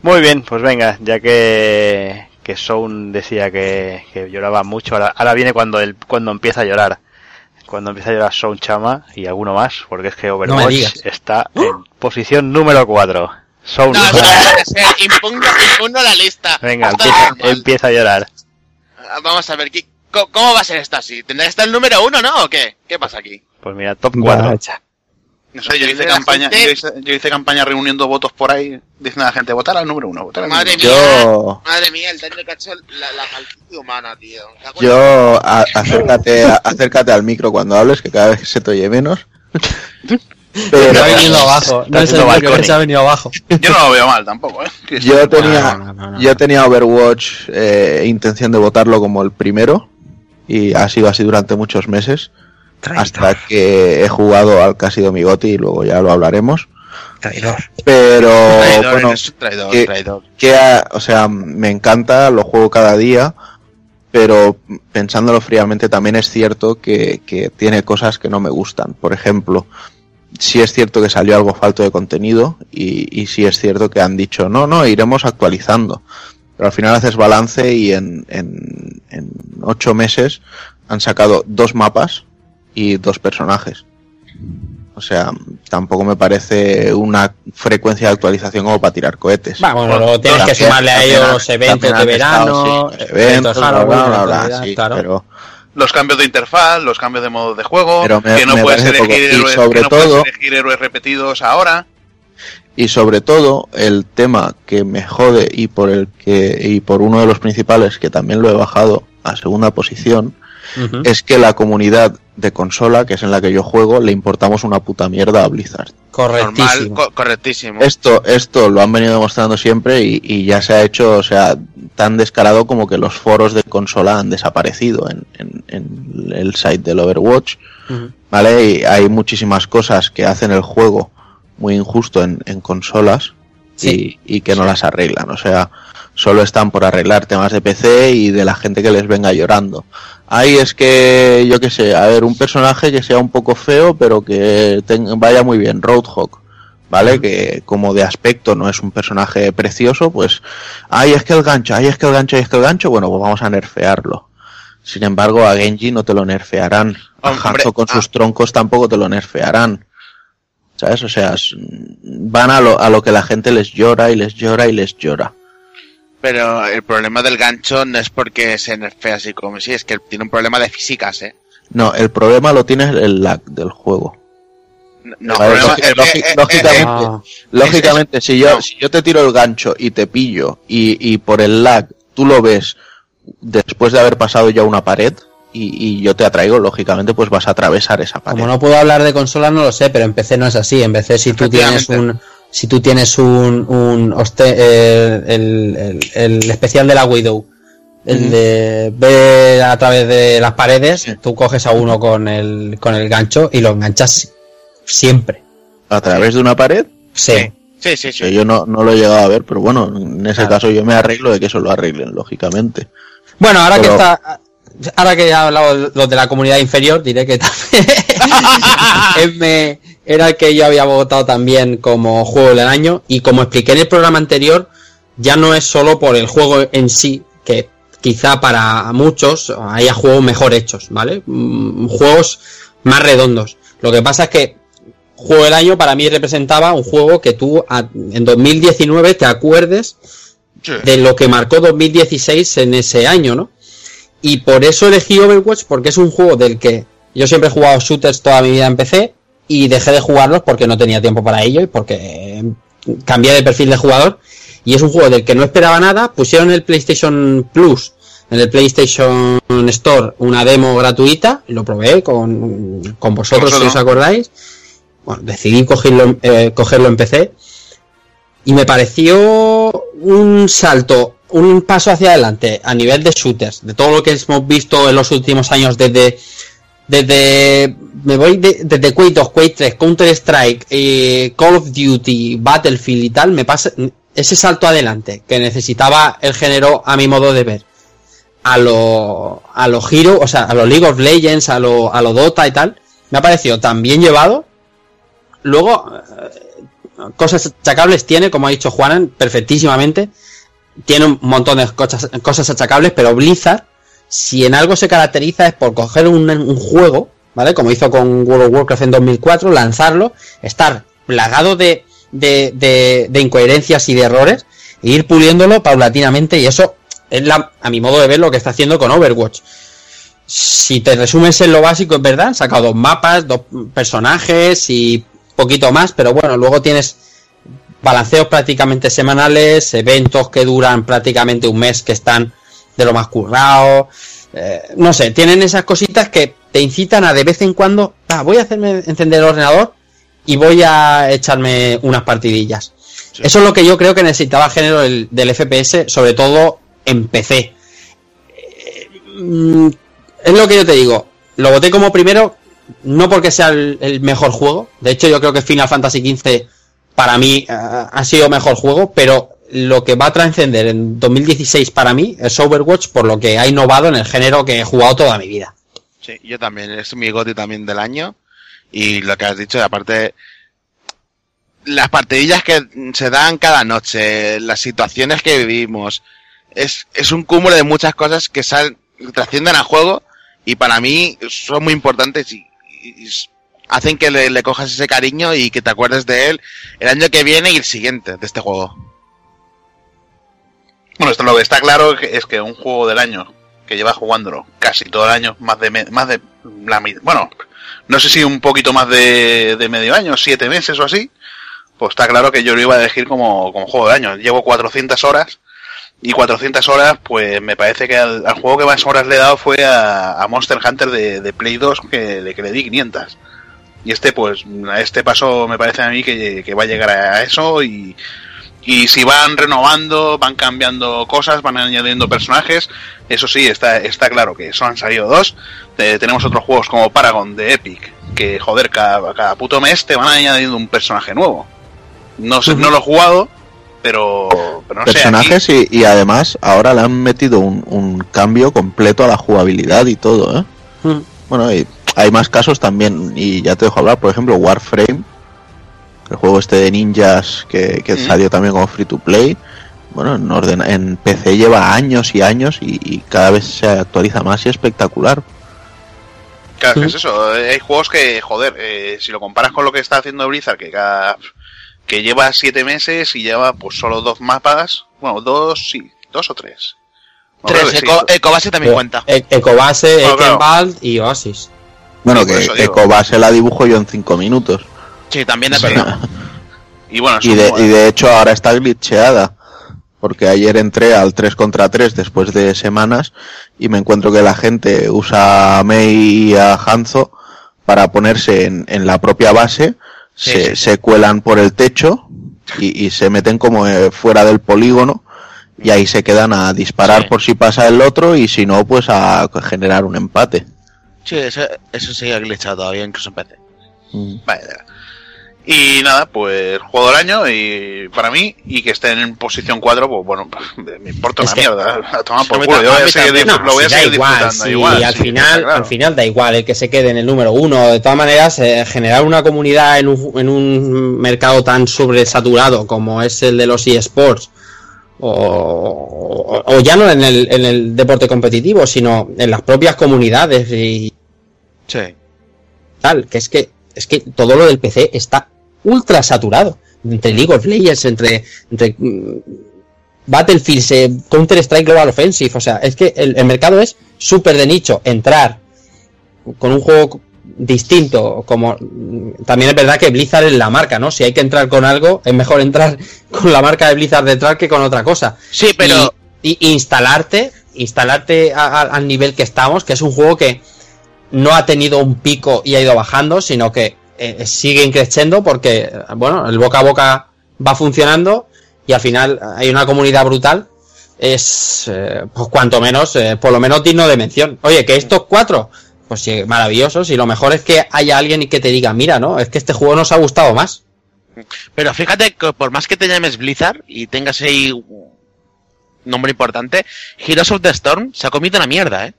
Muy bien, pues venga, ya que, que Sound decía que, lloraba mucho, ahora, viene cuando, el, cuando empieza a llorar. Cuando empieza a llorar Sound Chama y alguno más, porque es que Overwatch está ¡Oh! en posición número 4. Sound. No, no, no, la lista. Venga, empieza, a llorar. Vamos a ver, ¿qué, ¿Cómo va a ser esto así? ¿Tendrá que estar el número uno, no? ¿O qué? ¿Qué pasa aquí? Pues mira, top 4. No sé, yo hice, campaña, yo, hice, campaña reuniendo votos por ahí, diciendo a la gente, votar al número uno, votar al madre mía, yo... madre mía, el daño que ha hecho la, la humana, tío. Yo, acércate, acércate al micro cuando hables, que cada vez se te oye menos. Pero se ha venido abajo, no es el micro se ha venido abajo. Yo no lo veo mal tampoco, ¿eh? Yo tenía, yo tenía Overwatch eh, intención de votarlo como el primero, y ha sido así durante muchos meses. Hasta que he jugado al que ha sido mi goti y luego ya lo hablaremos. Traidor. Pero bueno, que, o sea, me encanta, lo juego cada día, pero pensándolo fríamente también es cierto que, que tiene cosas que no me gustan. Por ejemplo, sí es cierto que salió algo falto de contenido y, y sí es cierto que han dicho, no, no, iremos actualizando. Pero al final haces balance y en, en, en ocho meses han sacado dos mapas y dos personajes. O sea, tampoco me parece una frecuencia de actualización como para tirar cohetes. Bueno, luego tienes que sumarle a ellos los eventos de verano, eventos, pero los cambios de interfaz, los cambios de modo de juego, que no puedes elegir, sobre no todo, puedes elegir héroes repetidos ahora y sobre todo el tema que me jode y por el que y por uno de los principales que también lo he bajado a segunda posición es que la comunidad de consola, que es en la que yo juego, le importamos una puta mierda a Blizzard. Normal, co- correctísimo. Esto, esto lo han venido demostrando siempre y, y ya se ha hecho, o sea, tan descarado como que los foros de consola han desaparecido en, en- en el site del Overwatch, ¿vale? Y hay muchísimas cosas que hacen el juego muy injusto en, en consolas y, y que no las arreglan, o sea, solo están por arreglar temas de PC y de la gente que les venga llorando. Ahí es que, yo qué sé, a ver, un personaje que sea un poco feo, pero que vaya muy bien, Roadhog, ¿vale? Que como de aspecto no es un personaje precioso, pues, ahí es que el gancho, ahí es que el gancho, ahí es que el gancho, bueno, pues vamos a nerfearlo. Sin embargo, a Genji no te lo nerfearán. A Hanzo con sus troncos tampoco te lo nerfearán. ¿Sabes? O sea, van a lo, a lo que la gente les llora y les llora y les llora. Pero el problema del gancho no es porque se nerfea así como si, es que tiene un problema de físicas, ¿eh? No, el problema lo tiene el lag del juego. No, el eh, eh, eh, lógicamente, eh, lógicamente si yo si yo te tiro el gancho y te pillo y, y por el lag tú lo ves después de haber pasado ya una pared y, y yo te atraigo, lógicamente pues vas a atravesar esa pared. Como no puedo hablar de consolas, no lo sé, pero en PC no es así. En PC, si tú tienes un. Si tú tienes un. un hoste- eh, el, el- el especial de la Widow, el de ver a través de las paredes, tú coges a uno con el, con el gancho y lo enganchas siempre. ¿A través de una pared? Sí. Sí, sí, sí. Yo no, no lo he llegado a ver, pero bueno, en ese caso yo me arreglo de que eso lo arreglen, lógicamente. Bueno, ahora que está. Ahora que he hablado de los de la comunidad inferior, diré que también M era el que yo había votado también como juego del año. Y como expliqué en el programa anterior, ya no es solo por el juego en sí, que quizá para muchos haya juegos mejor hechos, ¿vale? Mm, Juegos más redondos. Lo que pasa es que juego del año para mí representaba un juego que tú en 2019 te acuerdes de lo que marcó 2016 en ese año, ¿no? Y por eso elegí Overwatch, porque es un juego del que yo siempre he jugado shooters toda mi vida en PC y dejé de jugarlos porque no tenía tiempo para ello y porque eh, cambié de perfil de jugador. Y es un juego del que no esperaba nada. Pusieron en el PlayStation Plus, en el PlayStation Store, una demo gratuita. Lo probé con, con vosotros, si os acordáis. Bueno, decidí cogerlo, eh, cogerlo en PC. Y me pareció un salto, un paso hacia adelante a nivel de shooters, de todo lo que hemos visto en los últimos años desde desde me voy de- desde Quake 2, Quake 3, Counter Strike, eh, Call of Duty, Battlefield y tal, me pasa ese salto adelante que necesitaba el género a mi modo de ver. A lo a los Hero, o sea, a los League of Legends, a lo a lo Dota y tal, me ha parecido tan bien llevado. Luego eh, cosas achacables tiene, como ha dicho Juanan, perfectísimamente. Tiene un montón de cosas, achacables, pero Blizzard, si en algo se caracteriza es por coger un, un juego, ¿vale? Como hizo con World of Warcraft en 2004, lanzarlo, estar plagado de, de, de, de incoherencias y de errores, e ir puliéndolo paulatinamente, y eso es la, a mi modo de ver lo que está haciendo con Overwatch. Si te resumes en lo básico, es verdad, han sacado dos mapas, dos personajes y poquito más, pero bueno, luego tienes balanceos prácticamente semanales, eventos que duran prácticamente un mes que están de lo más currado. eh, no sé, tienen esas cositas que te incitan a de vez en cuando, ah, voy a hacerme encender el ordenador y voy a echarme unas partidillas. Eso es lo que yo creo que necesitaba el género del, del FPS, sobre todo en PC. Eh, mm, es lo que yo te digo. Lo voté como primero, no porque sea el, el mejor juego. De hecho, yo creo que Final Fantasy XV para mí eh, ha sido mejor juego, pero lo que va a trascender en 2016 para mí es Overwatch por lo que ha innovado en el género que he jugado toda mi vida. Sí, yo también, es mi goti también del año. Y lo que has dicho, aparte, las partidillas que se dan cada noche, las situaciones que vivimos, es, es un cúmulo de muchas cosas que sal, trascienden al juego y para mí son muy importantes y, hacen que le, cojas ese cariño y que te acuerdes de él el año que viene y el siguiente de este juego. Bueno, esto lo que está claro es que un juego del año que lleva jugándolo casi todo el año, más de más de bueno, no sé si un poquito más de, medio año, siete meses o así, pues está claro que yo lo iba a elegir como, como juego del año. Llevo 400 horas Y 400 horas, pues me parece que al, juego que más horas le he dado fue a, a Monster Hunter de, Play 2, que, que le di 500. Y este, pues, a este paso me parece a mí que, que va a llegar a eso y, y si van renovando, van cambiando cosas, van añadiendo personajes, eso sí, está, está claro que eso han salido dos. Eh, tenemos otros juegos como Paragon de Epic, que joder, cada, cada puto mes te van añadiendo un personaje nuevo. No sé, no lo he jugado, pero, pero no sé. personajes y, y además ahora le han metido un, un cambio completo a la jugabilidad y todo, ¿eh? Bueno, y hay más casos también, y ya te dejo hablar, por ejemplo, Warframe, el juego este de ninjas que, que Mm. salió también como free to play. Bueno, en, orden, en PC lleva años y años y, y cada vez se actualiza más y espectacular. Claro, que es eso. eh, Hay juegos que, joder, eh, si lo comparas con lo que está haciendo Blizzard, que cada que lleva siete meses y lleva pues solo dos mapas, bueno, dos, sí, dos o tres. Bueno, Tres, que sí. Eco, Ecobase también cuenta. E- Ecobase, Bueno, claro. Y Oasis. Bueno, que, que. Cobase la dibujo yo en 5 minutos. Sí, también es verdad. Y bueno, Y de, y de hecho ahora está glitcheada. Porque ayer entré al 3 contra 3 después de semanas y me encuentro que la gente usa a Mei y a Hanzo para ponerse en, en la propia base, Sí, se, sí. se cuelan por el techo y, y se meten como eh, fuera del polígono y ahí se quedan a disparar por si pasa el otro y si no pues a generar un empate. Sí, eso, eso sigue glitchado todavía, incluso en PC. Mm. Vaya. Y nada, pues juego del año y para mí, y que estén en posición 4, pues bueno, me importa Es una que- mierda. A tomar por culo, yo voy a seguir, No, lo voy a si seguir igual, disfrutando. si igual, al sí, final, claro. al final da igual el que se quede en el número uno. De todas maneras, eh, generar una comunidad en un, en un mercado tan sobresaturado como es el de los eSports, o, ya no en el, en el deporte competitivo, sino en las propias comunidades y Sí. tal, que es que es que todo lo del PC está ultra saturado. Entre League of Legends, entre, entre mm, Battlefield, eh, Counter Strike Global Offensive, o sea, es que el, el mercado es súper de nicho. Entrar con un juego distinto, como también es verdad que Blizzard es la marca, ¿no? Si hay que entrar con algo, es mejor entrar con la marca de Blizzard detrás que con otra cosa. Sí, pero Y, y instalarte, instalarte a- a- al nivel que estamos, que es un juego que no ha tenido un pico y ha ido bajando, sino que eh, sigue creciendo porque, bueno, el boca a boca va funcionando y al final hay una comunidad brutal. Es, eh, pues cuanto menos, eh, por lo menos digno de mención. Oye, que estos cuatro, pues sí, maravillosos y lo mejor es que haya alguien y que te diga, mira, ¿no? Es que este juego nos ha gustado más. Pero fíjate que por más que te llames Blizzard y tengas ahí un nombre importante, Heroes of the Storm se ha comido una mierda, ¿eh?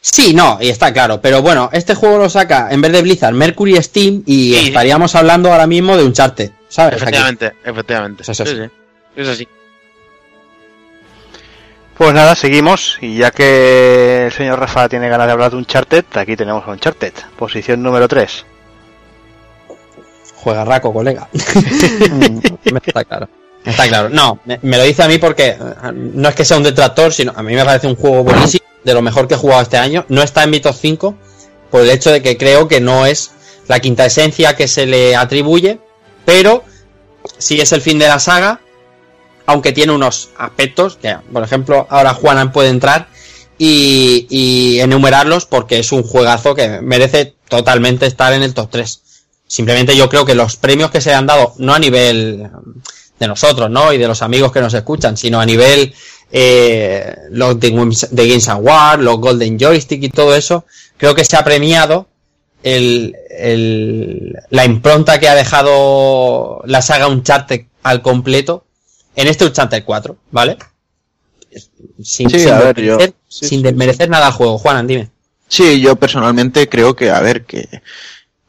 Sí, no, y está claro. Pero bueno, este juego lo saca en vez de Blizzard, Mercury Steam y Sí. estaríamos hablando ahora mismo de un charte, ¿sabes? Aquí. Efectivamente, efectivamente. Eso es así. Sí, sí. Es así. Pues nada, seguimos. Y ya que el señor Rafa tiene ganas de hablar de Uncharted, aquí tenemos a Uncharted, posición número 3. Juega raco, colega. está claro. Está claro. No, me, me lo dice a mí porque eh, no es que sea un detractor, sino a mí me parece un juego buenísimo, de lo mejor que he jugado este año. No está en mi top 5 por el hecho de que creo que no es la quinta esencia que se le atribuye, pero sí es el fin de la saga, aunque tiene unos aspectos que, por ejemplo, ahora Juanan puede entrar y, y enumerarlos porque es un juegazo que merece totalmente estar en el top 3. Simplemente yo creo que los premios que se han dado, no a nivel de nosotros, ¿no? Y de los amigos que nos escuchan, sino a nivel eh, los de, de Games Award, los Golden Joystick y todo eso, creo que se ha premiado el, el- la impronta que ha dejado la saga Uncharted al completo en este Uncharted 4, ¿vale? Sin, Sí, sin a ver, yo- sí, sin sí, desmerecer nada al juego. Juanan, dime. Sí, yo personalmente creo que, a ver, que,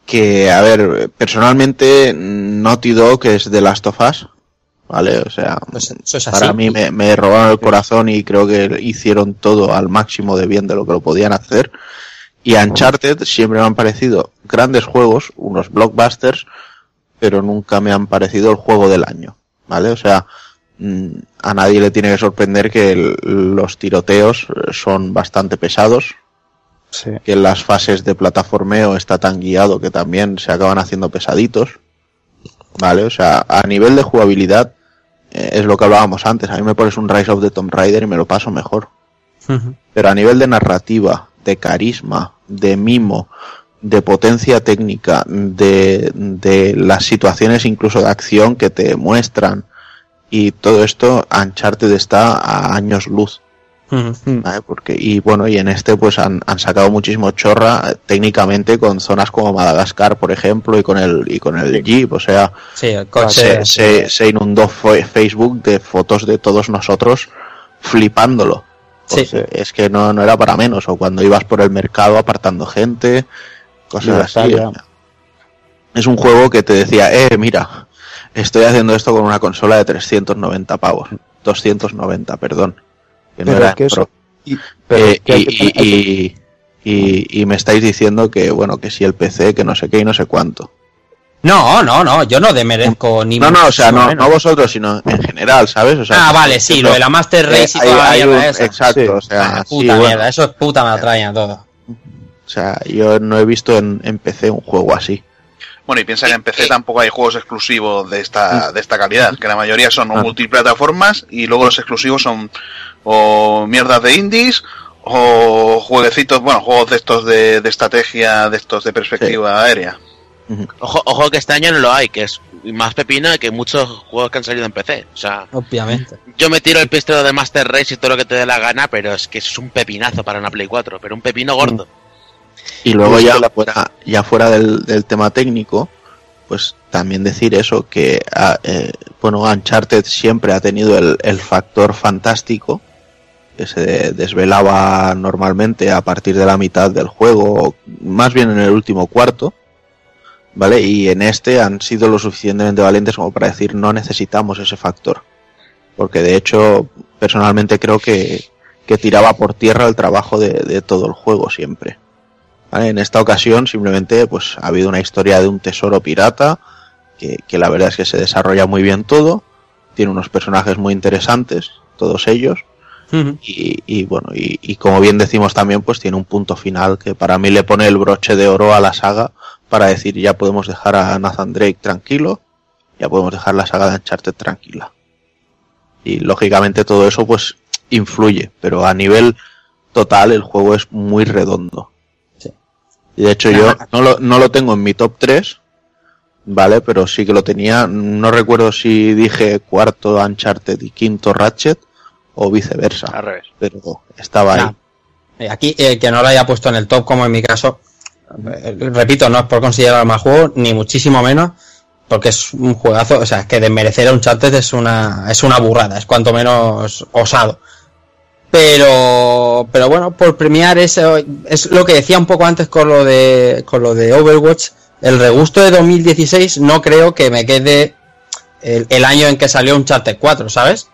que, a ver, personalmente Naughty Dog es de Last of Us, ¿vale? O sea, Pues eso es así. para mí me, me robaron el corazón y creo que hicieron todo al máximo de bien de lo que lo podían hacer. Y Uncharted siempre me han parecido grandes juegos, unos blockbusters, pero nunca me han parecido el juego del año, ¿vale? O sea, a nadie le tiene que sorprender que el- los tiroteos eh, son bastante pesados, Sí. que en las fases de plataformeo está tan guiado que también se acaban haciendo pesaditos. Vale, o sea, a nivel de jugabilidad, eh, es lo que hablábamos antes. A mí me pones un Rise of the Tomb Raider y me lo paso mejor. Pero a nivel de narrativa, de carisma, de mimo, de potencia técnica, de, de las situaciones incluso de acción que te muestran y todo esto, Uncharted está a años luz. ¿vale? Porque, y bueno, y en este pues han, han sacado muchísimo chorra eh, técnicamente con zonas como Madagascar, por ejemplo, y con el, y con el Jeep, o sea, Sí, el coche. se, se, se inundó Facebook de fotos de todos nosotros flipándolo. Sí. Es que no, no era para menos, o cuando ibas por el mercado apartando gente, cosas así. Es un juego que te decía, eh, mira, estoy haciendo esto con una consola de 390 pavos. 290, perdón. Que no Pero era es que Pro. y- pero Eh, y, y- y- y me estáis diciendo que, bueno, que si el PC, que no sé qué y no sé cuánto. No, no, no, yo no demerezco ni No, no, o sea, no, no vosotros, sino en general, ¿sabes? O sea, ah, vale, sí, lo de la Master eh, Race y hay- toda la hay mierda un- esa. Exacto, Sí. o sea, Ah, sí, puta bueno, mierda, eso es puta matraña todo. o sea, yo no he visto en, en PC un juego así. Bueno, y piensa que en PC tampoco hay juegos exclusivos de esta, de esta calidad, que la mayoría son o multiplataformas y luego los exclusivos son o mierdas de indies o jueguecitos, bueno, juegos de estos de, de estrategia, de estos de perspectiva aérea. Ojo, ojo que este año no lo hay, que es más pepina que muchos juegos que han salido en PC. O sea, Obviamente. yo me tiro el pistolero de Master Race y todo lo que te dé la gana, pero es que es un pepinazo para una Play 4, pero un pepino gordo. Y luego Y es ya la- fuera, ya fuera del, del tema técnico, pues también decir eso, que ah, eh, bueno, Uncharted siempre ha tenido el, el factor fantástico, que se desvelaba normalmente a partir de la mitad del juego, o más bien en el último cuarto, ¿vale? Y en este han sido lo suficientemente valientes como para decir no necesitamos ese factor. Porque de hecho, personalmente creo que, que tiraba por tierra el trabajo de, de todo el juego siempre. ¿Vale? En esta ocasión simplemente pues ha habido una historia de un tesoro pirata que, que la verdad es que se desarrolla muy bien todo, tiene unos personajes muy interesantes, todos ellos, y, y, bueno, y, y como bien decimos también pues tiene un punto final que para mí le pone el broche de oro a la saga para decir ya podemos dejar a Nathan Drake tranquilo, ya podemos dejar la saga de Uncharted tranquila. Y lógicamente todo eso pues influye, pero a nivel total el juego es muy redondo. Y de hecho yo no lo, no lo tengo en mi top 3, ¿vale? Pero sí que lo tenía, no recuerdo si dije cuarto Uncharted y quinto Ratchet o viceversa, Al revés. pero estaba ahí. Nah. Eh, Aquí, el que no lo haya puesto en el top, como en mi caso, eh, repito, no es por considerar más juego, ni muchísimo menos, porque es un juegazo, o sea, es que desmerecer a un Uncharted es una, es una burrada, es cuanto menos osado. Pero, pero bueno, por premiar eso, es lo que decía un poco antes con lo de, con lo de Overwatch, el regusto de 2016 no creo que me quede el, el año en que salió Uncharted 4, ¿sabes?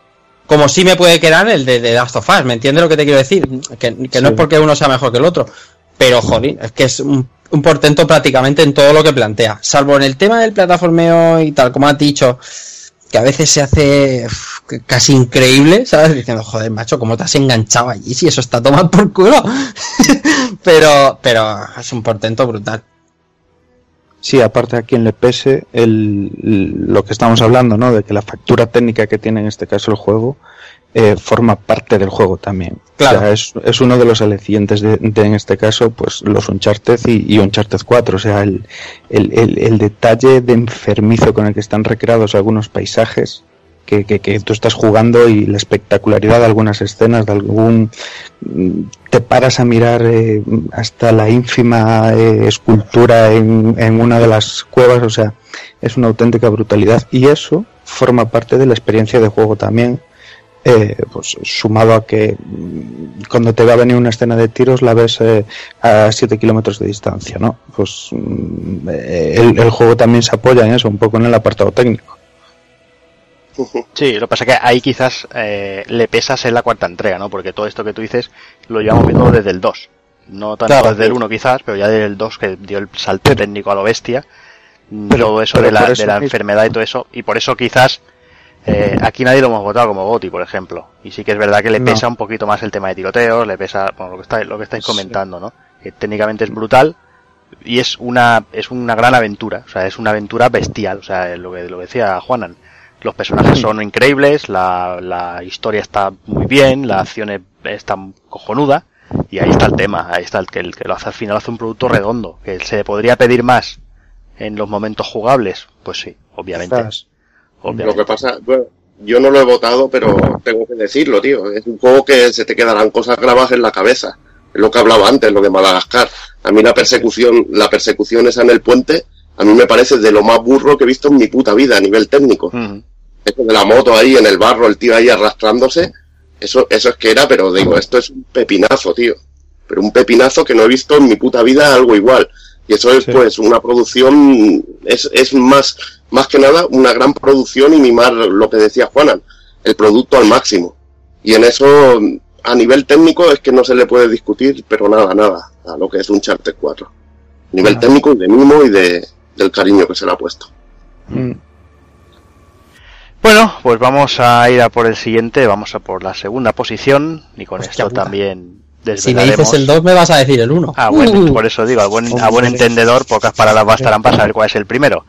Como sí me puede quedar el de, de Last of Us, ¿me entiendes lo que te quiero decir? Que, que no es porque uno sea mejor que el otro, pero joder, es que es un, un portento prácticamente en todo lo que plantea, salvo en el tema del plataformeo y tal, como has dicho, que a veces se hace casi increíble, ¿sabes? Diciendo, joder, macho, ¿cómo te has enganchado allí si eso está tomado por culo? pero, pero es un portento brutal. Sí, aparte a quien le pese el, lo que estamos hablando, ¿no? De que la factura técnica que tiene en este caso el juego eh, forma parte del juego también. Claro. O sea, es, es uno de los alicientes de, de, en este caso, pues los Uncharted y, y Uncharted 4. O sea, el, el, el, el detalle de enfermizo con el que están recreados algunos paisajes que, que, que tú estás jugando y la espectacularidad de algunas escenas, de algún te paras a mirar eh, hasta la ínfima eh, escultura en, en, una de las cuevas, o sea, es una auténtica brutalidad y eso forma parte de la experiencia de juego también, eh, pues sumado a que mm, cuando te va a venir una escena de tiros la ves eh, a 7 kilómetros de distancia, ¿no? Pues mm, el, el juego también se apoya en eso, un poco en el apartado técnico. Sí, lo que pasa es que ahí quizás eh, le pesas en la cuarta entrega, ¿no? Porque todo esto que tú dices lo llevamos viendo desde el 2. No tanto Claro. desde el 1 quizás, pero ya desde el 2 que dio el salto técnico a lo bestia. Pero- todo eso pero de la, por de eso la mismo. enfermedad y todo eso. Y por eso quizás eh, aquí nadie lo hemos votado como Goti, por ejemplo. Y sí que es verdad que le No. pesa un poquito más el tema de tiroteos, le pesa bueno, lo que estáis, lo que estáis comentando, ¿no? Que técnicamente es brutal y es una es una gran aventura, o sea, es una aventura bestial, o sea, lo que lo que decía Juanan. Los personajes son increíbles, la, la historia está muy bien, la acción es- está cojonuda, y ahí está el tema, ahí está el que, el que lo hace al final hace un producto redondo, que se podría pedir más en los momentos jugables, pues sí, obviamente. Quizás. Lo que pasa, bueno, yo no lo he votado, pero tengo que decirlo, tío. Es un juego que se te quedarán cosas grabadas en la cabeza. Es lo que hablaba antes, lo de Madagascar. A mí la persecución, la persecución esa en el puente, a mí me parece de lo más burro que he visto en mi puta vida a nivel técnico. Eso de la moto ahí en el barro, el tío ahí arrastrándose, eso, eso es que era, pero digo, esto es un pepinazo, tío. Pero un pepinazo que no he visto en mi puta vida algo igual. Y eso es, Sí. pues, una producción, es, es más, más que nada una gran producción y mimar lo que decía Juanan, el producto al máximo. Y en eso, a nivel técnico, es que no se le puede discutir, pero nada, nada, a lo que es un Charter 4. A nivel Ah. técnico y de mimo y de, del cariño que se le ha puesto. Mm. Bueno, pues vamos a ir a por el siguiente, vamos a por la segunda posición, y con Hostia esto puta. también Si me dices el 2 me vas a decir el 1. Ah, bueno, por eso digo, a buen, a buen Hombre. entendedor, pocas palabras bastarán para saber cuál es el primero.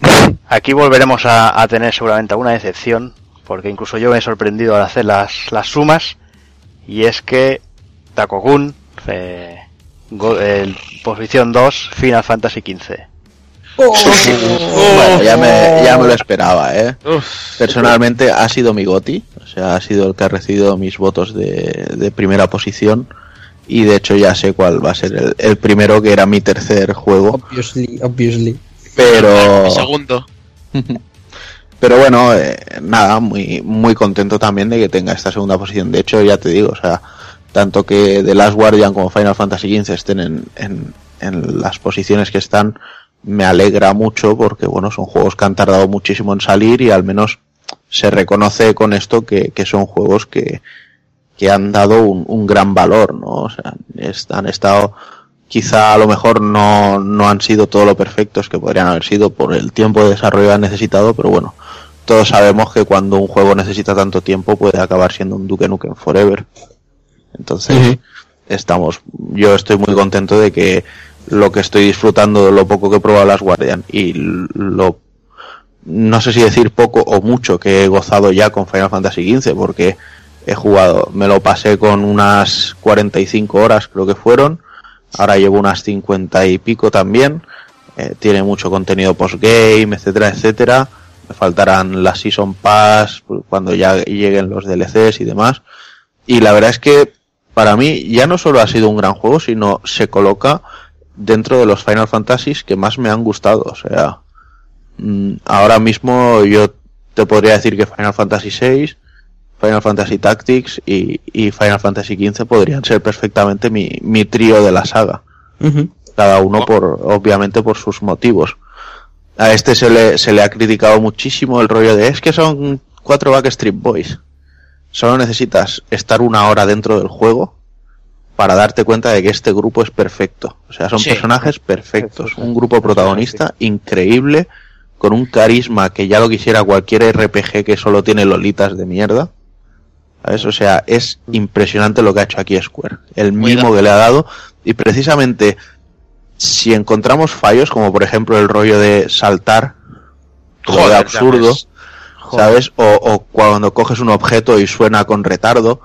Aquí volveremos a, a tener seguramente alguna decepción, porque incluso yo me he sorprendido al hacer las, las sumas, y es que Takogun, eh, posición 2, Final Fantasy XV. Bueno, ya me, ya me lo esperaba, ¿eh? Personalmente ha sido mi goti, sea, ha sido el que ha recibido mis votos de, de primera posición y de hecho ya sé cuál va a ser el, el primero que era mi tercer juego, Obviously, obviously. pero Mi segundo. pero bueno, eh, nada, muy muy contento también de que tenga esta segunda posición. De hecho, ya te digo, o sea, tanto que The Last Guardian como Final Fantasy XV estén en, en, en las posiciones que están, me alegra mucho porque, bueno, son juegos que han tardado muchísimo en salir y al menos se reconoce con esto que, que son juegos que, que han dado un, un gran valor, ¿no? O sea, han estado, quizá a lo mejor no, no han sido todo lo perfectos que podrían haber sido por el tiempo de desarrollo que han necesitado, pero bueno, todos sabemos que cuando un juego necesita tanto tiempo puede acabar siendo un Duke Nukem Forever. Entonces, estamos, yo estoy muy contento de que lo que estoy disfrutando de lo poco que he probado las Guardian y lo, no sé si decir poco o mucho que he gozado ya con Final Fantasy XV porque he jugado, me lo pasé con unas 45 horas creo que fueron, ahora llevo unas 50 y pico también, eh, tiene mucho contenido postgame, etcétera, etcétera, me faltarán las Season Pass cuando ya lleguen los DLCs y demás, y la verdad es que para mí ya no solo ha sido un gran juego, sino se coloca dentro de los Final Fantasies que más me han gustado. O sea, ahora mismo yo te podría decir que Final Fantasy VI, Final Fantasy Tactics y, y Final Fantasy XV podrían ser perfectamente mi, mi trío de la saga. Cada uno por, obviamente por sus motivos. A este se le, se le ha criticado muchísimo el rollo de es que son cuatro Backstreet Boys. Solo necesitas estar una hora dentro del juego para darte cuenta de que este grupo es perfecto. O sea, son Sí. personajes perfectos. Un grupo protagonista increíble, con un carisma que ya lo quisiera cualquier RPG que solo tiene lolitas de mierda. ¿Sabes? O sea, es impresionante lo que ha hecho aquí Square. El mimo Cuidado. que le ha dado. Y precisamente, si encontramos fallos, como por ejemplo el rollo de saltar, de Joder, ya absurdo. ¿sabes? O, o cuando coges un objeto y suena con retardo,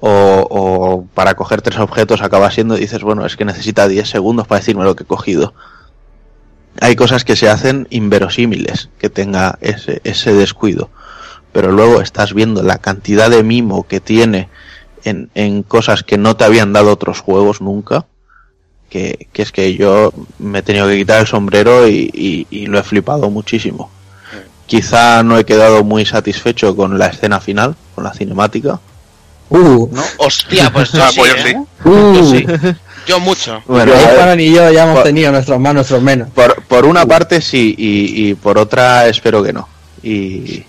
o, o para coger tres objetos acaba siendo, dices, bueno, es que necesita 10 segundos para decirme lo que he cogido. Hay cosas que se hacen inverosímiles, que tenga ese, ese descuido. Pero luego estás viendo la cantidad de mimo que tiene en, en cosas que no te habían dado otros juegos nunca, que, que es que yo me he tenido que quitar el sombrero y, y- y lo he flipado muchísimo. Quizá no he quedado muy satisfecho con la escena final, con la cinemática. Uh, Hostia, pues yo Ah, sí, pues ¿eh? sí. uh. Yo sí. Yo mucho. Bueno, Juan y yo ya hemos Por- tenido nuestros más, nuestros menos. por, por una parte sí y, y por otra espero que no. Y,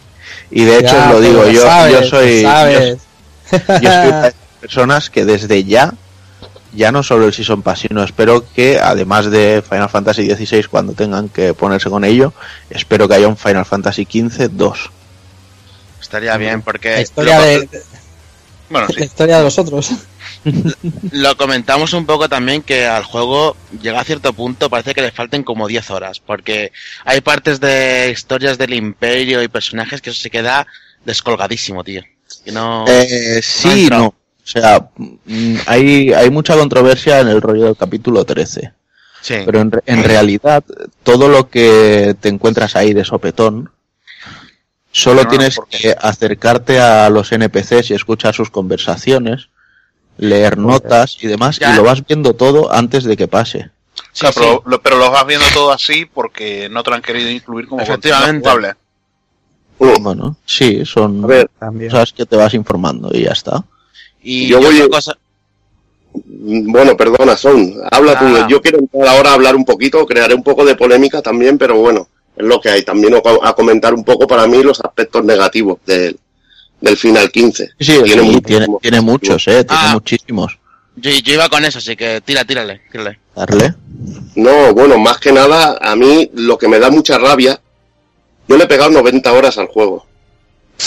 y de hecho Ya, os lo digo, yo, sabes, yo soy... yo- sabes. Yo soy una de esas personas que desde ya, ya no solo el Season Pass, sino espero que, además de Final Fantasy XVI, cuando tengan que ponerse con ello, espero que haya un Final Fantasy XV 2. Estaría bien La porque historia lo- de... Bueno, La sí. historia de los otros. Lo comentamos un poco también que al juego llega a cierto punto, parece que le falten como 10 horas, porque hay partes de historias del imperio y personajes que eso se queda descolgadísimo, tío. Y no... Eh, sí, no. O sea, mm, hay, hay mucha controversia en el rollo del capítulo 13. sí. Pero en, en realidad, todo lo que te encuentras ahí de sopetón, solo No, tienes que acercarte a los NPCs y escuchar sus conversaciones, leer notas y demás, Ya. y lo vas viendo todo antes de que pase. Sí, Claro, sí. Pero, lo, pero lo vas viendo todo así porque no te lo han querido incluir como Efectivamente. Uh, Bueno, sí, son a ver, También. cosas que te vas informando y ya está. Y Yo yo voy- otra cosa... bueno, perdona, Son, habla Ah. tú. Yo quiero entrar ahora a hablar un poquito, crearé un poco de polémica también, pero bueno, es lo que hay. También a a comentar un poco para mí los aspectos negativos del, del Final 15. Sí, sí, Tiene sí, muchísimos tiene, tiene muchos, eh, tiene Ah. muchísimos. Yo, yo iba con eso, así que tira, tírale, tírale. Darle. No, bueno, más que nada, a mí lo que me da mucha rabia, yo le he pegado 90 horas al juego.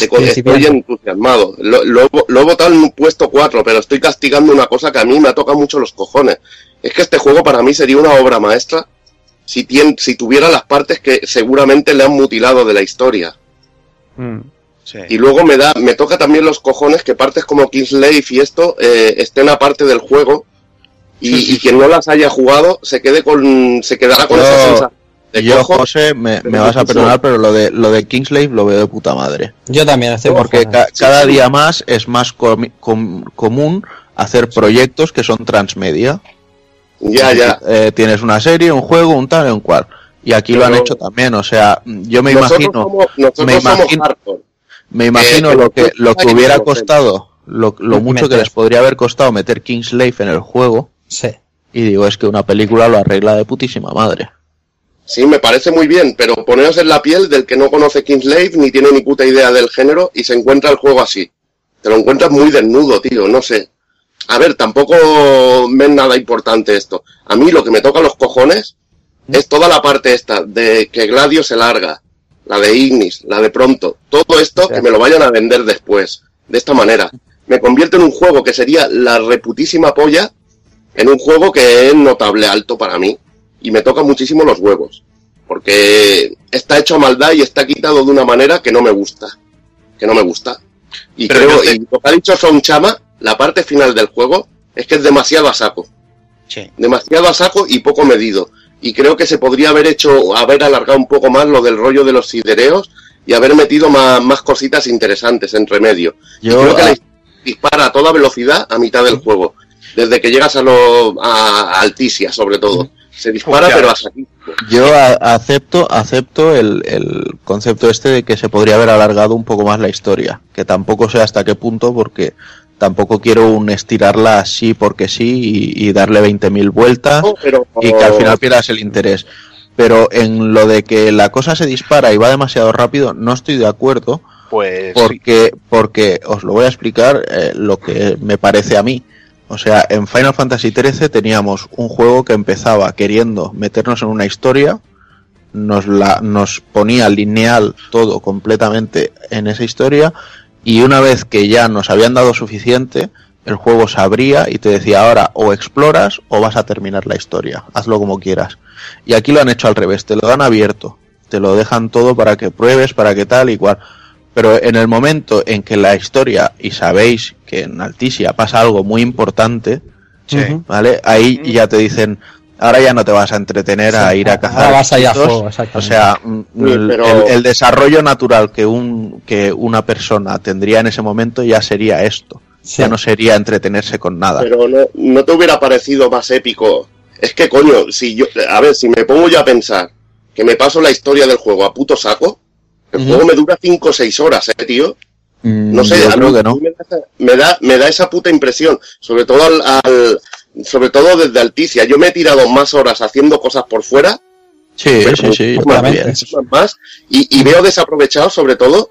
Co- Principiante. Estoy entusiasmado. Lo, lo, lo he votado en un puesto 4, pero estoy castigando una cosa que a mí me ha tocado mucho los cojones. Es que este juego para mí sería una obra maestra si, tien- si tuviera las partes que seguramente le han mutilado de la historia. Mm. Sí. Y luego me da, me toca también los cojones que partes como Kingslave y esto eh, estén aparte del juego y, y quien no las haya jugado se quede con, se quedará con Yo- esa sensación de Yo, cojo. José, me, me vas a perdonar, pero lo de lo de Kingslave lo veo de puta madre. Yo también estoy Porque ca- cada día más es más com- común hacer proyectos que son transmedia. Ya, ya. Eh, tienes una serie, un juego, un tal, un cual. Y aquí lo han hecho también. O sea, yo me nosotros imagino, somos, nosotros me somos imagino- hardcore. Me imagino eh, lo que pero- lo que pero- hubiera pero- costado, lo, lo mucho que les podría haber costado meter Kingslave en el juego. Sí. Y digo, es que una película lo arregla de putísima madre. Sí, me parece muy bien, pero poneos en la piel del que no conoce Kingslave ni tiene ni puta idea del género y se encuentra el juego así. Te lo encuentras muy desnudo, tío, no sé. A ver, tampoco me es nada importante esto. A mí lo que me toca los cojones es toda la parte esta de que Gladio se larga, la de Ignis, la de Pronto, todo esto que me lo vayan a vender después, de esta manera. Me convierte en un juego que sería la reputísima polla, en un juego que es notable alto para mí y me toca muchísimo los huevos. Porque está hecho a maldad y está quitado de una manera que no me gusta. Que no me gusta. Y Pero creo, te- y lo que ha dicho Son Chama, la parte final del juego, es que es demasiado a saco. Sí. Demasiado a saco y poco medido. Y creo que se podría haber hecho, haber alargado un poco más lo del rollo de los sidereos y haber metido más, más cositas interesantes entre medio. Yo, Creo que ah, le dispara a toda velocidad a mitad del juego. Desde que llegas a, lo, a, a Alticia, sobre todo. Se dispara, pero a saquísimo. Yo a- acepto, acepto el, el concepto este de que se podría haber alargado un poco más la historia, que tampoco sé hasta qué punto, porque tampoco quiero un estirarla así porque sí y, y darle 20.000 vueltas No, pero, y que al final pierdas el interés. Pero en lo de que la cosa se dispara y va demasiado rápido, no estoy de acuerdo, Pues sí. porque, porque os lo voy a explicar eh, lo que me parece a mí. O sea, en Final Fantasy XIII teníamos un juego que empezaba queriendo meternos en una historia, nos, la, nos ponía lineal todo completamente en esa historia, y una vez que ya nos habían dado suficiente, el juego se abría y te decía ahora o exploras o vas a terminar la historia, hazlo como quieras. Y aquí lo han hecho al revés, te lo dan abierto, te lo dejan todo para que pruebes, para que tal y cual. Pero en el momento en que la historia, y sabéis que en Alticia pasa algo muy importante, Sí. ¿vale? Ahí ya te dicen, ahora ya no te vas a entretener a ir a ahora cazar. vas a ir a fuego. O sea, mm, el, pero- el- el desarrollo natural que, un, que una persona tendría en ese momento ya sería esto. Sí. Ya no sería entretenerse con nada. pero no, no te hubiera parecido más épico. Es que, coño, si yo, a ver, si me pongo yo a pensar que me paso la historia del juego a puto saco, el juego me dura 5 o 6 horas, eh, tío. Mm, No sé, yo a mí- que no. me, da esa, me da, me da esa puta impresión, sobre todo al, al- sobre todo desde Alticia. Yo me he tirado más horas haciendo cosas por fuera, Sí, pero sí, sí, más, y, y veo desaprovechado sobre todo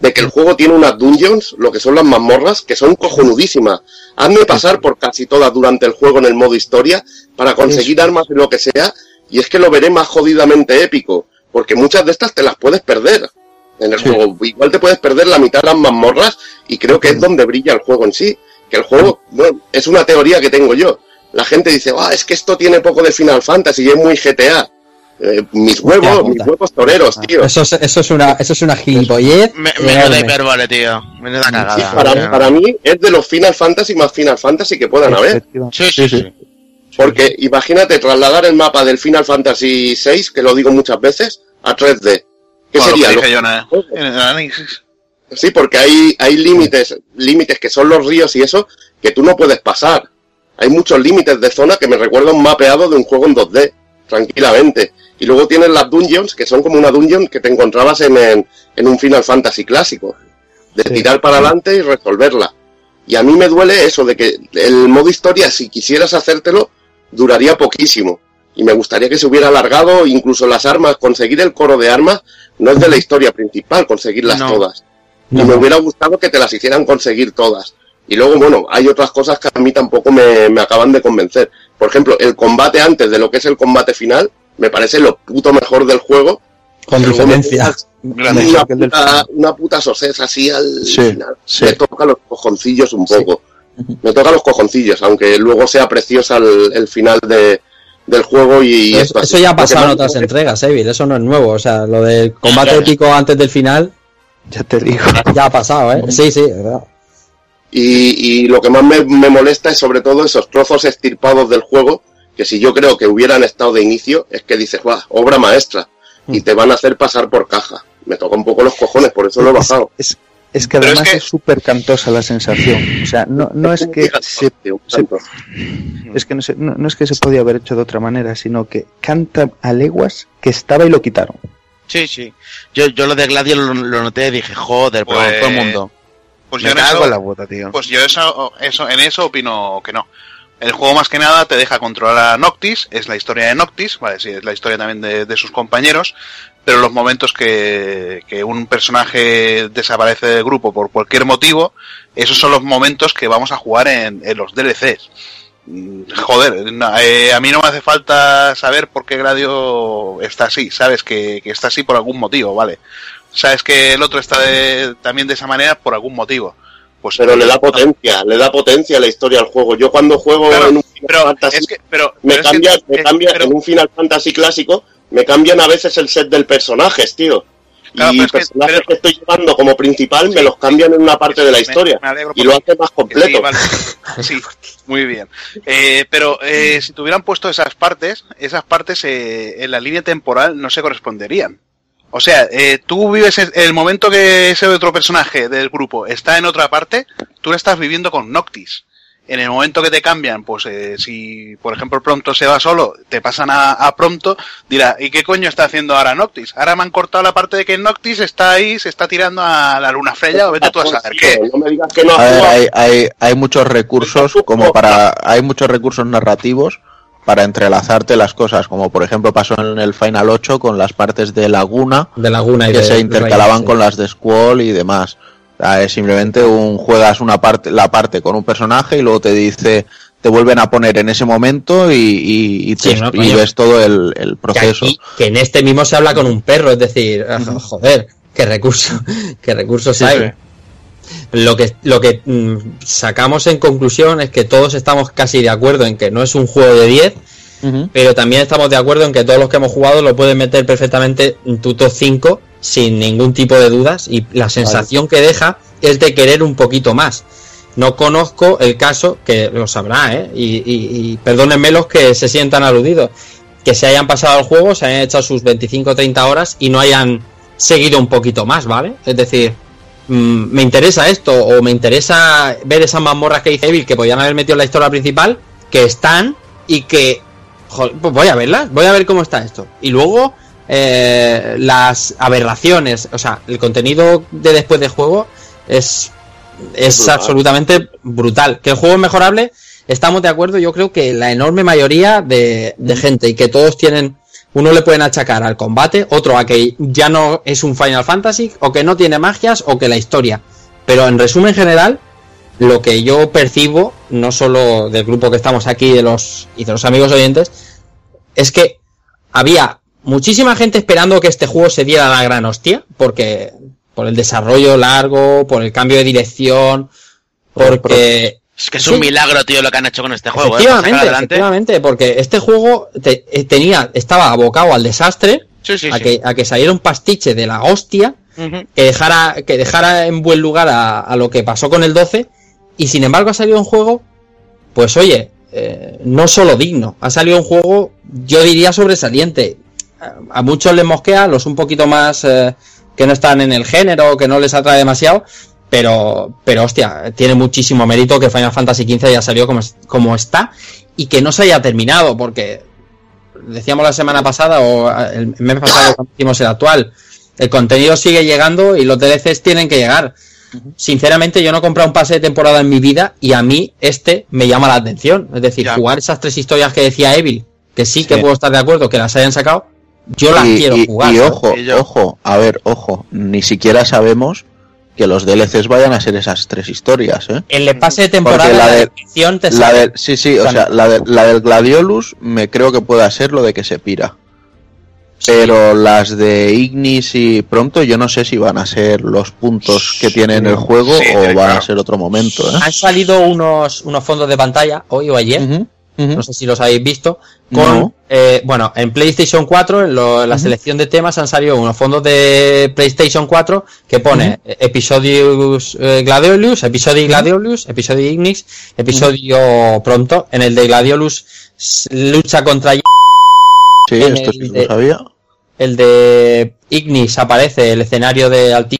de que el juego tiene unas dungeons, lo que son las mazmorras, que son cojonudísimas. Hazme pasar por casi todas durante el juego en el modo historia para conseguir armas y lo que sea, y es que lo veré más jodidamente épico, porque muchas de estas te las puedes perder. en el juego. Igual te puedes perder la mitad de las mazmorras y creo que es donde brilla el juego en sí. Que el juego, bueno, es una teoría que tengo yo. La gente dice, ah, es que esto tiene poco de Final Fantasy y es muy GTA. Eh, mis huevos, mis huevos toreros, tío. Eso es, eso es una, eso es una gilipollez. Me, menuda hipérbole, tío. Menuda cagada. Sí, para, para mí es de los Final Fantasy más Final Fantasy que puedan haber. Sí, sí, sí. Porque imagínate trasladar el mapa del Final Fantasy VI, que lo digo muchas veces, a 3D. ¿Qué Bueno, sería? lo Lo- dije yo en el- en el análisis. Sí, porque hay, hay límites, límites que son los ríos y eso, que tú no puedes pasar. Hay muchos límites de zona que me recuerdan un mapeado de un juego en 2D, tranquilamente. Y luego tienes las dungeons, que son como una dungeon que te encontrabas en, en, en un Final Fantasy clásico. De tirar para adelante y resolverla. Y a mí me duele eso, de que el modo historia, si quisieras hacértelo, duraría poquísimo. Y me gustaría que se hubiera alargado, incluso las armas, conseguir el coro de armas, no es de la historia principal, conseguirlas No. todas. Y No. me hubiera gustado que te las hicieran conseguir todas. Y luego, bueno, hay otras cosas que a mí tampoco me, me acaban de convencer. Por ejemplo, el combate antes de lo que es el combate final, me parece lo puto mejor del juego. Con diferencia. Una del puta, una puta sosesa así al Sí, final. sí. Me toca los cojoncillos un poco. Me toca los cojoncillos, aunque luego sea preciosa el, el final de, del juego y Eso, esto así. eso ya ha pasado en otras entregas, Evil. Eso no es nuevo. O sea, lo del combate épico antes del final Ya te digo. ya ha pasado, ¿eh? Sí, sí, es verdad. Y, y lo que más me, me molesta es sobre todo esos trozos estirpados del juego, que si yo creo que hubieran estado de inicio, es que dices, "Buah, obra maestra, y te van a hacer pasar por caja. Me toca un poco los cojones, por eso lo he bajado. Es, es que Pero es además que- es súper cantosa la sensación. O sea, no, no es que se, es que no, se- no- no es que se podía haber hecho de otra manera, sino que canta a leguas que estaba y lo quitaron. Sí, sí. Yo, yo lo de Gladio lo, lo noté y dije, joder, pero Pues- todo el mundo. Pues yo en eso, en la puta, tío. Pues yo eso, eso, en eso opino que no. El juego más que nada te deja controlar a Noctis, es la historia de Noctis, vale, sí, es la historia también de, de sus compañeros, pero los momentos que, que un personaje desaparece del grupo por cualquier motivo, esos son los momentos que vamos a jugar en, en los DLCs. Joder, no, eh, a mí no me hace falta saber por qué Gladio está así, sabes que, que está así por algún motivo, vale. Sabes que el otro está de- también de esa manera por algún motivo. Pues Pero le da potencia, le da potencia a la historia al juego. Yo cuando juego Claro, en un Final pero Fantasy, es que, pero, me pero es que- cambia, me cambia pero- en un Final Fantasy clásico, me cambian a veces el set del personajes, tío. Claro, y pero es que- personajes pero- que estoy llevando como principal me los cambian en una parte de la historia me y lo hace más completo. Sí, muy bien. Eh, pero eh, si tuvieran puesto esas partes, esas partes eh, en la línea temporal no se corresponderían. O sea, tú vives en el momento que ese otro personaje del grupo está en otra parte, tú lo estás viviendo con Noctis. En el momento que te cambian, pues eh, si por ejemplo Pronto se va solo, te pasan a, a Pronto, dirá, ¿y qué coño está haciendo ahora Noctis? Ahora me han cortado la parte de que Noctis está ahí, se está tirando a la luna Freya o vete tú a saber qué. No me digas que no A ha ver, jugado. hay, hay, hay muchos recursos como para hay muchos recursos narrativos para entrelazarte las cosas, como por ejemplo pasó en el Final 8 con las partes de Laguna De Laguna y que de- se de intercalaban sí. con las de Squall y demás. Es simplemente un juegas una parte la parte con un personaje y luego te dice te vuelven a poner en ese momento y, y, y te- Sí, no, y coño. ves todo el, el Que, proceso. aquí- que en este mismo se habla con un perro, es decir, ah, joder, qué recursos, qué recursos Sí, hay. sí. Lo que, lo que mm, sacamos en conclusión es que todos estamos casi de acuerdo en que no es un juego de 10, Ujú. pero también estamos de acuerdo en que todos los que hemos jugado lo pueden meter perfectamente en tu top 5 sin ningún tipo de dudas y la sensación que deja es de querer un poquito más. No conozco el caso, que lo sabrá, ¿eh? y, y, y perdónenme los que se sientan aludidos, que se hayan pasado el juego, se hayan echado sus 25 o 30 horas y no hayan seguido un poquito más, ¿vale? Es decir, mm, me interesa esto o me interesa ver esas mazmorras que dice Evil que podían haber metido en la historia principal, que están y que joder, pues voy a verlas, voy a ver cómo está esto. Y luego eh, las aberraciones, o sea, el contenido de después del juego es, es brutal. absolutamente brutal. Que el juego es mejorable, estamos de acuerdo, yo creo que la enorme mayoría de, de gente y que todos tienen, uno le pueden achacar al combate, otro a que ya no es un Final Fantasy, o que no tiene magias, o que la historia. Pero en resumen general, lo que yo percibo, no solo del grupo que estamos aquí de los, y de los amigos oyentes, es que había muchísima gente esperando que este juego se diera la gran hostia, porque por el desarrollo largo, por el cambio de dirección, porque Es que es un Sí. milagro, tío, lo que han hecho con este juego. ¿eh? Efectivamente, adelante. efectivamente, porque este juego te- eh, tenía, estaba abocado al desastre, Sí, sí, a sí. que, a que saliera un pastiche de la hostia, que dejara, que dejara en buen lugar a, a lo que pasó con el 12, y sin embargo ha salido un juego, pues oye, eh, no solo digno, ha salido un juego, yo diría sobresaliente. A, muchos les mosquea, los un poquito más eh, que no están en el género, que no les atrae demasiado, pero, pero hostia, tiene muchísimo mérito que Final Fantasy XV haya salido como, como está y que no se haya terminado, porque decíamos la semana pasada o el mes pasado cuando hicimos el actual, el contenido sigue llegando y los DLCs tienen que llegar. Sinceramente, yo no he comprado un pase de temporada en mi vida y a mí este me llama la atención. Es decir, Ya. jugar esas tres historias que decía Evil, que sí que Sí. puedo estar de acuerdo que las hayan sacado, yo las y, quiero y- jugar. y ¿sabes? ojo, Y ojo, a ver, ojo, ni siquiera sabemos que los DLCs vayan a ser esas tres historias, ¿eh? En el pase de temporada Porque la la, de- te La sale. del, sí, sí, o sea, la, de- la del Gladiolus me creo que pueda ser lo de que se pira. Pero las de Ignis y pronto yo no sé si van a ser los puntos que tiene en el juego Sí, o van claro. a ser otro momento, ¿eh? Han salido unos, unos fondos de pantalla hoy o ayer, No sé si los habéis visto, con, No. eh, bueno, en PlayStation 4, en, lo- en la selección de temas han salido unos fondos de PlayStation 4 que pone eh, Episodios eh, Gladiolus, Episodio Gladiolus, Episodio Ignis, Episodio Pronto. En el de Gladiolus lucha contra Sí, esto el sí de- lo sabía. el de Ignis aparece el escenario de Alti.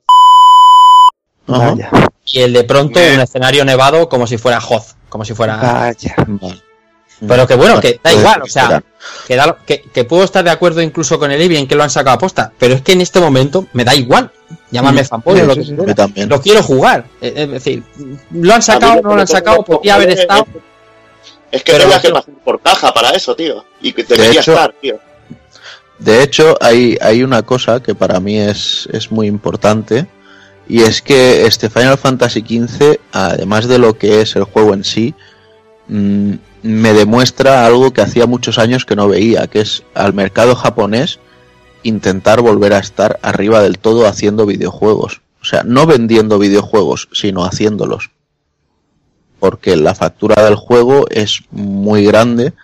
Vaya, y el de Pronto un escenario nevado como si fuera Hoth, como si fuera vaya. Vale. Pero que bueno, que da Puede igual, o sea, que, da lo- que, que puedo estar de acuerdo incluso con el Evi en que lo han sacado a posta, pero es que en este momento me da igual. Llámame Mm, fanboy o lo que sí. quiera. También. Lo quiero jugar. Eh, Es decir, lo han sacado, no lo han sacado, podría haber estado. Es que Pero tengas que pasar por caja para eso, tío. Y que debería hecho- estar, tío. De hecho, hay, hay una cosa que para mí es, es muy importante y es que este Final Fantasy XV, además de lo que es el juego en sí, mm, me demuestra algo que hacía muchos años que no veía, que es al mercado japonés intentar volver a estar arriba del todo haciendo videojuegos. O sea, no vendiendo videojuegos, sino haciéndolos. Porque la factura del juego es muy grande,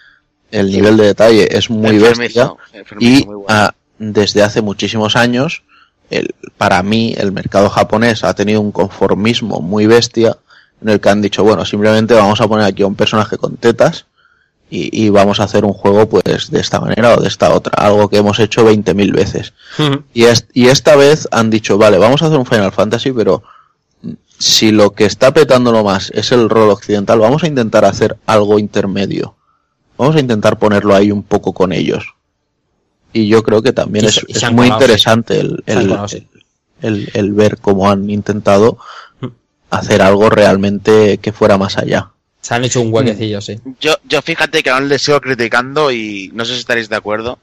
el nivel de detalle es muy bestia y muy bueno. desde hace muchísimos años, el, para mí, el mercado japonés ha tenido un conformismo muy bestia en el que han dicho, bueno, simplemente vamos a poner aquí a un personaje con tetas y, y vamos a hacer un juego pues de esta manera o de esta otra, algo que hemos hecho 20.000 veces. Y, es- y esta vez han dicho, vale, vamos a hacer un Final Fantasy, pero si lo que está petándolo más es el rol occidental, vamos a intentar hacer algo intermedio. Vamos a intentar ponerlo ahí un poco con ellos. Y yo creo que también Y es, es muy interesante el, el, el- el ver cómo han intentado. Hacer algo realmente que fuera más allá. Se han hecho un huequecillo, sí. Yo, yo fíjate que aún le sigo criticando y no sé si estaréis de acuerdo,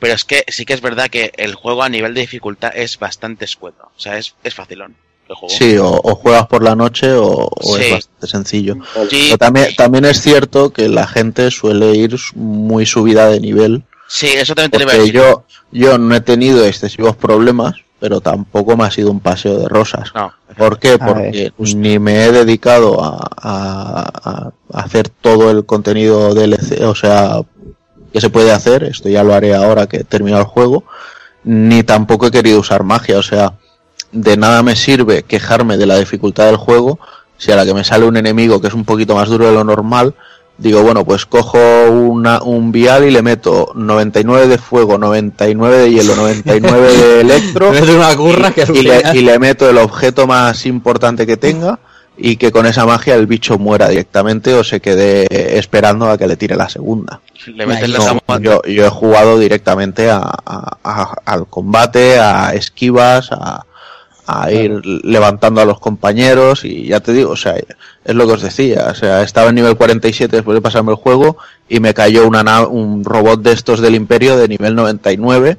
pero es que sí que es verdad que el juego a nivel de dificultad es bastante escueto. O sea, es, es facilón el juego. Sí, o, o juegas por la noche o, o Sí. es bastante sencillo. Sí, Pero también, también es cierto que la gente suele ir muy subida de nivel. sí, eso también te lo iba a Porque decir. yo, yo no he tenido excesivos problemas, pero tampoco me ha sido un paseo de rosas. No, ¿Por qué? Porque ni me he dedicado a, a- a hacer todo el contenido DLC, o sea, que se puede hacer, esto ya lo haré ahora que he terminado el juego, ni tampoco he querido usar magia, o sea, de nada me sirve quejarme de la dificultad del juego si a la que me sale un enemigo que es un poquito más duro de lo normal, digo, bueno, pues cojo una, un vial y le meto 99 de fuego, 99 de hielo, 99 de electro Es una curra que y, le, y le meto el objeto más importante que tenga y que con esa magia el bicho muera directamente o se quede esperando a que le tire la segunda. le la yo, yo he jugado directamente a, a- a- al combate, a esquivas, a, a ir levantando a los compañeros y ya te digo, o sea, es lo que os decía, o sea, estaba en nivel 47 después de pasarme el juego y me cayó una na- un robot de estos del imperio de nivel 99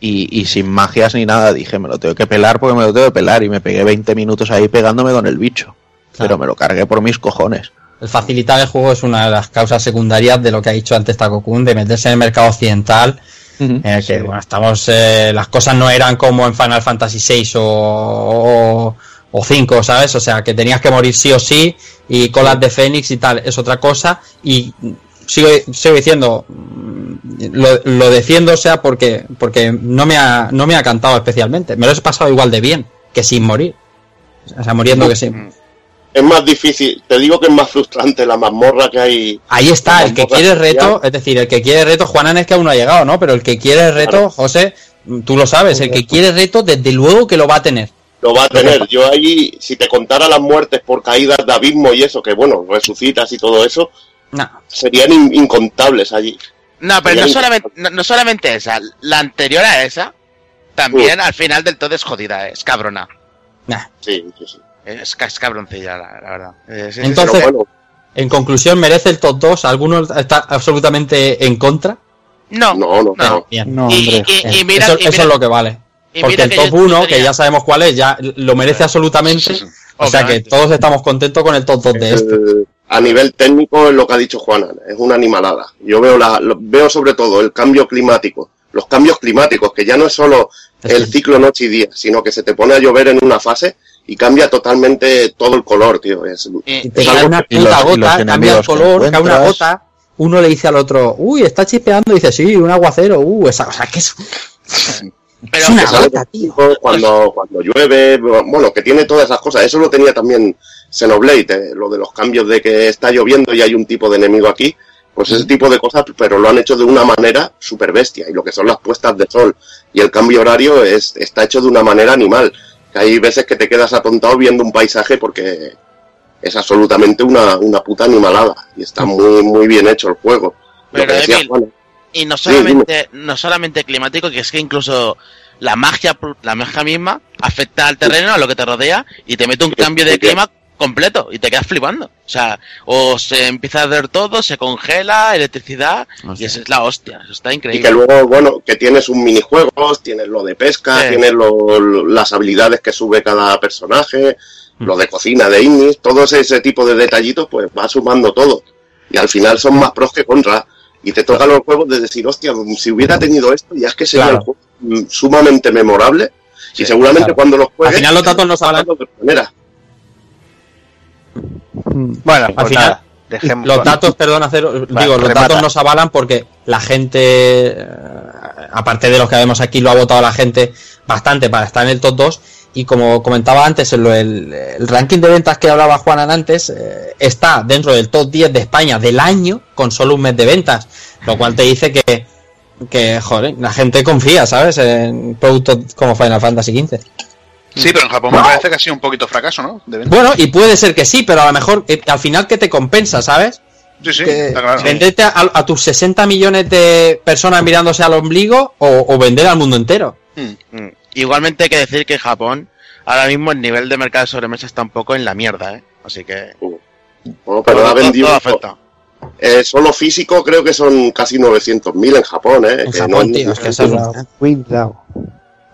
y, y sin magias ni nada dije, me lo tengo que pelar porque me lo tengo que pelar y me pegué 20 minutos ahí pegándome con el bicho, pero me lo cargué por mis cojones. El facilitar el juego es una de las causas secundarias de lo que ha dicho antes Takokun, de meterse en el mercado occidental en el que bueno, estamos, eh, las cosas no eran como en Final Fantasy VI o, o, 5, ¿sabes? O sea, que tenías que morir sí o sí y colas de Fénix y tal, es otra cosa. Y sigo, sigo diciendo, mm, lo, lo defiendo, o sea, porque, porque no, me ha, no me ha cantado especialmente. Me lo he pasado igual de bien que sin morir. O sea, muriendo que sí. Es más difícil, te digo que es más frustrante la mazmorra que hay. Ahí está, el que quiere reto, es decir, el que quiere reto, Juanan es que aún no ha llegado, ¿no? Pero el que quiere reto, Claro. José, tú lo sabes, el que quiere reto, desde luego que lo va a tener. Lo va a tener. Yo ahí, si te contara las muertes por caídas de abismo y eso, que bueno, resucitas y todo eso, No. serían in- incontables allí. No, pero no solamente, no, no solamente esa, la anterior a esa, también al final del todo es jodida, es cabrona. Nah. Sí, sí, sí. Es, es cabroncilla, la, la verdad. Eh, Entonces, bueno, en conclusión, ¿merece el top 2? ¿Alguno está absolutamente en contra? no, no, no, no. Bien. No, Y- hombre. y- y Bien. mira- eso, y eso mira- es lo que vale. Porque el top yo 1, que ya sabemos cuál es, ya lo merece absolutamente. Sí, sí, sí. O sea que todos estamos contentos con el top 2 de este. Eh, a nivel técnico es lo que ha dicho Juana, es una animalada. Yo veo la, lo- veo sobre todo el cambio climático, los cambios climáticos, que ya no es solo el ciclo noche y día, sino que se te pone a llover en una fase y cambia totalmente todo el color, tío. Es, y- cae una puta los gota, cambia el color, cae una gota. Uno le dice al otro, uy, está chispeando, y dice, sí, un aguacero, uh, esa, o sea, que es, pero es una gota, tío. cuando, cuando llueve, bueno, que tiene todas esas cosas. Eso lo tenía también Xenoblade, eh, lo de los cambios de que está lloviendo y hay un tipo de enemigo aquí. Pues ese tipo de cosas, pero lo han hecho de una manera súper bestia. Y lo que son las puestas de sol y el cambio horario es, está hecho de una manera animal. Que hay veces que te quedas atontado viendo un paisaje porque es absolutamente una, una puta animalada. Y está muy, muy bien hecho el juego. Lo Pero, que Emil, Y no solamente, no solamente climático, que es que incluso la magia, la magia misma afecta al terreno, a lo que te rodea, y te mete un cambio de clima completo y te quedas flipando. O sea, o se empieza a ver todo, se congela, electricidad, y esa es la hostia, eso está Y increíble. que luego, bueno, que tienes un minijuegos, tienes lo de pesca, Sí. tienes lo- lo- las habilidades que sube cada personaje, lo de cocina de Ignis, todo ese, tipo de detallitos, pues va sumando todo. Y al final son más pros que contra. Y te tocan los juegos de decir, hostia, si hubiera tenido esto, ya es que sería Claro. el juego mm, sumamente memorable. y seguramente claro. cuando los Al juegues. final los datos nos hablan, de manera. Bueno, pues final, nada, dejemos- los datos, perdón, hacer, digo, los remata. datos nos avalan porque la gente, eh, aparte de los que vemos aquí, lo ha votado la gente bastante para estar en el top 2. Y como comentaba antes, el, el ranking de ventas que hablaba Juanan antes, eh, está dentro del top 10 de España del año con solo un mes de ventas. Lo cual te dice que, que joder, la gente confía, ¿sabes? En productos como Final Fantasy XV. Sí, pero en Japón me parece que ha sido un poquito fracaso, ¿no? De. Bueno, y puede ser que sí, pero a lo mejor eh, al final que te compensa, ¿sabes? sí, sí, que está claro. venderte a, a tus 60 millones de personas mirándose al ombligo o, o vender al mundo entero. Mm. Mm. Igualmente hay que decir que Japón, ahora mismo el nivel de mercado de sobremesa está un poco en la mierda, ¿eh? Así que... Bueno, pero ha vendido. todo afecta. eh, solo físico creo que son casi 900.000 en Japón, ¿eh? En que Japón, no, tío, es que Cuidado.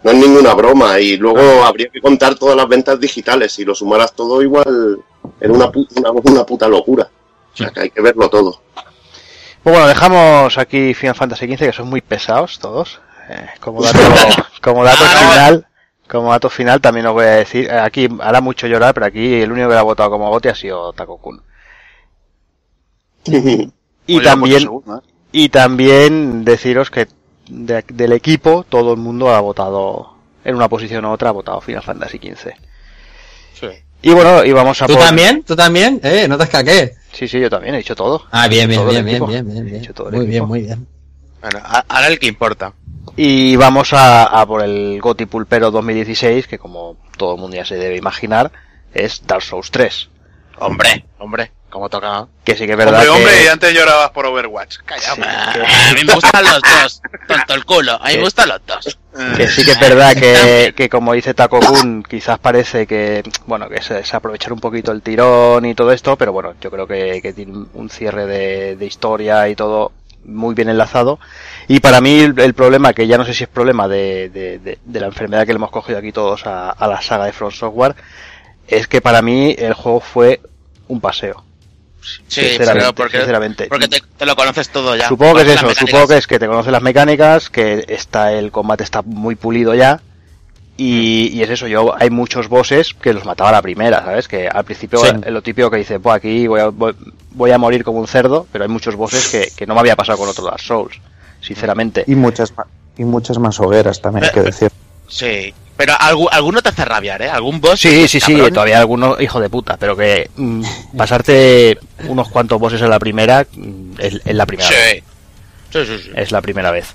No es ninguna broma. Y luego habría que contar todas las ventas digitales. Si lo sumaras todo, igual era una, pu- una, una puta locura. O sea que hay que verlo todo. Pues bueno, dejamos aquí Final Fantasy XV, que son muy pesados todos. Eh, como dato, como dato Ah, final, como dato final también os voy a decir, eh, aquí hará mucho llorar, pero aquí el único que lo ha votado como bote ha sido Taco Kun. Y Pues también, segundo, ¿eh? y también deciros que de- del equipo todo el mundo ha votado en una posición u otra ha votado Final Fantasy XV. Y bueno, y vamos a ¿Tú por- también? ¿Tú también? ¿Eh? ¿No te escaqué? Sí, sí, yo también he dicho todo. Ah, bien, bien, bien, bien, bien, bien, He bien. dicho todo el Muy bien, muy bien. Bueno, ahora el que importa. Y vamos a, a por el Goti Pulpero 2016, que como todo el mundo ya se debe imaginar, es Dark Souls 3. Hombre, hombre, como toca. Que sí que es verdad Hombre, que... hombre, y antes llorabas por Overwatch. Calla, Sí, a mí me gustan los dos. Tonto el culo. A mí me gustan los dos. que sí que es verdad que, que como dice Taco Kun, quizás parece que, bueno, que es, es aprovechar un poquito el tirón y todo esto, pero bueno, yo creo que, que tiene un cierre de, de historia y todo muy bien enlazado. Y para mí el, el problema, que ya no sé si es problema de, de, de- de la enfermedad que le hemos cogido aquí todos a, a la saga de Front Software, es que para mí el juego fue un paseo. Sí, sinceramente, pero porque, sinceramente. porque te, te lo conoces todo ya. Supongo que es eso, las supongo mecánicas. que es que te conoces las mecánicas, que está el combate está muy pulido ya. Y, y es eso, yo hay muchos bosses que los mataba a la primera, ¿sabes? Que al principio Sí. lo típico que dice, pues aquí voy a, voy, voy a morir como un cerdo, pero hay muchos bosses que, que no me había pasado con otros Dark Souls, sinceramente. Y muchas, y muchas más hogueras también, hay que decir. Sí, pero algu- alguno te hace rabiar, ¿eh? Algún boss. Sí, sí, sí, todavía algunos hijo de puta, pero que mm, pasarte unos cuantos bosses en la primera mm, es, es la primera vez. Sí. Sí, sí, sí. Es la primera vez.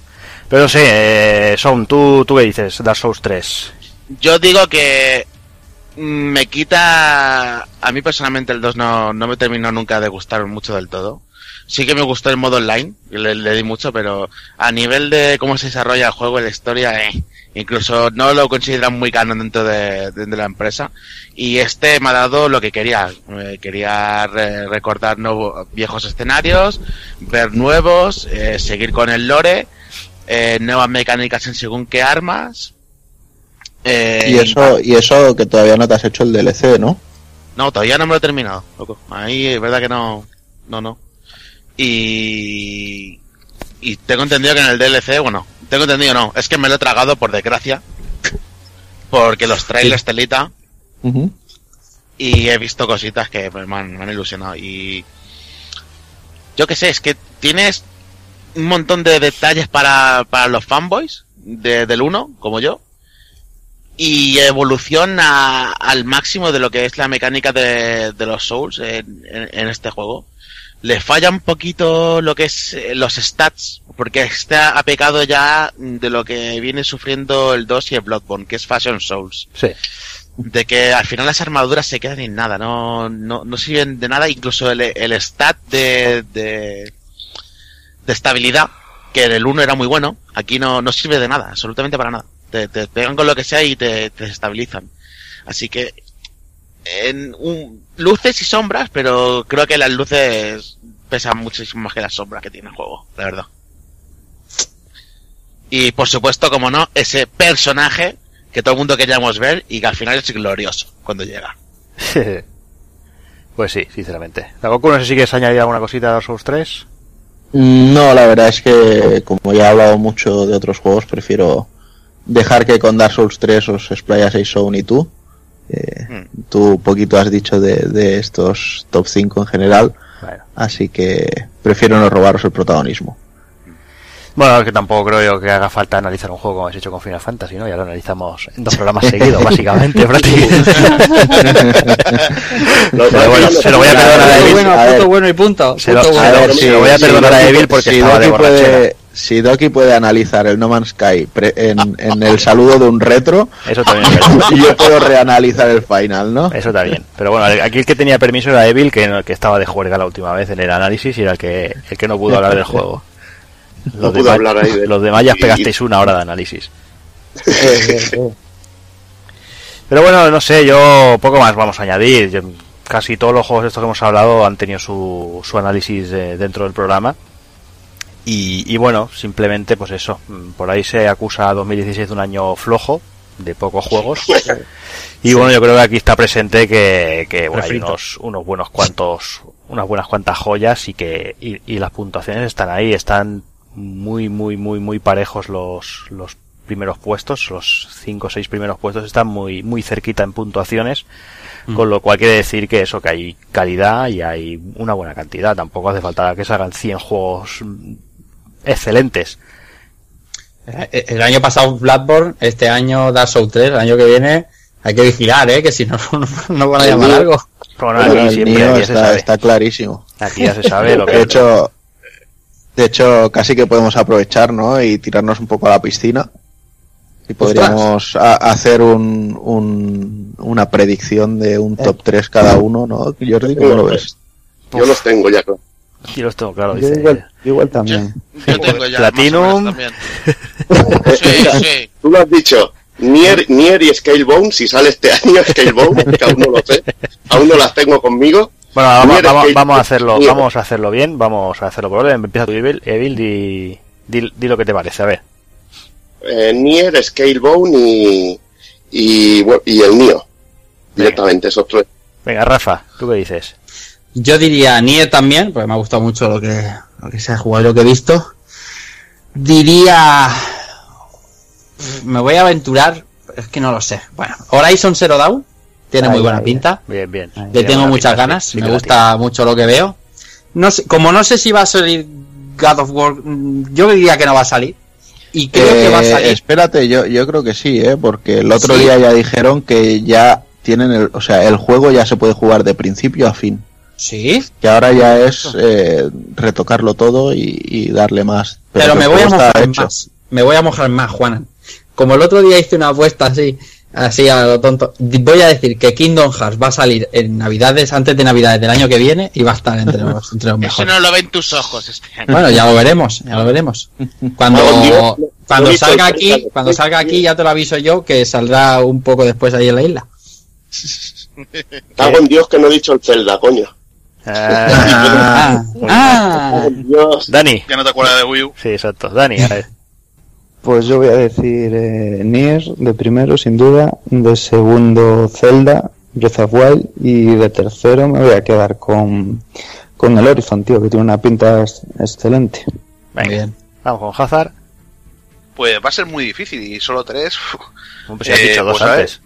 Pero sí, eh, Son, ¿tú, ¿tú qué dices? Dark Souls 3. Yo digo que mm, me quita. A mí personalmente el 2 no, no me terminó nunca de gustar mucho del todo. Sí que me gustó el modo online, le, le di mucho, pero a nivel de cómo se desarrolla el juego y la historia, eh, incluso no lo consideran muy canon dentro de, la empresa. Y este me ha dado lo que quería. Eh, quería re- recordar nuevos, viejos escenarios, ver nuevos, eh, seguir con el lore, eh, nuevas mecánicas en según qué armas. eh, Y eso, y eso que todavía no te has hecho el DLC, ¿no? no, todavía no me lo he terminado, loco. Ahí es verdad que no. No, no. Y. Y tengo entendido que en el DLC, bueno, tengo entendido no, es que me lo he tragado por desgracia. Porque los trailers telita Ujú. y he visto cositas que pues, me, han, me han ilusionado. Y. Yo qué sé, es que tienes un montón de detalles para, para los fanboys de- del 1, como yo. Y evoluciona al máximo de lo que es la mecánica de, de los Souls en, en- en este juego. Le falla un poquito lo que es eh, los stats, porque está a pecado ya de lo que viene sufriendo el 2 y el Bloodborne, que es Fashion Souls Sí. de que al final las armaduras se quedan en nada, no, no, no sirven de nada, incluso el, el stat de, de, de estabilidad, que en el 1 era muy bueno, aquí no, no sirve de nada, absolutamente para nada. Te, te pegan con lo que sea y te, te desestabilizan. Así que, en un, luces y sombras, pero creo que las luces pesan muchísimo más que las sombras que tiene el juego, de verdad. Y por supuesto, como no, ese personaje que todo el mundo queríamos ver y que al final es glorioso cuando llega. pues sí, sinceramente. La Goku, no sé si quieres añadir alguna cosita a Dark Souls 3. Mm, No, la verdad es que como ya he hablado mucho de otros juegos, prefiero dejar que con Dark Souls 3 os explayaseis Sound y tú. Eh, Hmm. Tú poquito has dicho de, de estos top 5 en general, Bueno. así que prefiero no robaros el protagonismo. Bueno, es que tampoco creo yo que haga falta analizar un juego como has hecho con Final Fantasy, ¿no? Ya lo analizamos en dos programas seguidos, básicamente, prácticamente. Pero bueno, se lo voy a perdonar a Evil. bueno, puto bueno y punto. Se lo- voy a perdonar a Evil porque si estaba de borrachera. Si Doki puede analizar el No Man's Sky pre- en, en el saludo de un retro, Eso también yo puedo reanalizar el final, ¿no? Eso está bien. Pero bueno, aquí el que tenía permiso era Evil, que, no- que estaba de juerga la última vez en el análisis y era el que, el que no pudo hablar del juego. No pudo hablar ahí de- los demás ya pegasteis una hora de análisis. Pero bueno, no sé, yo poco más vamos a añadir. Yo- casi todos los juegos estos que hemos hablado han tenido su, su análisis eh, dentro del programa. Y, y bueno, simplemente pues eso. mm, Por ahí se acusa a 2016 de un año flojo, de pocos juegos. Y bueno, yo creo que aquí está presente que, que bueno, hay unos, unos buenos cuantos, unas buenas cuantas joyas y que, y, y las puntuaciones están ahí, están muy, muy, muy, muy parejos los, los primeros puestos, los cinco o seis primeros puestos están muy, muy cerquita en puntuaciones, con lo cual quiere decir que eso, que hay calidad y hay una buena cantidad, tampoco hace falta que se hagan 100 juegos mm, excelentes. Eh, El año pasado Bloodborne, este año Dark Souls 3, el año que viene hay que vigilar, ¿eh? Que si no, no, no van a llamar algo. Bueno, aquí siempre, aquí se está, sabe. está clarísimo. Aquí ya se sabe lo que De hecho, de hecho, casi que podemos aprovechar, ¿no? Y tirarnos un poco a la piscina. Y podríamos a- hacer un, un- una predicción de un top 3 cada uno, ¿no? Jordi, ¿cómo lo ves? Yo los tengo ya, claro. Aquí los tengo claro, yo dice. igual, también. Yo tengo ya Platinum. también. Sí, sí. Tú lo has dicho. Nier, Nier y Scalebone, si sale este año Scalebone, que aún no lo sé, aún no las tengo conmigo. Bueno, vamos, Nier, vamos, a hacerlo, vamos a hacerlo bien, vamos a hacerlo por orden. Empieza tu Evil, Evil di, di, di lo que te parece, a ver. Eh, Nier, Scalebone y, y, y el mío. Directamente, esos tres. Venga, Rafa, ¿tú qué dices? Yo diría Nier también, porque me ha gustado mucho lo que, lo que se ha jugado y lo que he visto. Diría. Me voy a aventurar, es que no lo sé. Bueno, Horizon Zero Dawn tiene muy buena pinta. Bien, bien. Le tengo muchas pinta, ganas, sí, me gusta mucho lo que veo. No sé, como no sé si va a salir God of War, yo diría que no va a salir. Y creo que va a Eh, salir. Espérate, yo, yo creo que sí, ¿eh? porque el otro Sí. día ya dijeron que ya tienen el, o sea, el juego ya se puede jugar de principio a fin. Sí, Que ahora ya es eh, retocarlo todo y, y darle más. pero, me voy a mojar hecho. más. Me voy a mojar más, Juanan. Como el otro día hice una apuesta así, así a lo tonto, voy a decir que Kingdom Hearts va a salir en Navidades, antes de Navidades del año que viene, y va a estar entre los, entre los Eso mejores. no lo ven tus ojos este año. Bueno, ya lo veremos, ya lo veremos. Cuando, cuando salga aquí, cuando salga aquí ya te lo aviso yo que saldrá un poco después ahí en la isla. Cago en Dios que no he dicho el Zelda, coño. Ah, Ah, ah. Dios. Dani. Ya no te acuerdas de Wii U. Sí, exacto. Dani, a ver. Pues yo voy a decir eh, Nier de primero, sin duda. De segundo, Zelda, Breath of Wild. Y de tercero me voy a quedar con, con el Horizon, tío, que tiene una pinta ex- excelente. Venga, bien. vamos con Hazard. Pues va a ser muy difícil y solo tres. Pues si has Eh, dicho dos pues antes.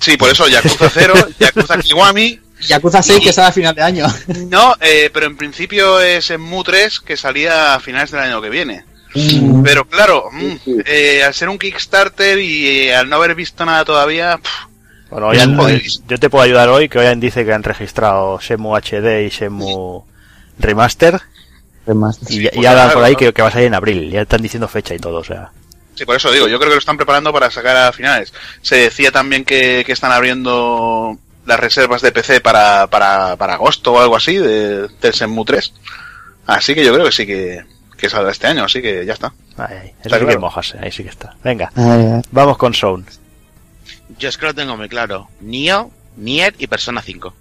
Sí, por eso Yakuza 0, Yakuza Kiwami. Yakuza 6 que sale a final de año. No, eh, pero en principio es en Mu 3 que salía a finales del año que viene. Mm. Pero claro, mm, Sí. eh, al ser un Kickstarter y eh, al no haber visto nada todavía, Bueno, hoy han- yo te puedo ayudar hoy, que hoy dice que han registrado Semu HD y Semu Remaster. Remaster. Y, ya- pues y hablan claro, por ahí ¿no? que, que va a salir en abril. Ya están diciendo fecha y todo, o sea. sí, por eso digo, yo creo que lo están preparando para sacar a finales. Se decía también que, que están abriendo las reservas de PC para, para, para agosto o algo así de, del Shenmue 3. Así que yo creo que sí que, que saldrá este año, así que ya está. Ahí, ahí. Eso Está sí que mojarse, ahí sí que está. Venga, vamos con Sound. Yo es que lo tengo muy claro. Nio, Nier y Persona 5.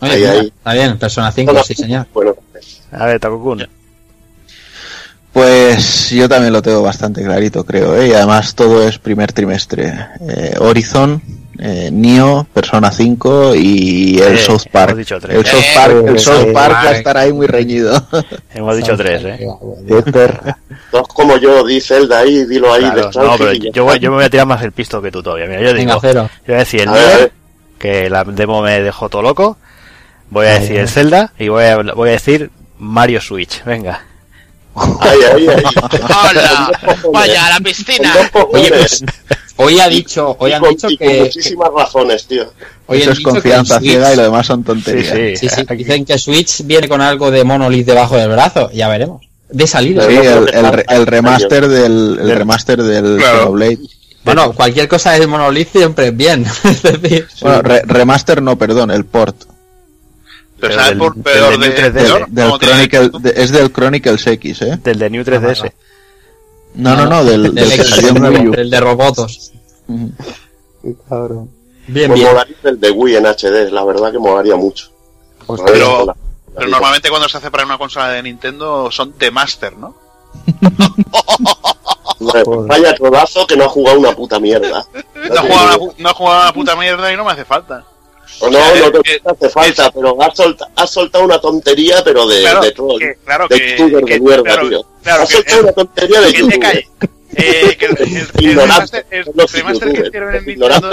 Oye, Ahí, mira, ahí. está bien, Persona 5, sí señor. Bueno, A ver, Takokun. Pues yo también lo tengo bastante clarito, creo, ¿eh? y además todo es primer trimestre. Eh, Horizon, eh, Nio, Persona 5 y el Eh, South Park. hemos dicho tres. El South Eh, Park, el South Park va a estar ahí muy reñido. Hemos dicho tres, ¿eh? Dos como yo, di Zelda ahí, dilo ahí. Claro, de no, pero yo, voy- está. yo me voy a tirar más el pisto que tú todavía. Mira, yo Venga, digo, cero. yo voy a decir el que la demo me dejó todo loco. Voy a Ay, decir ay. el Zelda y voy a, voy a decir Mario Switch. Venga. Ahí, ahí, ahí. ¡Hola! ¡Vaya, a la piscina! Oye, pues, hoy ha dicho, hoy Y han con- dicho y con que, muchísimas razones, tío. hoy Eso es que confianza Switch- ciega y lo demás son Sí, tonterías. sí. Sí, sí, Aquí- dicen que Switch viene con algo de Monolith debajo del brazo, ya veremos. De salida. Sí, el, el, que el remaster del, el Del- remaster del Claro. Xenoblade. Bueno, cualquier cosa de Monolith siempre es bien. es decir, Bueno, re- remaster no, perdón, el port. Pero, ¿sabes del- por del peor de de, New 3DS, peor? Del ¿Cómo tiene- Chronicle, de- es del Chronicles X, ¿eh? Del de New 3DS. No, no, no, del, del que X, salió en Wii U. el de robotos. Qué cabrón. Bien, Pues bien. molaría el de Wii en HD, la verdad que molaría mucho. Hostia. Pero- Pero normalmente cuando se hace para una consola de Nintendo son de Master, ¿no? Pues Vaya codazo que no ha jugado una puta mierda. No ha jugado una, no ha jugado una puta mierda y no me hace falta. O no, sea, no te hace falta, pero has, solta- has soltado una tontería, pero de, Claro, de troll. que- claro de que- youtuber que- de mierda, claro, tío. claro has que- soltado una tontería de que youtuber. calle. Eh, que el, el- el remaster, el los remaster que hicieron en Nintendo,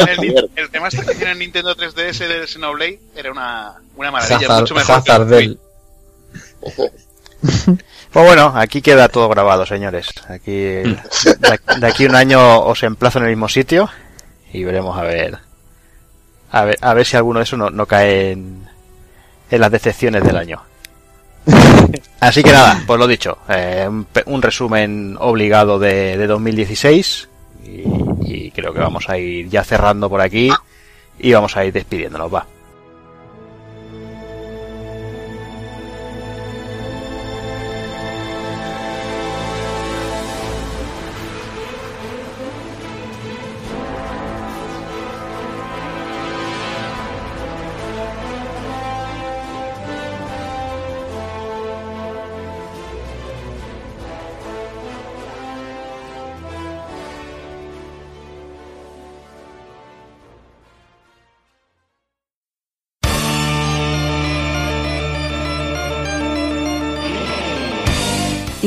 el, remaster que hicieron en Nintendo 3DS del Xenoblade era una, una maravilla, Hazard, mucho mejor que Hazard el del- Pues bueno, aquí queda todo grabado, señores. Aquí, de, de aquí un año os emplazo en el mismo sitio y veremos a ver, a ver, a ver si alguno de esos no, no cae en, en las decepciones del año. Así que nada, pues lo dicho, eh, un, un resumen obligado de, de 2016 y, y creo que vamos a ir ya cerrando por aquí y vamos a ir despidiéndonos, va.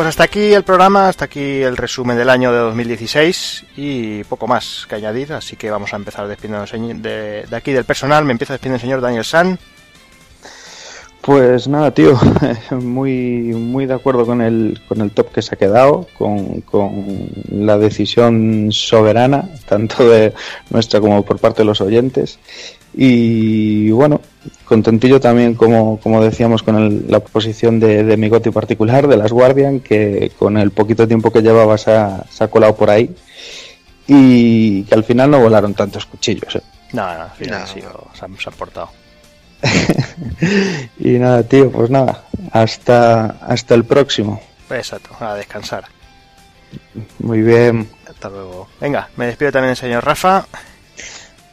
Pues hasta aquí el programa, hasta aquí el resumen del año de 2016 y poco más que añadir, así que vamos a empezar despidiéndonos de, de aquí del personal. Me empieza despidiendo el señor Daniel San. Pues nada, tío, muy, muy de acuerdo con el, con el top que se ha quedado, con, con la decisión soberana, tanto de nuestra como por parte de los oyentes. Y bueno, contentillo también, como, como decíamos, con el- la posición de, de mi goti particular, de las Guardian, que con el poquito tiempo que llevaba se ha, se ha colado por ahí. Y que al final no volaron tantos cuchillos. ¿eh? No, no, al final No. se, han, se han portado. Y nada, tío, pues nada, hasta, hasta el próximo. Exacto, a descansar. Muy bien. Hasta luego. Venga, me despido también el señor Rafa.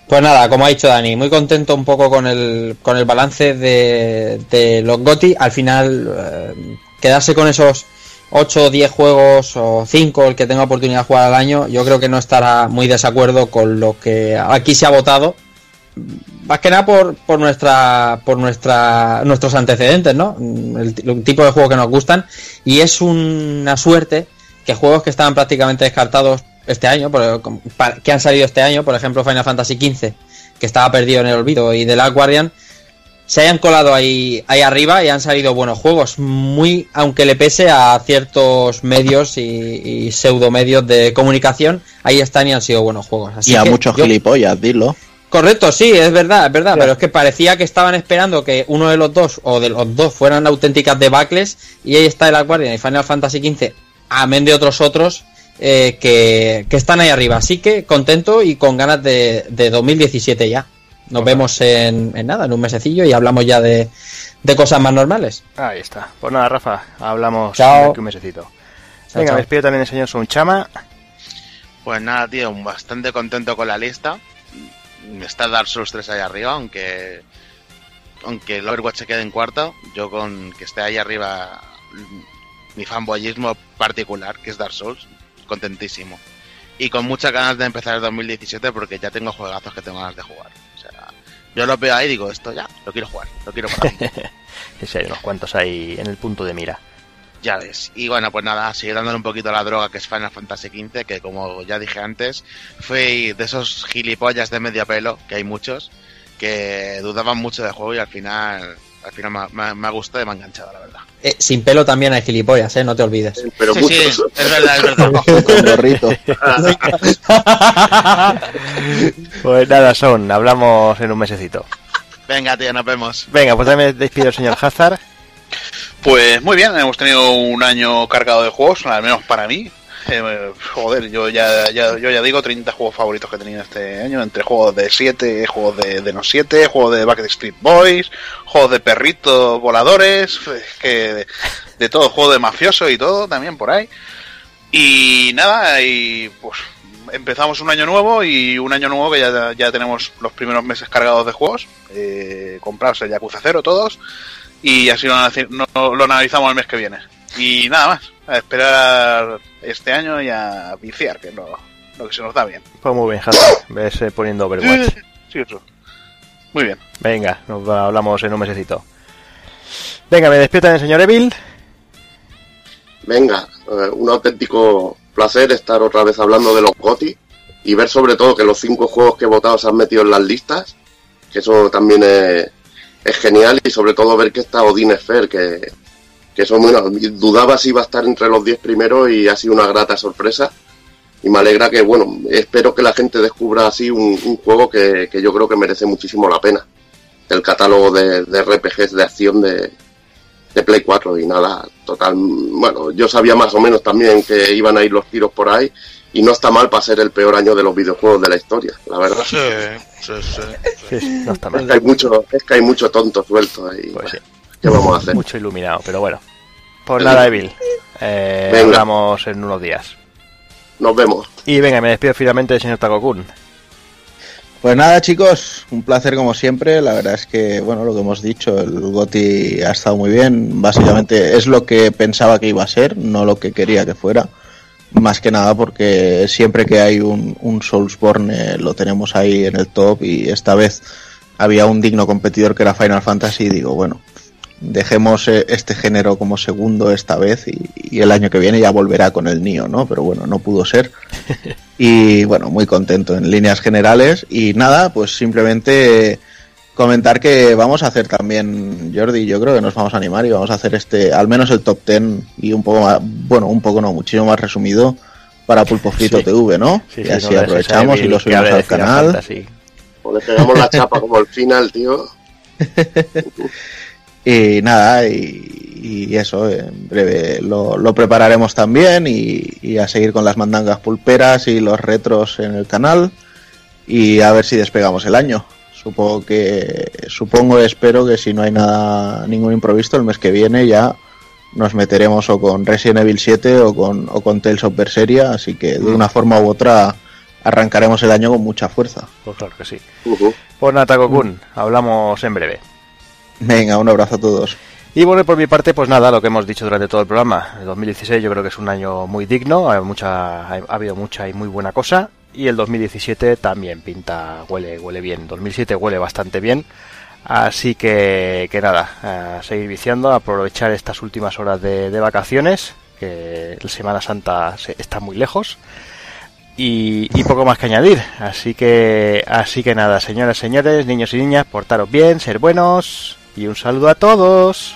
Pues nada, como ha dicho Dani, muy contento un poco con el, con el balance de, de los GOTI. Al final, eh, quedarse con esos 8 o 10 juegos o 5 el que tenga oportunidad de jugar al año, yo creo que no estará muy desacuerdo con lo que aquí se ha votado. Más que nada por, por nuestra por nuestra nuestros antecedentes, ¿no? El, el tipo de juegos que nos gustan. Y es una suerte que juegos que estaban prácticamente descartados este año, por- que han salido este año, por ejemplo Final Fantasy XV, que estaba perdido en el olvido, y The Last Guardian, se hayan colado ahí, ahí arriba y han salido buenos juegos, muy, aunque le pese a ciertos medios y, y pseudomedios de comunicación, ahí están y han sido buenos juegos. Así y a que muchos yo- gilipollas, dilo. Correcto, sí, es verdad, es verdad, pero es que parecía que estaban esperando que uno de los dos o de los dos fueran auténticas debacles y ahí está el Guardian y Final Fantasy XV, amén de otros otros eh, que, que están ahí arriba. Así que contento y con ganas de, de 2017 ya. Nos vemos en, en nada, en un mesecillo y hablamos ya de, de cosas más normales. Ahí está. Pues nada, Rafa, hablamos Chao. un mesecito. Chao, Venga, chao. me despido también el señor Sunchama. Pues nada, tío, bastante contento con la lista. Está Dark Souls 3 ahí arriba, aunque aunque el Overwatch se quede en cuarto, yo con que esté ahí arriba mi fanboyismo particular, que es Dark Souls, contentísimo. Y con muchas ganas de empezar el 2017 porque ya tengo juegazos que tengo ganas de jugar. O sea, yo lo veo ahí y digo, esto ya, lo quiero jugar, lo quiero. Que sí, hay unos cuantos ahí en el punto de mira. Ya ves. Y bueno, pues nada, sigue dándole un poquito a la droga que es Final Fantasy XV, que como ya dije antes, fue de esos gilipollas de medio pelo, que hay muchos, que dudaban mucho del juego y al final, al final me, ha- me me ha gustado y me ha enganchado, la verdad. Eh, sin pelo también hay gilipollas, ¿eh? No te olvides. Pero sí, muchos. sí, es verdad, es verdad. Con gorrito. Pues nada, son, hablamos en un mesecito. Venga, tío, nos vemos. Venga, pues también me despido el señor Hazard. Pues muy bien, hemos tenido un año cargado de juegos, al menos para mí. Eh, joder, yo ya, ya- yo ya digo 30 juegos favoritos que he tenido este año, entre juegos de 7, juegos de, de no 7, juegos de Backstreet Boys, juegos de perritos voladores, es que de, todo, juego de mafioso y todo también por ahí. Y nada, y pues empezamos un año nuevo y un año nuevo que ya, tenemos los primeros meses cargados de juegos, eh, el Yakuza 0 todos, y así lo analizamos el mes que viene. Y nada más, a esperar este año y a viciar, que es lo, lo que se nos da bien. Pues muy bien, Hazard. Ves eh, poniendo Overwatch. Sí, eso. Muy bien. Venga, nos hablamos en un mesecito. Venga, me despido también el señor Evil. Venga, eh, un auténtico placer estar otra vez hablando de los GOTI y ver sobre todo que los cinco juegos que he votado se han metido en las listas, que eso también es, es genial y sobre todo ver que está Odin Sphere, que, que eso, bueno, dudaba si iba a estar entre los 10 primeros y ha sido una grata sorpresa. Y me alegra que, bueno, espero que la gente descubra así un, un juego que, que yo creo que merece muchísimo la pena. El catálogo de, de RPGs de acción de, de Play 4 y nada, total, bueno, yo sabía más o menos también que iban a ir los tiros por ahí y no está mal para ser el peor año de los videojuegos de la historia, la verdad. Sí, sí, sí. Sí, sí, no está Es que mal. hay mucho, es que hay mucho tonto suelto ahí. Pues sí, ¿Qué vamos a hacer? mucho iluminado, pero bueno. Pues nada, Evil. Eh, Venga. hablamos en unos días. Nos vemos. Y venga, me despido finalmente del señor Takokun. Pues nada, chicos, un placer como siempre. La verdad es que, bueno, lo que hemos dicho, el Goti ha estado muy bien. Básicamente es lo que pensaba que iba a ser, no lo que quería que fuera. Más que nada porque siempre que hay un, un Soulsborne lo tenemos ahí en el top y esta vez había un digno competidor que era Final Fantasy y digo, bueno, dejemos eh, este género como segundo esta vez y, y el año que viene ya volverá con el Nio, ¿no? Pero bueno, no pudo ser. Y bueno, muy contento en líneas generales. Y nada, pues simplemente comentar que vamos a hacer también, Jordi, yo creo que nos vamos a animar y vamos a hacer este, al menos el top 10 y un poco más, bueno, un poco no, muchísimo más resumido para Pulpo Frito Sí. TV, ¿no? Sí, y sí, así aprovechamos y lo subimos al canal. Fantasy. O le pegamos la chapa como el final, tío. Y nada, y, y eso, en breve lo, lo prepararemos también y, y a seguir con las mandangas pulperas y los retros en el canal y a ver si despegamos el año. Supongo que, supongo, espero que si no hay nada, ningún improviso, el mes que viene ya nos meteremos o con Resident Evil 7 o con, o con Tales of Berseria, así que de una forma u otra arrancaremos el año con mucha fuerza. Pues claro que sí. Ujú. Pues nada, Takokun, hablamos en breve. Venga, un abrazo a todos. Y bueno, por mi parte, pues nada, lo que hemos dicho durante todo el programa. El 2016 yo creo que es un año muy digno, mucha, ha habido mucha y muy buena cosa. Y el 2017 también pinta, huele, huele bien. 2007 huele bastante bien. Así que, que nada, a seguir viciando, aprovechar estas últimas horas de, de vacaciones, que la Semana Santa se- está muy lejos. Y, y poco más que añadir. Así que, así que nada, señoras, señores, niños y niñas, portaros bien, ser buenos. Y un saludo a todos.